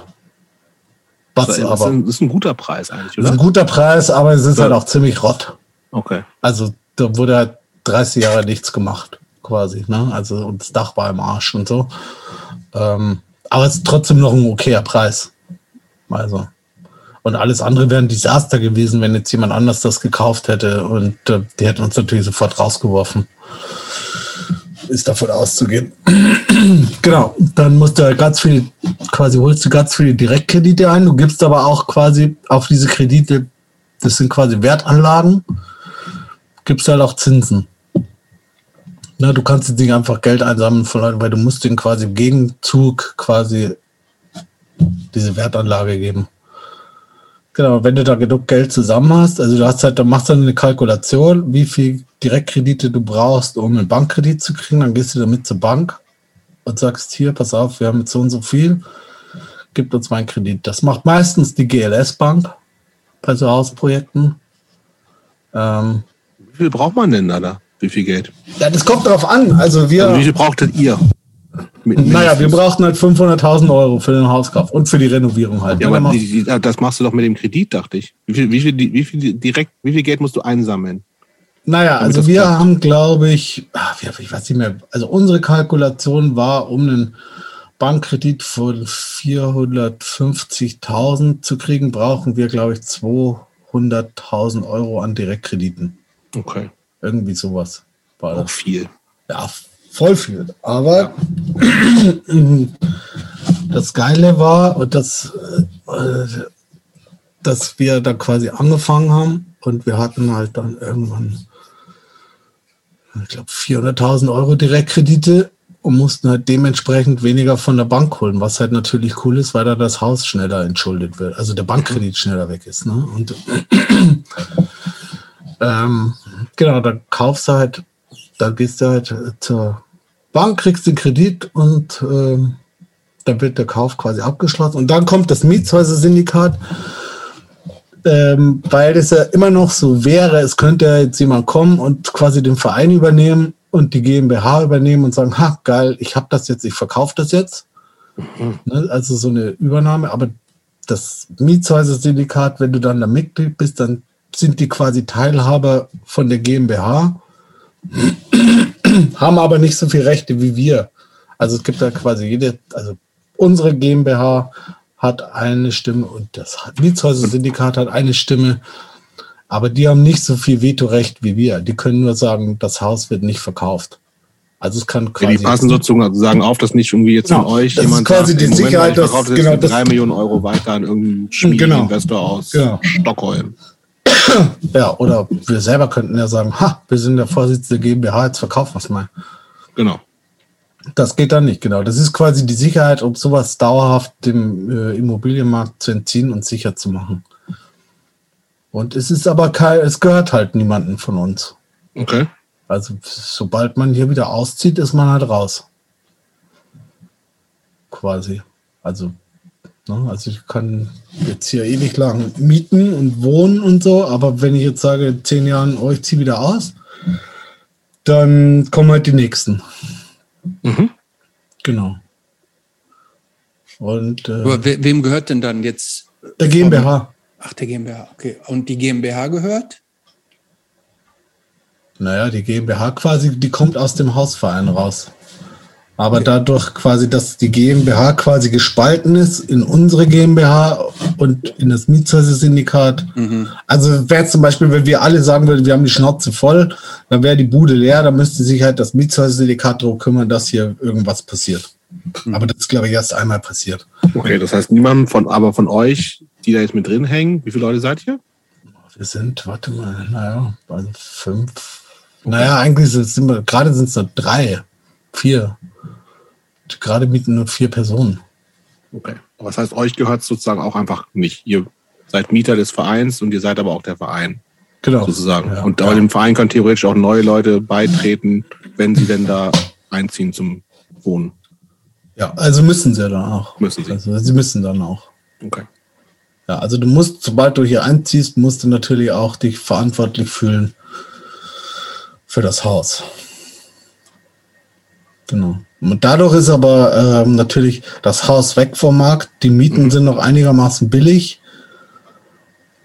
Was das, ist, aber, ein, das ist ein guter Preis eigentlich, oder? Das ist ein guter Preis, aber es ist ja. halt auch ziemlich rott. Okay. Also da wurde halt 30 Jahre nichts gemacht quasi. Ne? Also und das Dach war im Arsch und so. Ähm, aber es ist trotzdem noch ein okayer Preis. Also. Und alles andere wäre ein Desaster gewesen, wenn jetzt jemand anders das gekauft hätte. Und äh, die hätten uns natürlich sofort rausgeworfen. Ist davon auszugehen. genau. Dann musst du ganz viel, quasi holst du ganz viele Direktkredite ein. Du gibst aber auch quasi auf diese Kredite, das sind quasi Wertanlagen, gibst halt auch Zinsen. Na, du kannst jetzt nicht einfach Geld einsammeln von Leuten, weil du musst denen quasi im Gegenzug quasi diese Wertanlage geben. Genau, wenn du da genug Geld zusammen hast, also du hast halt, dann machst du eine Kalkulation, wie viel Direktkredite du brauchst, um einen Bankkredit zu kriegen, dann gehst du damit zur Bank und sagst hier, pass auf, wir haben jetzt so und so viel, gib uns mal einen Kredit. Das macht meistens die GLS-Bank bei so Hausprojekten. Ähm, wie viel braucht man denn da? da? Wie viel Geld? Ja, das kommt darauf an. Also wir. Also wie viel brauchtet ihr? Mit, naja, wir brauchten halt 500.000 Euro für den Hauskauf und für die Renovierung halt. Ja, aber die, die, das machst du doch mit dem Kredit, dachte ich. Wie viel, wie viel, wie viel direkt, wie viel Geld musst du einsammeln? Naja, also wir klappt? haben, glaube ich, ach, ich weiß nicht mehr, also unsere Kalkulation war, um einen Bankkredit von 450.000 zu kriegen, brauchen wir, glaube ich, 200.000 Euro an Direktkrediten. Okay. Irgendwie sowas war das. Auch viel. Ja, voll viel. Aber das Geile war, und das, äh, dass wir da quasi angefangen haben und wir hatten halt dann irgendwann, ich glaube, 400.000 Euro Direktkredite und mussten halt dementsprechend weniger von der Bank holen, was halt natürlich cool ist, weil da das Haus schneller entschuldet wird, also der Bankkredit schneller weg ist. Ne? Und ähm, genau, dann kaufst du halt, dann gehst du halt zur Bank, kriegst den Kredit und ähm, dann wird der Kauf quasi abgeschlossen. Und dann kommt das Mietshäuser-Syndikat, ähm, weil es ja immer noch so wäre, es könnte jetzt jemand kommen und quasi den Verein übernehmen und die GmbH übernehmen und sagen, ha, geil, ich habe das jetzt, ich verkaufe das jetzt. Mhm. Ne, also so eine Übernahme, aber das Mietshäuser-Syndikat, wenn du dann da Mitglied bist, dann sind die quasi Teilhaber von der GmbH, haben aber nicht so viele Rechte wie wir. Also es gibt da quasi jede, also unsere GmbH hat eine Stimme und das Mietshäuser-Syndikat hat eine Stimme, aber die haben nicht so viel Vetorecht wie wir. Die können nur sagen, das Haus wird nicht verkauft. Also es kann quasi. Ja, die passen sozusagen auf, dass nicht irgendwie jetzt genau, von euch das jemand ist quasi sagt, die Sicherheit, dass genau, drei Millionen Euro weiter an irgendeinen Schmied-Investor genau, aus genau. Stockholm. Ja, oder wir selber könnten ja sagen, ha, wir sind der Vorsitzende GmbH, jetzt verkaufen wir es mal. Genau. Das geht dann nicht, genau. Das ist quasi die Sicherheit, um sowas dauerhaft dem äh, Immobilienmarkt zu entziehen und sicher zu machen. Und es ist aber kein, es gehört halt niemanden von uns. Okay. Also sobald man hier wieder auszieht, ist man halt raus. Quasi. Also? Also ich kann jetzt hier ewig lang mieten und wohnen und so, aber wenn ich jetzt sage, in zehn Jahren, oh, ich ziehe wieder aus, dann kommen halt die nächsten. Mhm. Genau. Und, äh, Aber we wem gehört denn dann jetzt? Der GmbH. Ach, der GmbH, okay. Und die GmbH gehört? Naja, die GmbH quasi, die kommt aus dem Hausverein raus. Aber dadurch quasi, dass die GmbH quasi gespalten ist in unsere GmbH und in das Mietshäuser-Syndikat. Mhm. Also wäre zum Beispiel, wenn wir alle sagen würden, wir haben die Schnauze voll, dann wäre die Bude leer, dann müsste sich halt das Mietshäuser-Syndikat darum kümmern, dass hier irgendwas passiert. Mhm. Aber das ist, glaube ich, erst einmal passiert. Okay, das heißt, niemand von, aber von euch, die da jetzt mit drin hängen, wie viele Leute seid ihr? Wir sind, warte mal, naja, also fünf. Okay. Naja, eigentlich sind wir, gerade sind es nur drei, vier. Gerade mieten nur vier Personen. Okay. Aber das heißt, euch gehört sozusagen auch einfach nicht. Ihr seid Mieter des Vereins und ihr seid aber auch der Verein. Genau. Sozusagen. Ja, und ja. dem Verein können theoretisch auch neue Leute beitreten, wenn sie denn da einziehen zum Wohnen. Ja, also müssen sie dann auch. Müssen sie. Also sie müssen dann auch. Okay. Ja, also du musst, sobald du hier einziehst, musst du natürlich auch dich verantwortlich fühlen für das Haus. Genau. Und dadurch ist aber ähm, natürlich das Haus weg vom Markt. Die Mieten mhm. sind noch einigermaßen billig.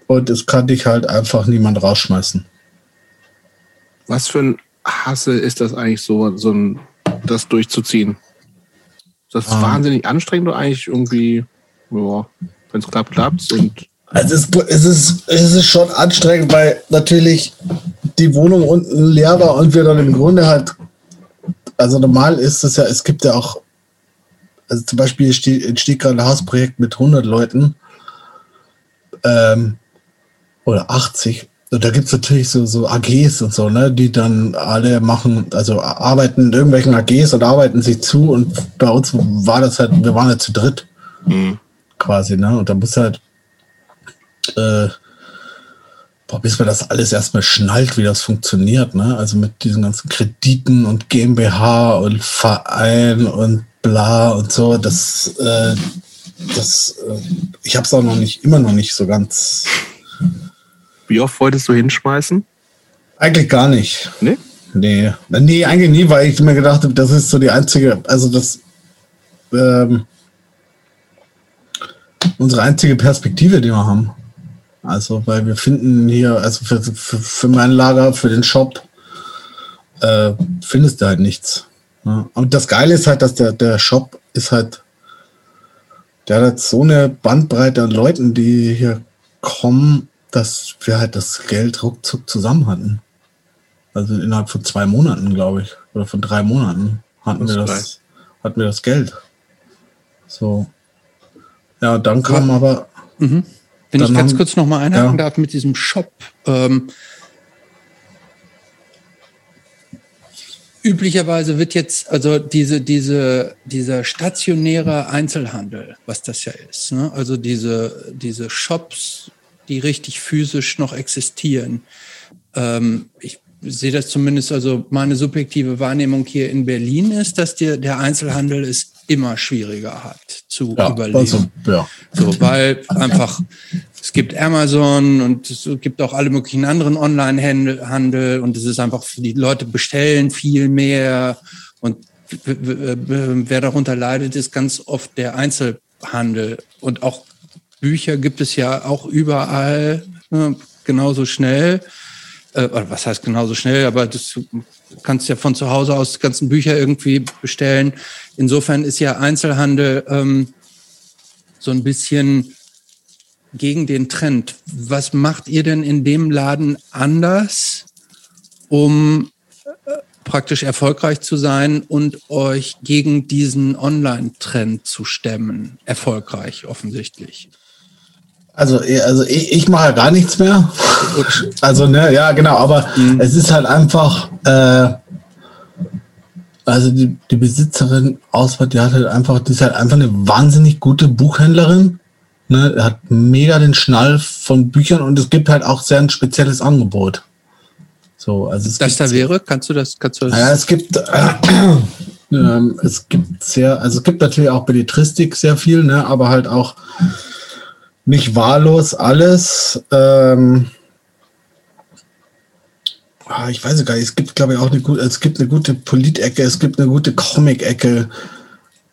Und es kann dich halt einfach niemand rausschmeißen. Was für ein Hassel ist das eigentlich so, so ein, das durchzuziehen? Das ist ah. wahnsinnig anstrengend oder eigentlich irgendwie, ja, wenn es klappt, klappt und. Also es, es, ist, es ist schon anstrengend, weil natürlich die Wohnung unten leer war und wir dann im Grunde halt also normal ist es ja, es gibt ja auch, also zum Beispiel entsteht, gerade ein Hausprojekt mit 100 Leuten ähm, oder 80. Und da gibt es natürlich so, so AGs und so, ne, die dann alle machen, also arbeiten in irgendwelchen AGs und arbeiten sich zu. Und bei uns war das halt, wir waren ja zu dritt mhm. quasi, ne? Und da muss halt äh, boah, bis man das alles erstmal schnallt, wie das funktioniert, ne? Also mit diesen ganzen Krediten und GmbH und Verein und bla und so, das, äh, das, äh, ich habe es auch noch nicht, immer noch nicht so ganz. Wie oft wolltest du hinschmeißen? Eigentlich gar nicht. Nee? Nee. Nee, eigentlich nie, weil ich mir gedacht habe, das ist so die einzige, also das, ähm, unsere einzige Perspektive, die wir haben. Also, weil wir finden hier, also für, für, für mein Lager, für den Shop, äh, findest du halt nichts. Ne? Und das Geile ist halt, dass der, der Shop ist halt, der hat halt so eine Bandbreite an Leuten, die hier kommen, dass wir halt das Geld ruckzuck zusammen hatten. Also innerhalb von zwei Monaten, glaube ich, oder von drei Monaten hatten das wir das, hatten wir das Geld. So. Ja, dann kam aber. Mhm. Wenn ich ganz haben, kurz noch mal einhaken ja. darf mit diesem Shop. Ähm, üblicherweise wird jetzt, also diese, diese, dieser stationäre Einzelhandel, was das ja ist, ne? also diese, diese Shops, die richtig physisch noch existieren. Ähm, ich sehe das zumindest, also meine subjektive Wahrnehmung hier in Berlin ist, dass der, der Einzelhandel ist immer schwieriger hat zu ja, überleben. Also, ja. So, weil einfach es gibt Amazon und es gibt auch alle möglichen anderen Online-Handel und es ist einfach, die Leute bestellen viel mehr und wer darunter leidet, ist ganz oft der Einzelhandel und auch Bücher gibt es ja auch überall ne, genauso schnell. Äh, was heißt genauso schnell, aber das kannst ja von zu Hause aus die ganzen Bücher irgendwie bestellen. Insofern ist ja Einzelhandel ähm, so ein bisschen gegen den Trend. Was macht ihr denn in dem Laden anders, um praktisch erfolgreich zu sein und euch gegen diesen Online-Trend zu stemmen? Erfolgreich offensichtlich. Also, also ich, ich mache gar nichts mehr. Also, ne, ja, genau, aber mhm. es ist halt einfach, äh, also die, die Besitzerin Auswahl, die hat halt einfach, die ist halt einfach eine wahnsinnig gute Buchhändlerin. Ne, hat mega den Schnall von Büchern und es gibt halt auch sehr ein spezielles Angebot. So, also es das da wäre, kannst du das, kannst du das? Ja, es gibt, äh, äh, es gibt sehr, also es gibt natürlich auch Belletristik sehr viel, ne, aber halt auch nicht wahllos alles. Ähm, ah, ich weiß gar nicht, es gibt, glaube ich, auch eine gute, es gibt eine gute Polit-Ecke, es gibt eine gute Comic-Ecke.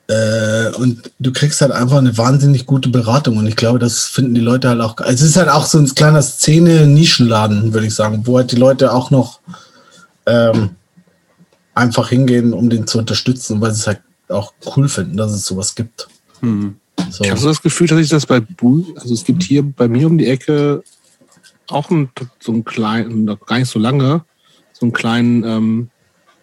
Äh, und du kriegst halt einfach eine wahnsinnig gute Beratung. Und ich glaube, das finden die Leute halt auch. Es ist halt auch so ein kleiner Szene-Nischenladen, würde ich sagen, wo halt die Leute auch noch ähm, einfach hingehen, um den zu unterstützen, weil sie es halt auch cool finden, dass es sowas gibt. Hm. So. Ich habe so das Gefühl, dass ich das bei Bull, also es gibt hier bei mir um die Ecke auch ein, so einen kleinen, gar nicht so lange, so einen kleinen ähm,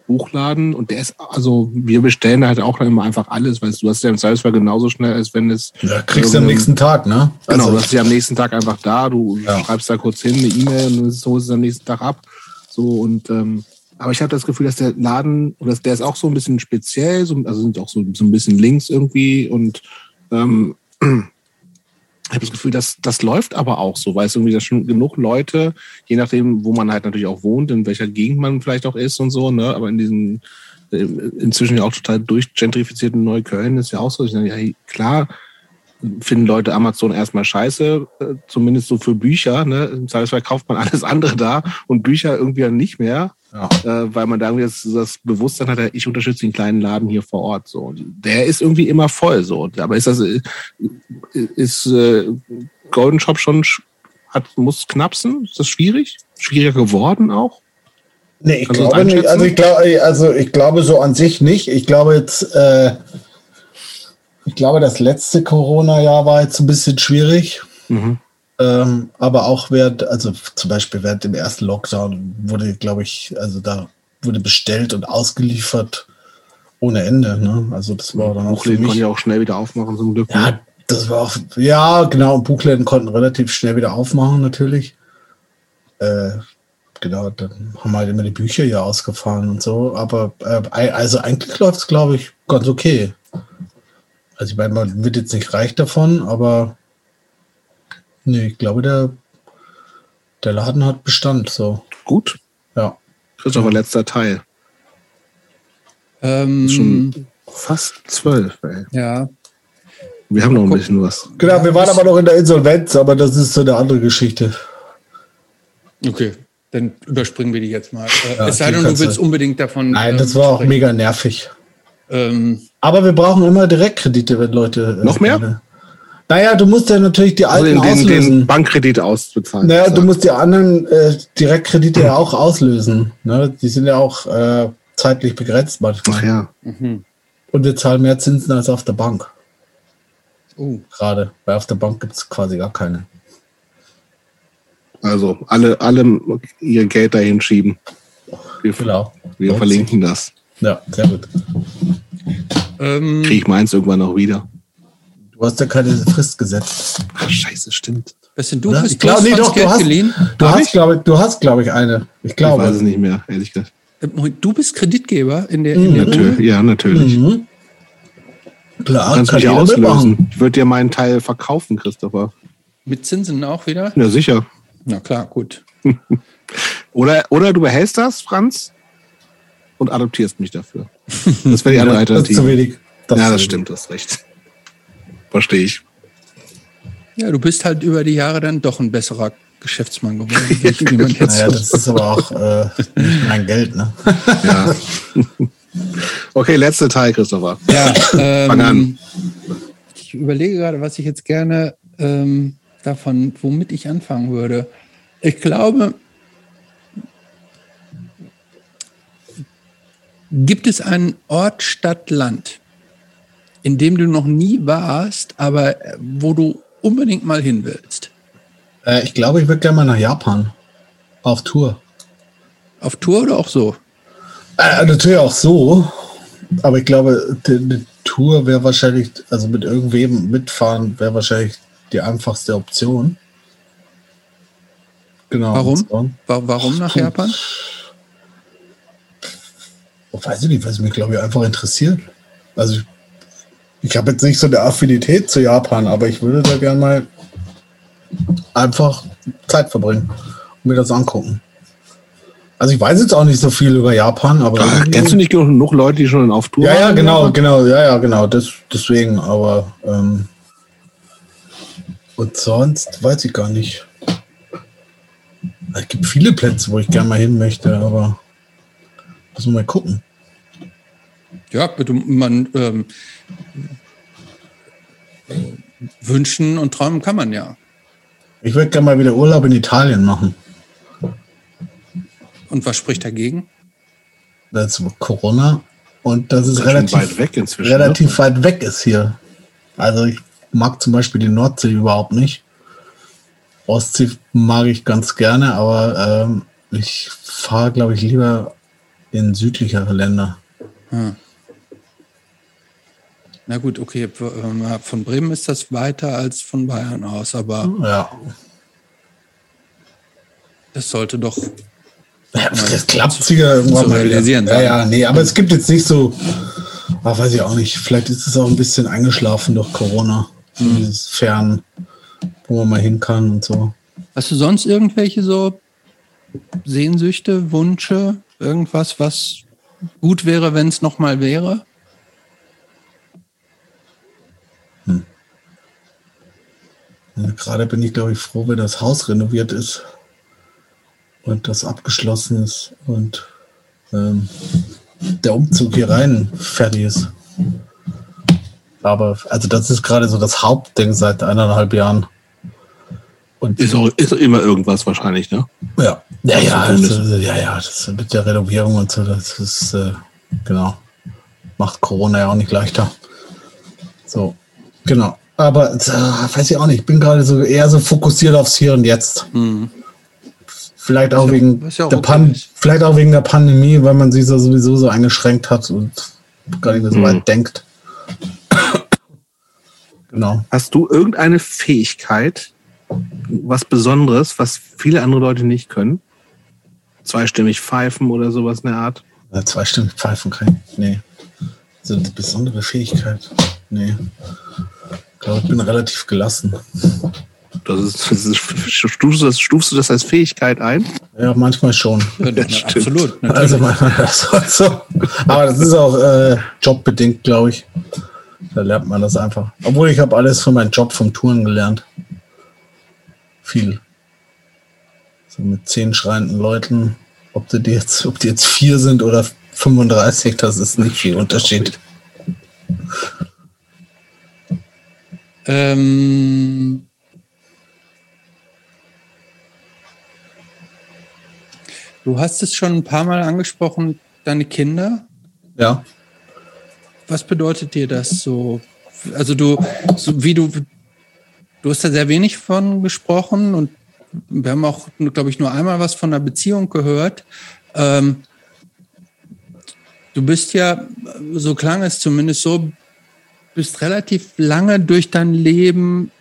Buchladen und der ist, also wir bestellen halt auch immer einfach alles, weil du hast ja im Zweifelsfall genauso schnell, als wenn es. Ja, kriegst du am nächsten Tag, ne? Genau, also, du hast ja am nächsten Tag einfach da, du ja. schreibst da kurz hin eine E-Mail und so ist es am nächsten Tag ab. So und ähm, aber ich habe das Gefühl, dass der Laden, oder der ist auch so ein bisschen speziell, so, also sind auch so, so ein bisschen links irgendwie und ähm, ich habe das Gefühl, dass das läuft aber auch so, weil es irgendwie da schon genug Leute, je nachdem, wo man halt natürlich auch wohnt, in welcher Gegend man vielleicht auch ist und so, ne, aber in diesen äh, inzwischen ja auch total durchgentrifizierten Neukölln ist ja auch so, ich sage, ja, klar, finden Leute Amazon erstmal scheiße, äh, zumindest so für Bücher. Ne? Im Zweifelsfall kauft man alles andere da und Bücher irgendwie nicht mehr. Ja. Äh, weil man da irgendwie das, das Bewusstsein hat, ich unterstütze den kleinen Laden hier vor Ort. So. Der ist irgendwie immer voll. so. Aber ist das äh, ist äh, Golden Shop schon hat muss knapsen? Ist das schwierig? Schwieriger geworden auch? Nee, ich glaube nicht. Also ich glaube, also ich glaube so an sich nicht. Ich glaube jetzt, äh, ich glaube, das letzte Corona-Jahr war jetzt ein bisschen schwierig. Mhm. Ähm, aber auch während, also zum Beispiel während dem ersten Lockdown wurde, glaube ich, also da wurde bestellt und ausgeliefert ohne Ende. Ne? Also das war dann auch. Buchläden konnten ja auch schnell wieder aufmachen, zum Glück. Ja, ne? das war auch, ja, genau. Buchläden konnten relativ schnell wieder aufmachen, natürlich. Äh, genau, dann haben halt immer die Bücher hier ausgefahren und so. Aber äh, also eigentlich läuft es, glaube ich, ganz okay. Also ich meine, man wird jetzt nicht reich davon, aber Nee, ich glaube, der, der Laden hat Bestand. So. Gut. Ja. Christopher, letzter Teil. Ähm, schon fast zwölf, ey. Ja. Wir haben noch ein bisschen was. Genau, wir waren aber noch in der Insolvenz, aber das ist so eine andere Geschichte. Okay, dann überspringen wir die jetzt mal. Äh, ja, es sei denn, du willst unbedingt davon. Nein, ähm, das war auch mega nervig. Ähm, aber wir brauchen immer Direktkredite, wenn Leute. Äh, noch mehr? Naja, du musst ja natürlich die also alten also den, auslösen. Den Bankkredit ausbezahlen. Naja, du musst die anderen äh, Direktkredite ja auch auslösen. Ne? Die sind ja auch äh, zeitlich begrenzt manchmal. Ach ja. Mhm. Und wir zahlen mehr Zinsen als auf der Bank. Uh. Gerade, weil auf der Bank gibt es quasi gar keine. Also alle, alle ihr Geld dahin schieben. Wir, genau. wir verlinken das. Ja, sehr gut. Ähm, Kriege ich meins irgendwann noch wieder. Du hast ja keine Frist gesetzt. Ach, scheiße, stimmt. Was denn du? Hast, ich glaube, nee, doch, du hast, geliehen? Du hast, glaube du hast, glaube ich, eine. Ich glaube. Ich weiß es nicht mehr, ehrlich gesagt. Äh, du bist Kreditgeber in der, in der Natürlich, Ja, natürlich. Mhm. Klar, kannst kann mich auslösen. Ich würde dir meinen Teil verkaufen, Christopher. Mit Zinsen auch wieder? Ja, sicher. Na klar, gut. oder, oder du behältst das, Franz, und adoptierst mich dafür. Das wäre die andere Alternative. Das ist zu wenig. Das ja, das stimmt, das recht. Verstehe ich. Ja, du bist halt über die Jahre dann doch ein besserer Geschäftsmann geworden. wie man jetzt naja, das ist aber auch äh, mein Geld, ne? ja. Okay, letzter Teil, Christopher. Ja, ähm, Fang an. Ich überlege gerade, was ich jetzt gerne ähm, davon, womit ich anfangen würde. Ich glaube, gibt es einen Ort, Stadt, Land, in dem du noch nie warst, aber äh, wo du unbedingt mal hin willst? Äh, ich glaube, ich würde gerne mal nach Japan. Auf Tour. Auf Tour oder auch so? Äh, natürlich auch so. Aber ich glaube, eine Tour wäre wahrscheinlich, also mit irgendwem mitfahren, wäre wahrscheinlich die einfachste Option. Genau. Warum? Warum nach Japan? weiß ich nicht, weil es mich, glaube ich, einfach interessiert. Also ich ich habe jetzt nicht so eine Affinität zu Japan, aber ich würde da gerne mal einfach Zeit verbringen und mir das angucken. Also ich weiß jetzt auch nicht so viel über Japan, aber. Ach, kennst du nicht genug Leute, die schon auf Tour Ja, ja, genau, genau, ja, ja, genau. Das, deswegen, aber ähm, und sonst weiß ich gar nicht. Es gibt viele Plätze, wo ich gerne mal hin möchte, aber muss man mal gucken. Ja, bitte, man ähm, wünschen und träumen kann man ja. Ich würde gerne mal wieder Urlaub in Italien machen. Und was spricht dagegen? Das ist Corona und das ist Das relativ weit weg inzwischen, ne? relativ weit weg ist hier. Also ich mag zum Beispiel die Nordsee überhaupt nicht. Ostsee mag ich ganz gerne, aber ähm, ich fahre, glaube ich, lieber in südlichere Länder. Na gut, okay, ähm, von Bremen ist das weiter als von Bayern aus, aber Ja, das sollte doch. Ja, das klappt sicher irgendwann mal wieder. realisieren Ja, ja, nee, aber es gibt jetzt nicht so, ach, weiß ich auch nicht, vielleicht ist es auch ein bisschen eingeschlafen durch Corona. Mhm. dieses Fern, wo man mal hin kann und so. Hast du sonst irgendwelche so Sehnsüchte, Wünsche, irgendwas, was gut wäre, wenn es nochmal wäre? Ja, Gerade bin ich, glaube ich, froh, wenn das Haus renoviert ist und das abgeschlossen ist und ähm, der Umzug hier rein fertig ist. Aber also das ist gerade so das Hauptding seit eineinhalb Jahren. Und Ist, auch, ist immer irgendwas wahrscheinlich, ne? Ja, ja, ja, das, ist- ja, ja, das mit der Renovierung und so, das ist, äh, genau, macht Corona ja auch nicht leichter. So, genau. Aber äh, weiß ich auch nicht, ich bin gerade so eher so fokussiert aufs Hier und Jetzt. Vielleicht auch ja- wegen ja auch der okay Pan vielleicht auch wegen der Pandemie, weil man sich so sowieso so eingeschränkt hat und gar nicht mehr so Mhm. weit denkt. genau. Hast du irgendeine Fähigkeit, was Besonderes, was viele andere Leute nicht können? Zweistimmig pfeifen oder sowas in der Art? Ja, zweistimmig pfeifen kann ich. Nee. So eine besondere Fähigkeit. Nee. Ich glaube, ich bin relativ gelassen. Das ist, das ist, stufst, du das, stufst du das als Fähigkeit ein? Ja, manchmal schon. Ja, absolut. Natürlich. Also manchmal das so. Aber das ist auch äh, jobbedingt, glaube ich. Da lernt man das einfach. Obwohl ich habe alles von meinem Job vom Touren gelernt. Viel. So mit zehn schreienden Leuten. Ob die jetzt, ob die jetzt vier sind oder 35, das ist nicht viel Unterschied. Ähm, du hast es schon ein paar Mal angesprochen, deine Kinder. Ja. Was bedeutet dir das so? Also du, so wie du, du hast da sehr wenig von gesprochen und wir haben auch, glaube ich, nur einmal was von einer Beziehung gehört. Ähm, du bist ja, so klang es zumindest so, bist relativ lange durch dein Leben,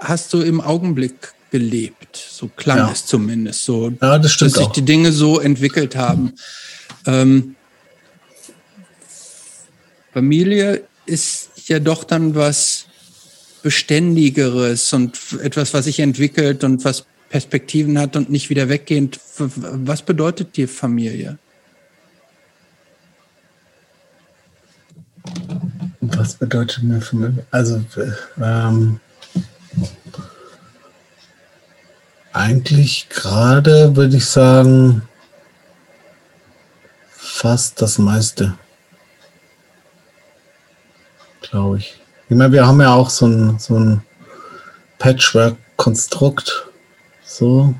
hast du im Augenblick gelebt. So klang Ja. es zumindest so, Ja, das dass sich auch. die Dinge so entwickelt haben. Ähm, Familie ist ja doch dann was Beständigeres und etwas, was sich entwickelt und was Perspektiven hat und nicht wieder weggehend. Was bedeutet dir Familie? Was bedeutet mir für mich? Also, äh, ähm, eigentlich gerade würde ich sagen, fast das meiste. Glaube ich. Ich meine, wir haben ja auch so ein, so ein Patchwork-Konstrukt, so,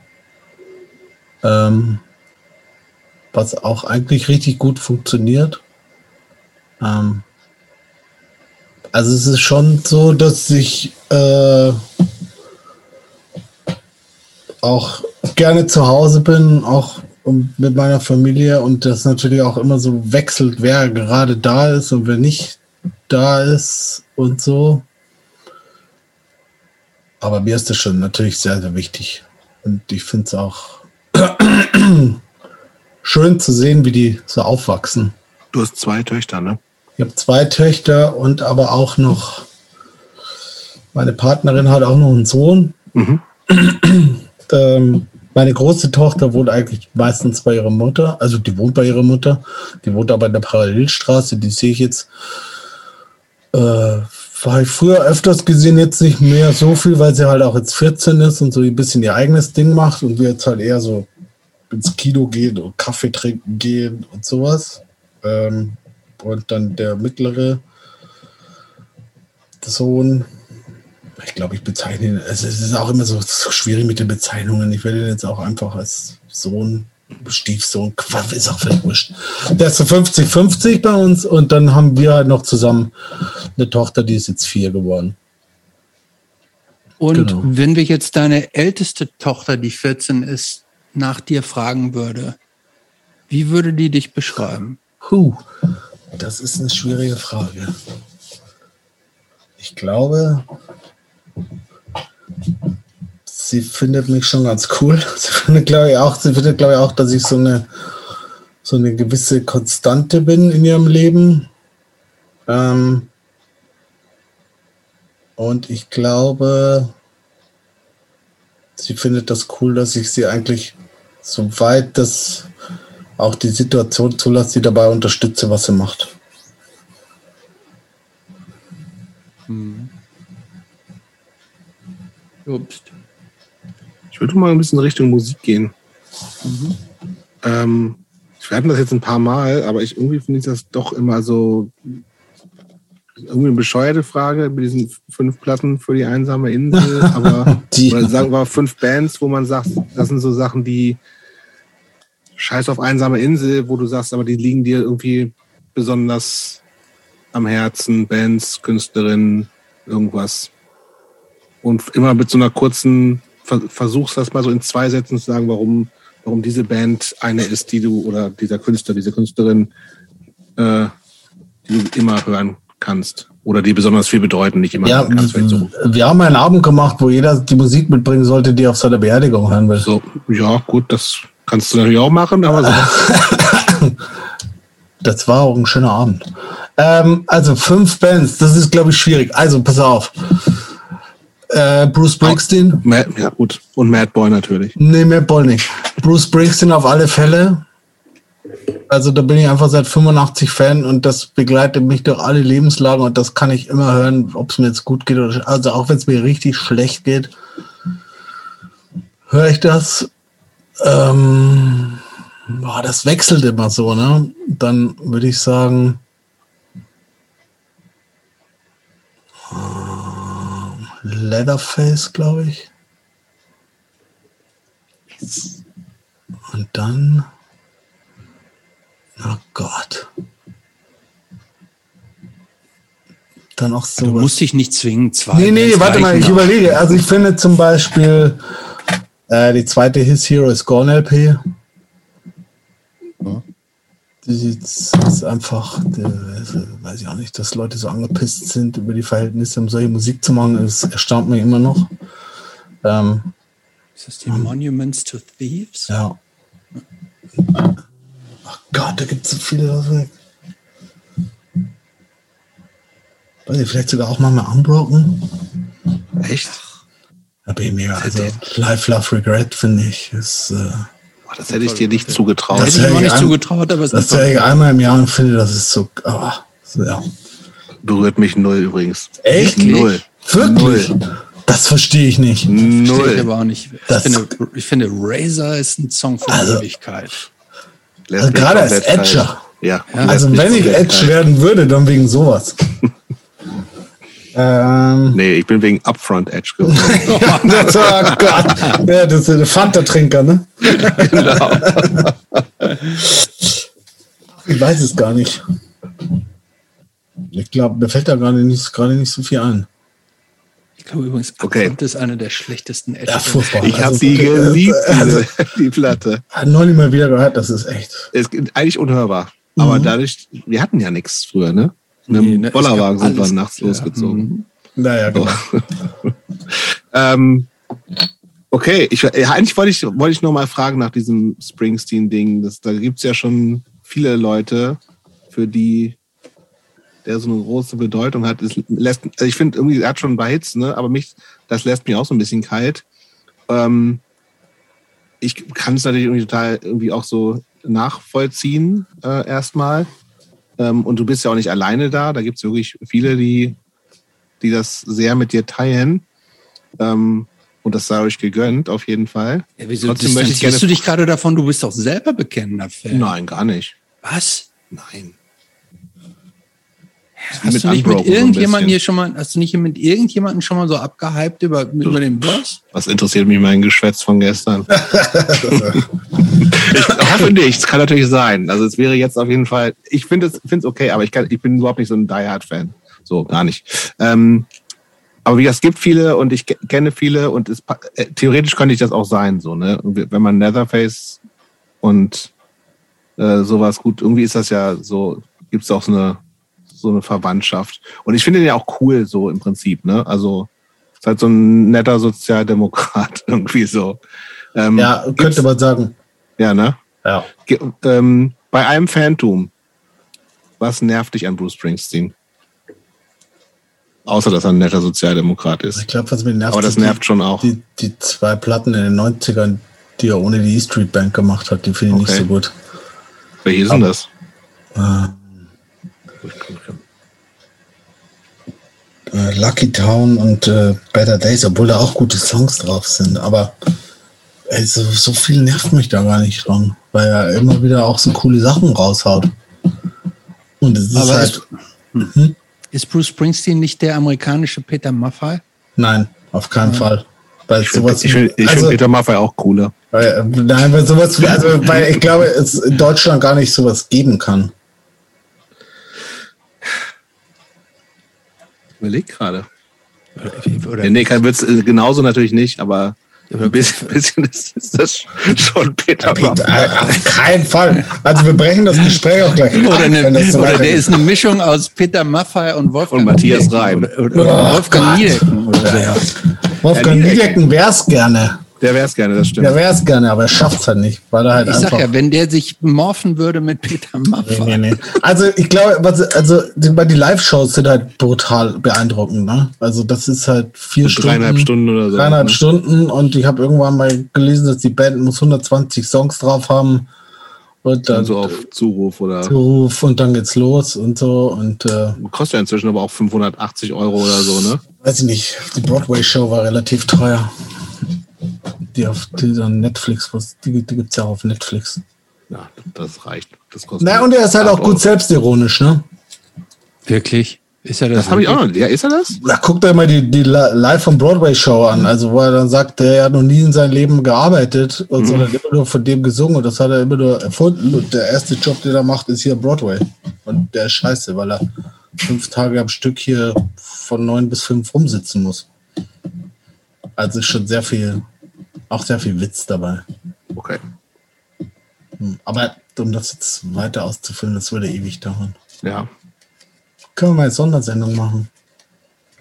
ähm, was auch eigentlich richtig gut funktioniert. Ähm, also es ist schon so, dass ich äh, auch gerne zu Hause bin, auch mit meiner Familie und das natürlich auch immer so wechselt, wer gerade da ist und wer nicht da ist und so. Aber mir ist das schon natürlich sehr, sehr wichtig. Und ich finde es auch schön zu sehen, wie die so aufwachsen. Du hast zwei Töchter, ne? Ich habe zwei Töchter und aber auch noch, meine Partnerin hat auch noch einen Sohn. Mhm. Ähm, meine große Tochter wohnt eigentlich meistens bei ihrer Mutter. Also die wohnt bei ihrer Mutter. Die wohnt aber in der Parallelstraße. Die sehe ich jetzt. Äh, war ich früher öfters gesehen, jetzt nicht mehr so viel, weil sie halt auch jetzt 14 ist und so ein bisschen ihr eigenes Ding macht und wir jetzt halt eher so ins Kino gehen und Kaffee trinken gehen und sowas. Ähm, Und dann der mittlere Sohn. Ich glaube, ich bezeichne ihn. Es ist auch immer so, so schwierig mit den Bezeichnungen. Ich werde ihn jetzt auch einfach als Sohn, Stiefsohn, Quatsch, ist auch völlig wurscht. Der ist so 50-50 bei uns und dann haben wir halt noch zusammen eine Tochter, die ist jetzt vier geworden. Und genau. wenn wir jetzt deine älteste Tochter, die 14 ist, nach dir fragen würde, wie würde die dich beschreiben? Puh, das ist eine schwierige Frage. Ich glaube, sie findet mich schon ganz cool. Sie findet, glaube ich, auch, sie findet, glaube ich, auch, dass ich so eine, so eine gewisse Konstante bin in ihrem Leben. Ähm, und ich glaube, sie findet das cool, dass ich sie eigentlich, soweit das auch die Situation zulässt, sie dabei unterstütze, was sie macht. Hm. Obst. Ich würde mal ein bisschen Richtung Musik gehen. Mhm. Ähm, wir hatten das jetzt ein paar Mal, aber ich irgendwie finde ich das doch immer so irgendwie eine bescheuerte Frage mit diesen fünf Platten für die einsame Insel, aber die. sagen wir fünf Bands, wo man sagt, das sind so Sachen, die Scheiß auf einsame Insel, wo du sagst, aber die liegen dir irgendwie besonders am Herzen, Bands, Künstlerinnen, irgendwas. Und immer mit so einer kurzen, versuchst das mal so in zwei Sätzen zu sagen, warum, warum diese Band eine ist, die du, oder dieser Künstler, diese Künstlerin, äh, die du immer hören kannst oder die besonders viel bedeuten, nicht immer ja, kannst. So. Wir haben einen Abend gemacht, wo jeder die Musik mitbringen sollte, die auf seiner Beerdigung hören will. So, ja, gut, das kannst du natürlich auch machen, aber so. das war auch ein schöner Abend. Ähm, also fünf Bands, das ist, glaube ich, schwierig. Also pass auf. Äh, Bruce Springsteen. Matt, ja, gut. Und Matt Boy natürlich. Nee, Matt Boy nicht. Bruce Springsteen auf alle Fälle. Also da bin ich einfach seit 85 Fan und das begleitet mich durch alle Lebenslagen und das kann ich immer hören, ob es mir jetzt gut geht oder also auch wenn es mir richtig schlecht geht, höre ich das. Ähm, boah, das wechselt immer so, ne? Dann würde ich sagen, äh, Leatherface, glaube ich. Und dann Oh Gott. Dann auch so. Du musst dich nicht zwingen, zwei. Nee, nee, warte mal, ich überlege. Also ich finde zum Beispiel äh, die zweite His Hero is Gone LP. Die ist einfach, die, weiß ich auch nicht, dass Leute so angepisst sind über die Verhältnisse, um solche Musik zu machen. Das erstaunt mich immer noch. Ähm, ist das die Monuments to Thieves? Ja. Gott, da gibt es so viele. Weiß ich, vielleicht sogar auch mal mal Unbroken. Echt? Da bin ich mega. Also, Life, Love, Regret, finde ich, ist. Äh, das hätte ich dir nicht zugetraut. Das hätte ich mir nicht zugetraut, aber es das höre ich einmal im Jahr und finde, das ist so. Oh, so ja. Berührt mich null übrigens. Echt? Null. Wirklich? Null. Das verstehe ich nicht. Null. Ich, aber auch nicht. Ich, finde, ich finde, Razor ist ein Song für also, Ewigkeit. Also gerade als Edger. Ja. Also wenn ich Edge werden würde, dann wegen sowas. Ähm, nee, ich bin wegen Upfront Edge geworden. ja, das war Gott. Ja, das ist ein Fanta-Trinker, ne? genau. ich weiß es gar nicht. Ich glaube, mir fällt da gerade nicht, nicht so viel ein. Ich glaube übrigens, okay. Abgrund ist eine der schlechtesten Edge. Ja, furchtbar. Ich habe also, die geliebt, also, die Platte. Hat noch nicht mal wieder gehört, das ist echt. Es ist eigentlich unhörbar. Mhm. Aber dadurch, wir hatten ja nichts früher, ne? Mit dem nee, ne, Bollerwagen sind wir nachts ja. losgezogen. Mhm. Naja, genau. ähm, okay, ich, eigentlich wollte ich, wollte ich noch mal fragen nach diesem Springsteen-Ding. Da gibt es ja schon viele Leute, für die der so eine große Bedeutung hat. Es lässt, also ich finde irgendwie, er hat schon ein paar Hits, ne? aber mich, das lässt mich auch so ein bisschen kalt. Ähm, ich kann es natürlich irgendwie total irgendwie auch so nachvollziehen äh, erstmal. Ähm, und du bist ja auch nicht alleine da. Da gibt es wirklich viele, die, die das sehr mit dir teilen. Ähm, und das sei euch gegönnt, auf jeden Fall. Ja, wieso Trotzdem möchte ich gerne du dich gerade davon, du bist doch selber bekennender Fan. Nein, gar nicht. Was? Nein. Hast du nicht mit irgendjemandem hier schon mal, hast du nicht mit irgendjemandem schon mal so abgehypt über, über den Boss? Was interessiert mich mein Geschwätz von gestern? ich hoffe nichts, kann natürlich sein. Also es wäre jetzt auf jeden Fall, ich finde es finde es okay, aber ich, kann, ich bin überhaupt nicht so ein Die Hard Fan. So, gar nicht. Ähm, aber wie es gibt viele und ich kenne viele und es, äh, theoretisch könnte ich das auch sein, so, ne? Wenn man Netherface und äh, sowas gut, irgendwie ist das ja so, gibt es auch so eine, so eine Verwandtschaft. Und ich finde den ja auch cool, so im Prinzip, ne? Also ist halt so ein netter Sozialdemokrat irgendwie so. Ähm, ja, könnte man sagen. Ja, ne? Ja. Ähm, bei einem Phantom, was nervt dich an Bruce Springsteen? Außer, dass er ein netter Sozialdemokrat ist. Ich glaube, was mir nervt, Aber das nervt die, schon auch. Die, die zwei Platten in den 90ern, die er ohne die E-Street Band gemacht hat, die finde ich okay. nicht so gut. Welche sind das? Äh, äh, Lucky Town und äh, Better Days, obwohl da auch gute Songs drauf sind. Aber ey, so, so, viel nervt mich da gar nicht dran, weil er immer wieder auch so coole Sachen raushaut. Und es ist Aber halt. Ist, hm? ist Bruce Springsteen nicht der amerikanische Peter Maffay? Nein, auf keinen ja. Fall. Weil ich finde find, also, find Peter Maffay auch cooler. Weil, nein, weil sowas, also weil ich glaube, es in Deutschland gar nicht sowas geben kann. Überleg gerade. Oder nee, kein Witz, äh, genauso natürlich nicht, aber ein bisschen, bisschen ist, ist, das schon Peter Maffay. Auf keinen Fall. Also wir brechen das Gespräch auch gleich. Oder, eine, so oder der ist eine Mischung aus Peter Maffay und Wolfgang und Matthias Reim. Oder, oder Wolfgang Niedecken. Oder ja. Wolfgang Niedecken wär's gerne. Der wäre es gerne, das stimmt. Der wäre es gerne, aber er schafft es halt nicht, weil er halt ich einfach. sag ja, wenn der sich morphen würde mit Peter Maffay. Nee, nee, nee. Also ich glaube, was, also die, die Live-Shows sind halt brutal beeindruckend. Ne? Also das ist halt vier und Stunden. Dreieinhalb Stunden oder so. Dreieinhalb ne? Stunden und ich habe irgendwann mal gelesen, dass die Band muss 120 Songs drauf haben. Und dann so auf Zuruf oder. Zuruf und dann geht's los und so und äh, kostet ja inzwischen aber auch 580 Euro oder so, ne? Weiß ich nicht. Die Broadway-Show war relativ teuer die auf dieser Netflix, die, die gibt es ja auch auf Netflix. Ja, das reicht. Das kostet Na, und er ist halt auch gut selbstironisch, ne? Wirklich? Ist er das? Das habe ich auch noch. Ja, ist er das? Na, guck dir mal die, die Live von Broadway Show an. Also, wo er dann sagt, er hat noch nie in seinem Leben gearbeitet, und mhm. sondern immer nur von dem gesungen und das hat er immer nur erfunden. Und der erste Job, den er macht, ist hier Broadway. Und der ist scheiße, weil er fünf Tage am Stück hier von neun bis fünf rumsitzen muss. Also ist schon sehr viel auch sehr viel Witz dabei. Okay. Hm, aber um das jetzt weiter auszufüllen, das würde ewig dauern. Ja. Können wir mal eine Sondersendung machen?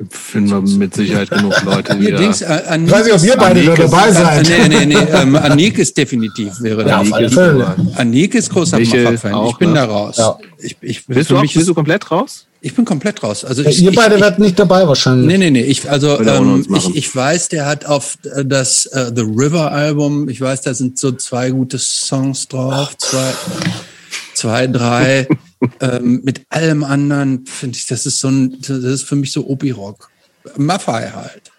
Finden wir mit Sicherheit genug Leute, die Dings, äh, ich weiß nicht, ob ihr beide da dabei seid. Nee, nee, nee. Ähm, Anik ist definitiv, wäre ja, Anik. Ist, Anik ist großer Macher-Fan. Ich bin ne? da raus. Ja. Ich, ich, bist, du auch, bist du komplett raus? Ich bin komplett raus. Also ich, ihr beide werdet nicht dabei wahrscheinlich. Nee, nee, nee. Ich, also ähm, ich, ich weiß, der hat auf äh, das uh, The River Album, ich weiß, da sind so zwei gute Songs drauf, zwei, zwei, drei. ähm, mit allem anderen finde ich, das ist so ein, das ist für mich so Obi-Rock. Maffei halt.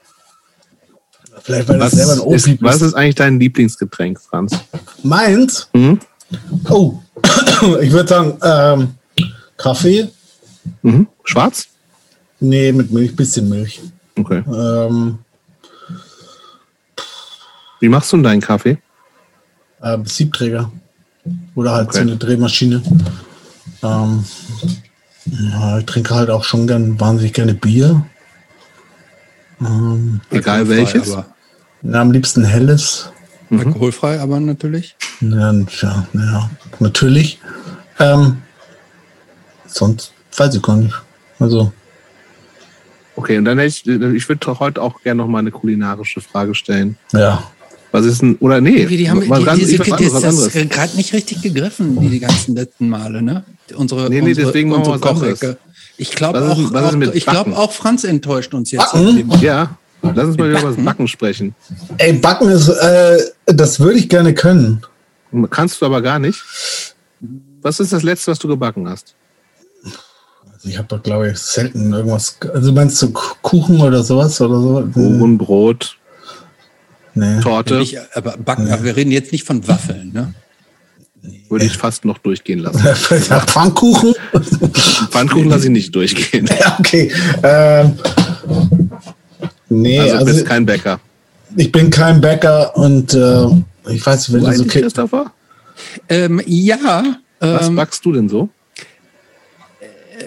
Vielleicht weil was, selber ein Opi ist, was ist eigentlich dein Lieblingsgetränk, Franz? Meins? Mhm. Oh, ich würde sagen ähm, Kaffee Mhm. Schwarz? Nee, mit Milch, bisschen Milch. Okay. Ähm, Wie machst du denn deinen Kaffee? Äh, Siebträger. Oder halt okay. so eine Drehmaschine. Ähm, ja, ich trinke halt auch schon gern, wahnsinnig gerne Bier. Ähm, Egal welches? Aber ja, am liebsten helles. Mhm. Alkoholfrei, aber natürlich. Ja, ja, ja natürlich. Ähm, sonst weiß ich gar nicht. Also. Okay, und dann hätte ich, ich würde heute auch gerne noch mal eine kulinarische Frage stellen. Ja. Was ist denn, oder nee, die haben, was die, ganz, diese, was anderes, das ist gerade nicht richtig gegriffen, die, die ganzen letzten Male, ne? Unsere, nee, nee, unsere, deswegen unsere machen wir was Ich glaube auch, auch, ich glaub, auch Franz enttäuscht uns jetzt. Backen? Ja, lass uns mal über das Backen sprechen. Ey, Backen ist, äh, das würde ich gerne können. Kannst du aber gar nicht. Was ist das Letzte, was du gebacken hast? Ich habe doch, glaube ich, selten irgendwas. Also meinst du Kuchen oder sowas oder so? Kuchen, Brot, nee. Torte. Nicht, aber backen, nee. wir reden jetzt nicht von Waffeln, ne? Würde ich fast noch durchgehen lassen. Ja, Pfannkuchen? Pfannkuchen lasse ich nicht durchgehen. Ja, okay. Ähm, nee, Also, du also, bist kein Bäcker. ich bin kein Bäcker und äh, ich weiß wenn das Eigentlich, okay Christopher? Ähm, ja, Was ähm, backst du denn so?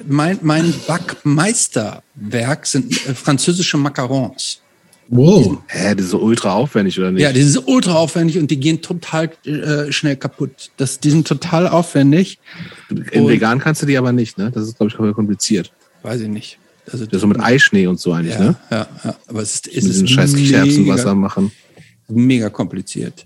mein, mein Backmeisterwerk sind äh, französische Macarons. Wow. Hä, das ist so ultra aufwendig, oder nicht? Ja, die sind ultra aufwendig und die gehen total äh, schnell kaputt. Das, die sind total aufwendig. In und- vegan kannst du die aber nicht, ne? Das ist, glaube ich, kompliziert. Weiß ich nicht. Also, Das ist so mit Eischnee und so eigentlich, ja, ne? ja, ja, aber es ist, es Mit ist scheiß Kichererbsenwasser mega, machen. mega kompliziert.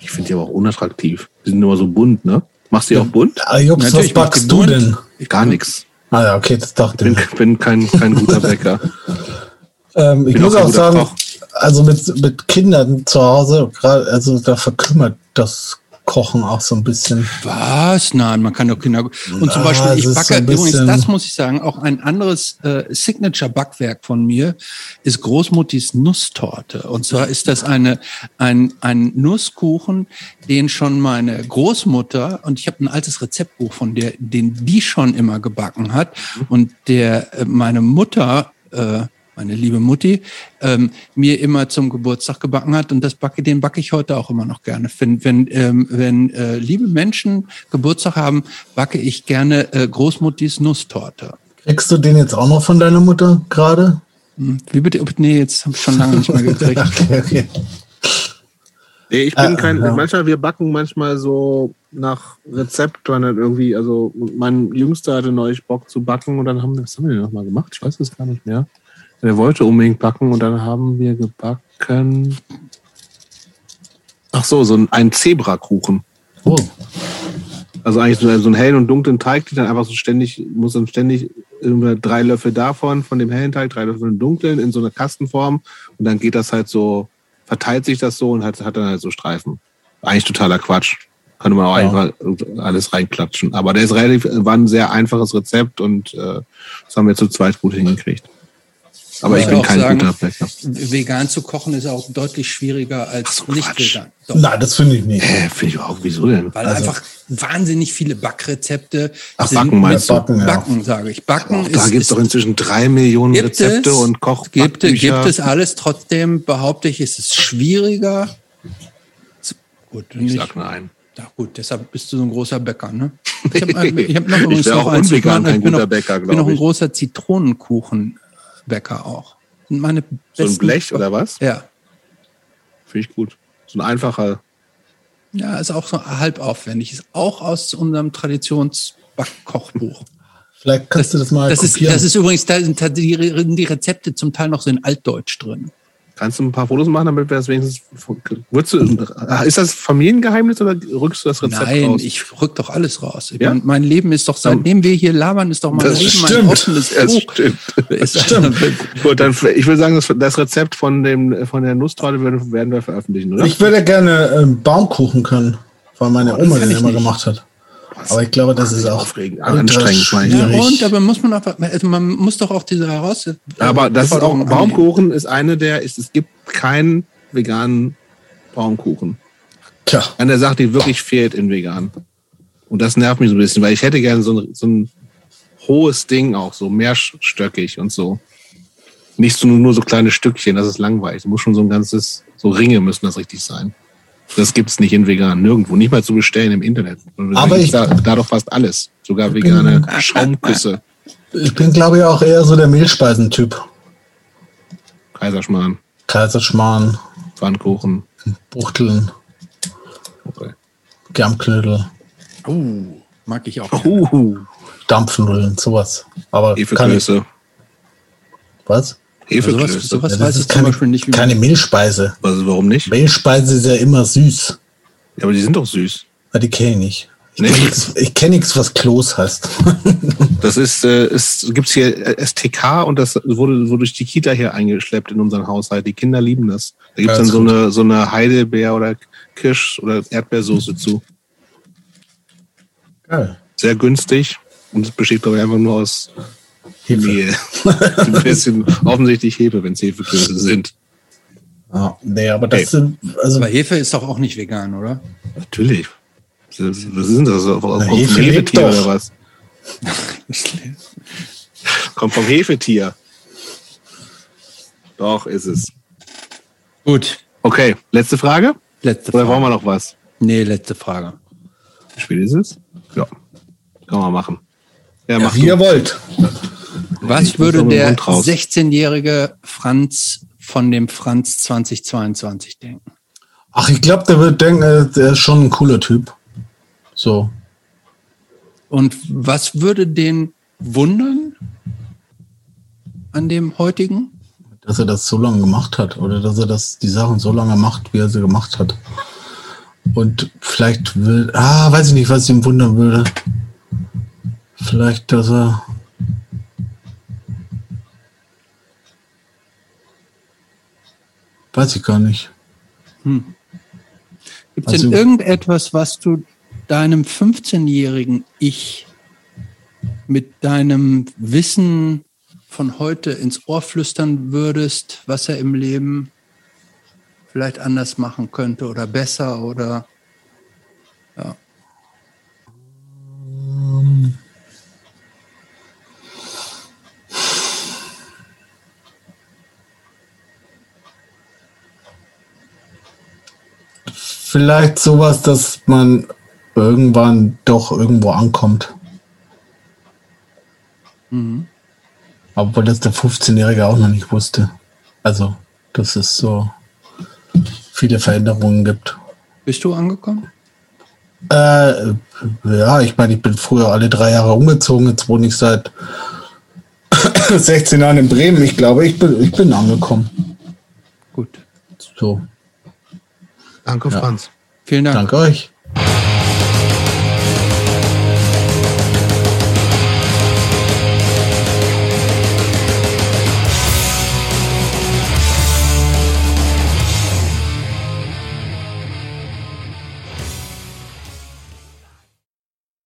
Ich finde die aber auch unattraktiv. Die sind immer so bunt, ne? Machst du die auch bunt? Ah, Jobs, was backst du denn? Gar nichts. Ah ja, okay, das dachte Bin, ich. bin kein, kein guter Bäcker. Ähm, ich bin muss auch sagen, Koch. also mit, mit Kindern zu Hause, gerade, also da verkümmert das Kochen auch so ein bisschen. Was? Nein, man kann doch Kinder. Und zum Na, Beispiel, ich backe, so übrigens, das muss ich sagen, auch ein anderes äh, Signature-Backwerk von mir ist Großmuttis Nusstorte. Und zwar ist das eine, ein, ein Nusskuchen, den schon meine Großmutter, und ich habe ein altes Rezeptbuch von der, den die schon immer gebacken hat, und der äh, meine Mutter, äh, meine liebe Mutti, ähm, mir immer zum Geburtstag gebacken hat und das backe, den backe ich heute auch immer noch gerne. Wenn, wenn, ähm, wenn äh, liebe Menschen Geburtstag haben, backe ich gerne äh, Großmuttis Nusstorte. Kriegst du den jetzt auch noch von deiner Mutter gerade? Hm, Wie bitte? Nee, jetzt habe ich schon lange nicht mehr gekriegt. Okay, okay. Nee, ich bin Äh, kein, ja. manchmal, wir backen manchmal so nach Rezept, wenn dann irgendwie, also mein Jüngster hatte neulich Bock zu backen und dann haben wir, was haben wir denn nochmal gemacht? Ich weiß es gar nicht mehr. Er wollte unbedingt backen und dann haben wir gebacken. Ach so, so ein, ein Zebrakuchen. Oh. Also eigentlich so, so einen hellen und dunklen Teig, die dann einfach so ständig, muss dann ständig irgendwie drei Löffel davon, von dem hellen Teig, drei Löffel von dem dunklen in so eine Kastenform und dann geht das halt so, verteilt sich das so und hat, hat dann halt so Streifen. Eigentlich totaler Quatsch. Könnte man auch Ja. einfach alles reinklatschen. Aber der ist relativ, war ein sehr einfaches Rezept und äh, das haben wir zu zweit gut hingekriegt. Aber ich bin auch kein sagen, guter Bäcker. Vegan zu kochen ist auch deutlich schwieriger als so, nicht Quatsch. vegan. Doch, Nein, das finde ich nicht. Äh, Finde ich auch, wieso denn? weil also- einfach wahnsinnig viele Backrezepte Ach, sind Backen meinst du? Backen, ja. Backen, sage ich. Backen Auch da gibt es doch inzwischen drei Millionen Gibt Rezepte es, und gibt, Kochbücher. gibt es alles. Trotzdem behaupte ich, ist es schwieriger. Gut, Ich nicht. sag nein. Ja, gut, deshalb bist du so ein großer Bäcker, ne? Ich habe hab noch Ich noch auch eins. unvegan Ich bin noch- Ich bin noch ein großer Zitronenkuchenbäcker auch. Sind Meine So ein Blech oder was? Ja. Finde ich gut. So ein einfacher. Ja, ist auch so halb aufwendig. Ist auch aus unserem Traditionsbackkochbuch. Vielleicht kannst du das mal Das ist, kopieren. das ist übrigens, da sind die, die Rezepte zum Teil noch so in Altdeutsch drin. Kannst du ein paar Fotos machen, damit wir das wenigstens. Würdest du, ist das Familiengeheimnis oder rückst du das Rezept Nein, raus? ich rück doch alles raus. Ja? mein, mein Leben ist doch, seitdem wir hier labern, ist doch mein Das Leben ein stimmt. offenes Das Buch. stimmt. Ist, Gut, dann, ich würde sagen, das, das Rezept von, dem, von der Nusstorte werden, wir veröffentlichen, oder? Ich würde gerne ähm, Baumkuchen können, weil meine Oh, das Oma den ich immer nicht. gemacht hat. Aber ich glaube, das ist auch Aufregend, anstrengend, meine ich. Ja, und, aber muss man auch, also man muss doch auch diese heraus. Aber das ist auch. Baumkuchen ist eine der, ist, es gibt keinen veganen Baumkuchen. Tja, Eine Sache, die wirklich fehlt in vegan. Und das nervt mich so ein bisschen, weil ich hätte gerne so ein, so ein hohes Ding auch, so mehrstöckig und so. Nicht so, nur so kleine Stückchen, das ist langweilig. Es muss schon so ein ganzes, so Ringe müssen das richtig sein. Das gibt's nicht in vegan, nirgendwo. Nicht mal zu bestellen im Internet. Aber ich- da, da doch fast alles. Sogar vegane Schaumküsse. ich bin, glaube ich, auch eher so der Mehlspeisentyp. Kaiserschmarrn, Kaiserschmarrn, Pfannkuchen. Buchteln, Okay. Germknödel, Oh, mag ich auch. Uh, Dampfnudeln, sowas. Aber kann ich, Hefeklöße. was? Sowas, Ja, weiß das ich zum keine, Beispiel nicht. Wie keine Mehlspeise. Also warum nicht? Mehlspeise ist ja immer süß. Ja, aber die sind doch süß. Ja, die kenne ich nicht. Ich kenne nichts, was Kloß heißt. Das ist, äh, es gibt's hier äh, STK und das wurde, wurde durch die Kita hier eingeschleppt in unseren Haushalt. Die Kinder lieben das. Da gibt's Ja, dann so gut. eine, so eine Heidelbeer- oder Kirsch- oder Erdbeersoße zu. Geil. Sehr günstig und es besteht, glaube ich, einfach nur aus Hefe. Ein bisschen offensichtlich Hefe, wenn es Hefeklöße sind. Ja, nee, aber das sind, also Aber Hefe ist doch auch nicht vegan, oder? Natürlich. Was denn das? Auf- Kommt vom Hefe lebt Hefetier doch. oder was? Kommt vom Hefetier. Doch, ist es. Gut, Okay, letzte Frage? letzte Oder wollen wir Frage. noch was? Nee, letzte Frage. Wie spät ist es? Ja. Kann man machen. Ja, ja, mach wie du. ihr wollt. Was Ich würde der Mund raus. 16-jährige Franz von dem Franz 2022 denken? Ach, ich glaube, der wird denken, äh, der ist schon ein cooler Typ. So. Und was würde den wundern an dem heutigen? Dass er das so lange gemacht hat oder dass er das, die Sachen so lange macht, wie er sie gemacht hat. Und vielleicht will, ah, weiß ich nicht, was ihm wundern würde. Vielleicht, dass er, weiß ich gar nicht. Gibt es Also- denn irgendetwas, was du deinem 15-jährigen Ich mit deinem Wissen von heute ins Ohr flüstern würdest, was er im Leben vielleicht anders machen könnte oder besser oder ja. Vielleicht sowas, dass man irgendwann doch irgendwo ankommt. Obwohl das der 15-Jährige auch noch nicht wusste. Also, dass es so viele Veränderungen gibt. Bist du angekommen? Äh, ja, ich meine, ich bin früher alle drei Jahre umgezogen. Jetzt wohne ich seit 16 Jahren in Bremen. Ich glaube, ich bin, ich bin angekommen. Gut. So, Danke, Franz. Vielen Dank. danke euch.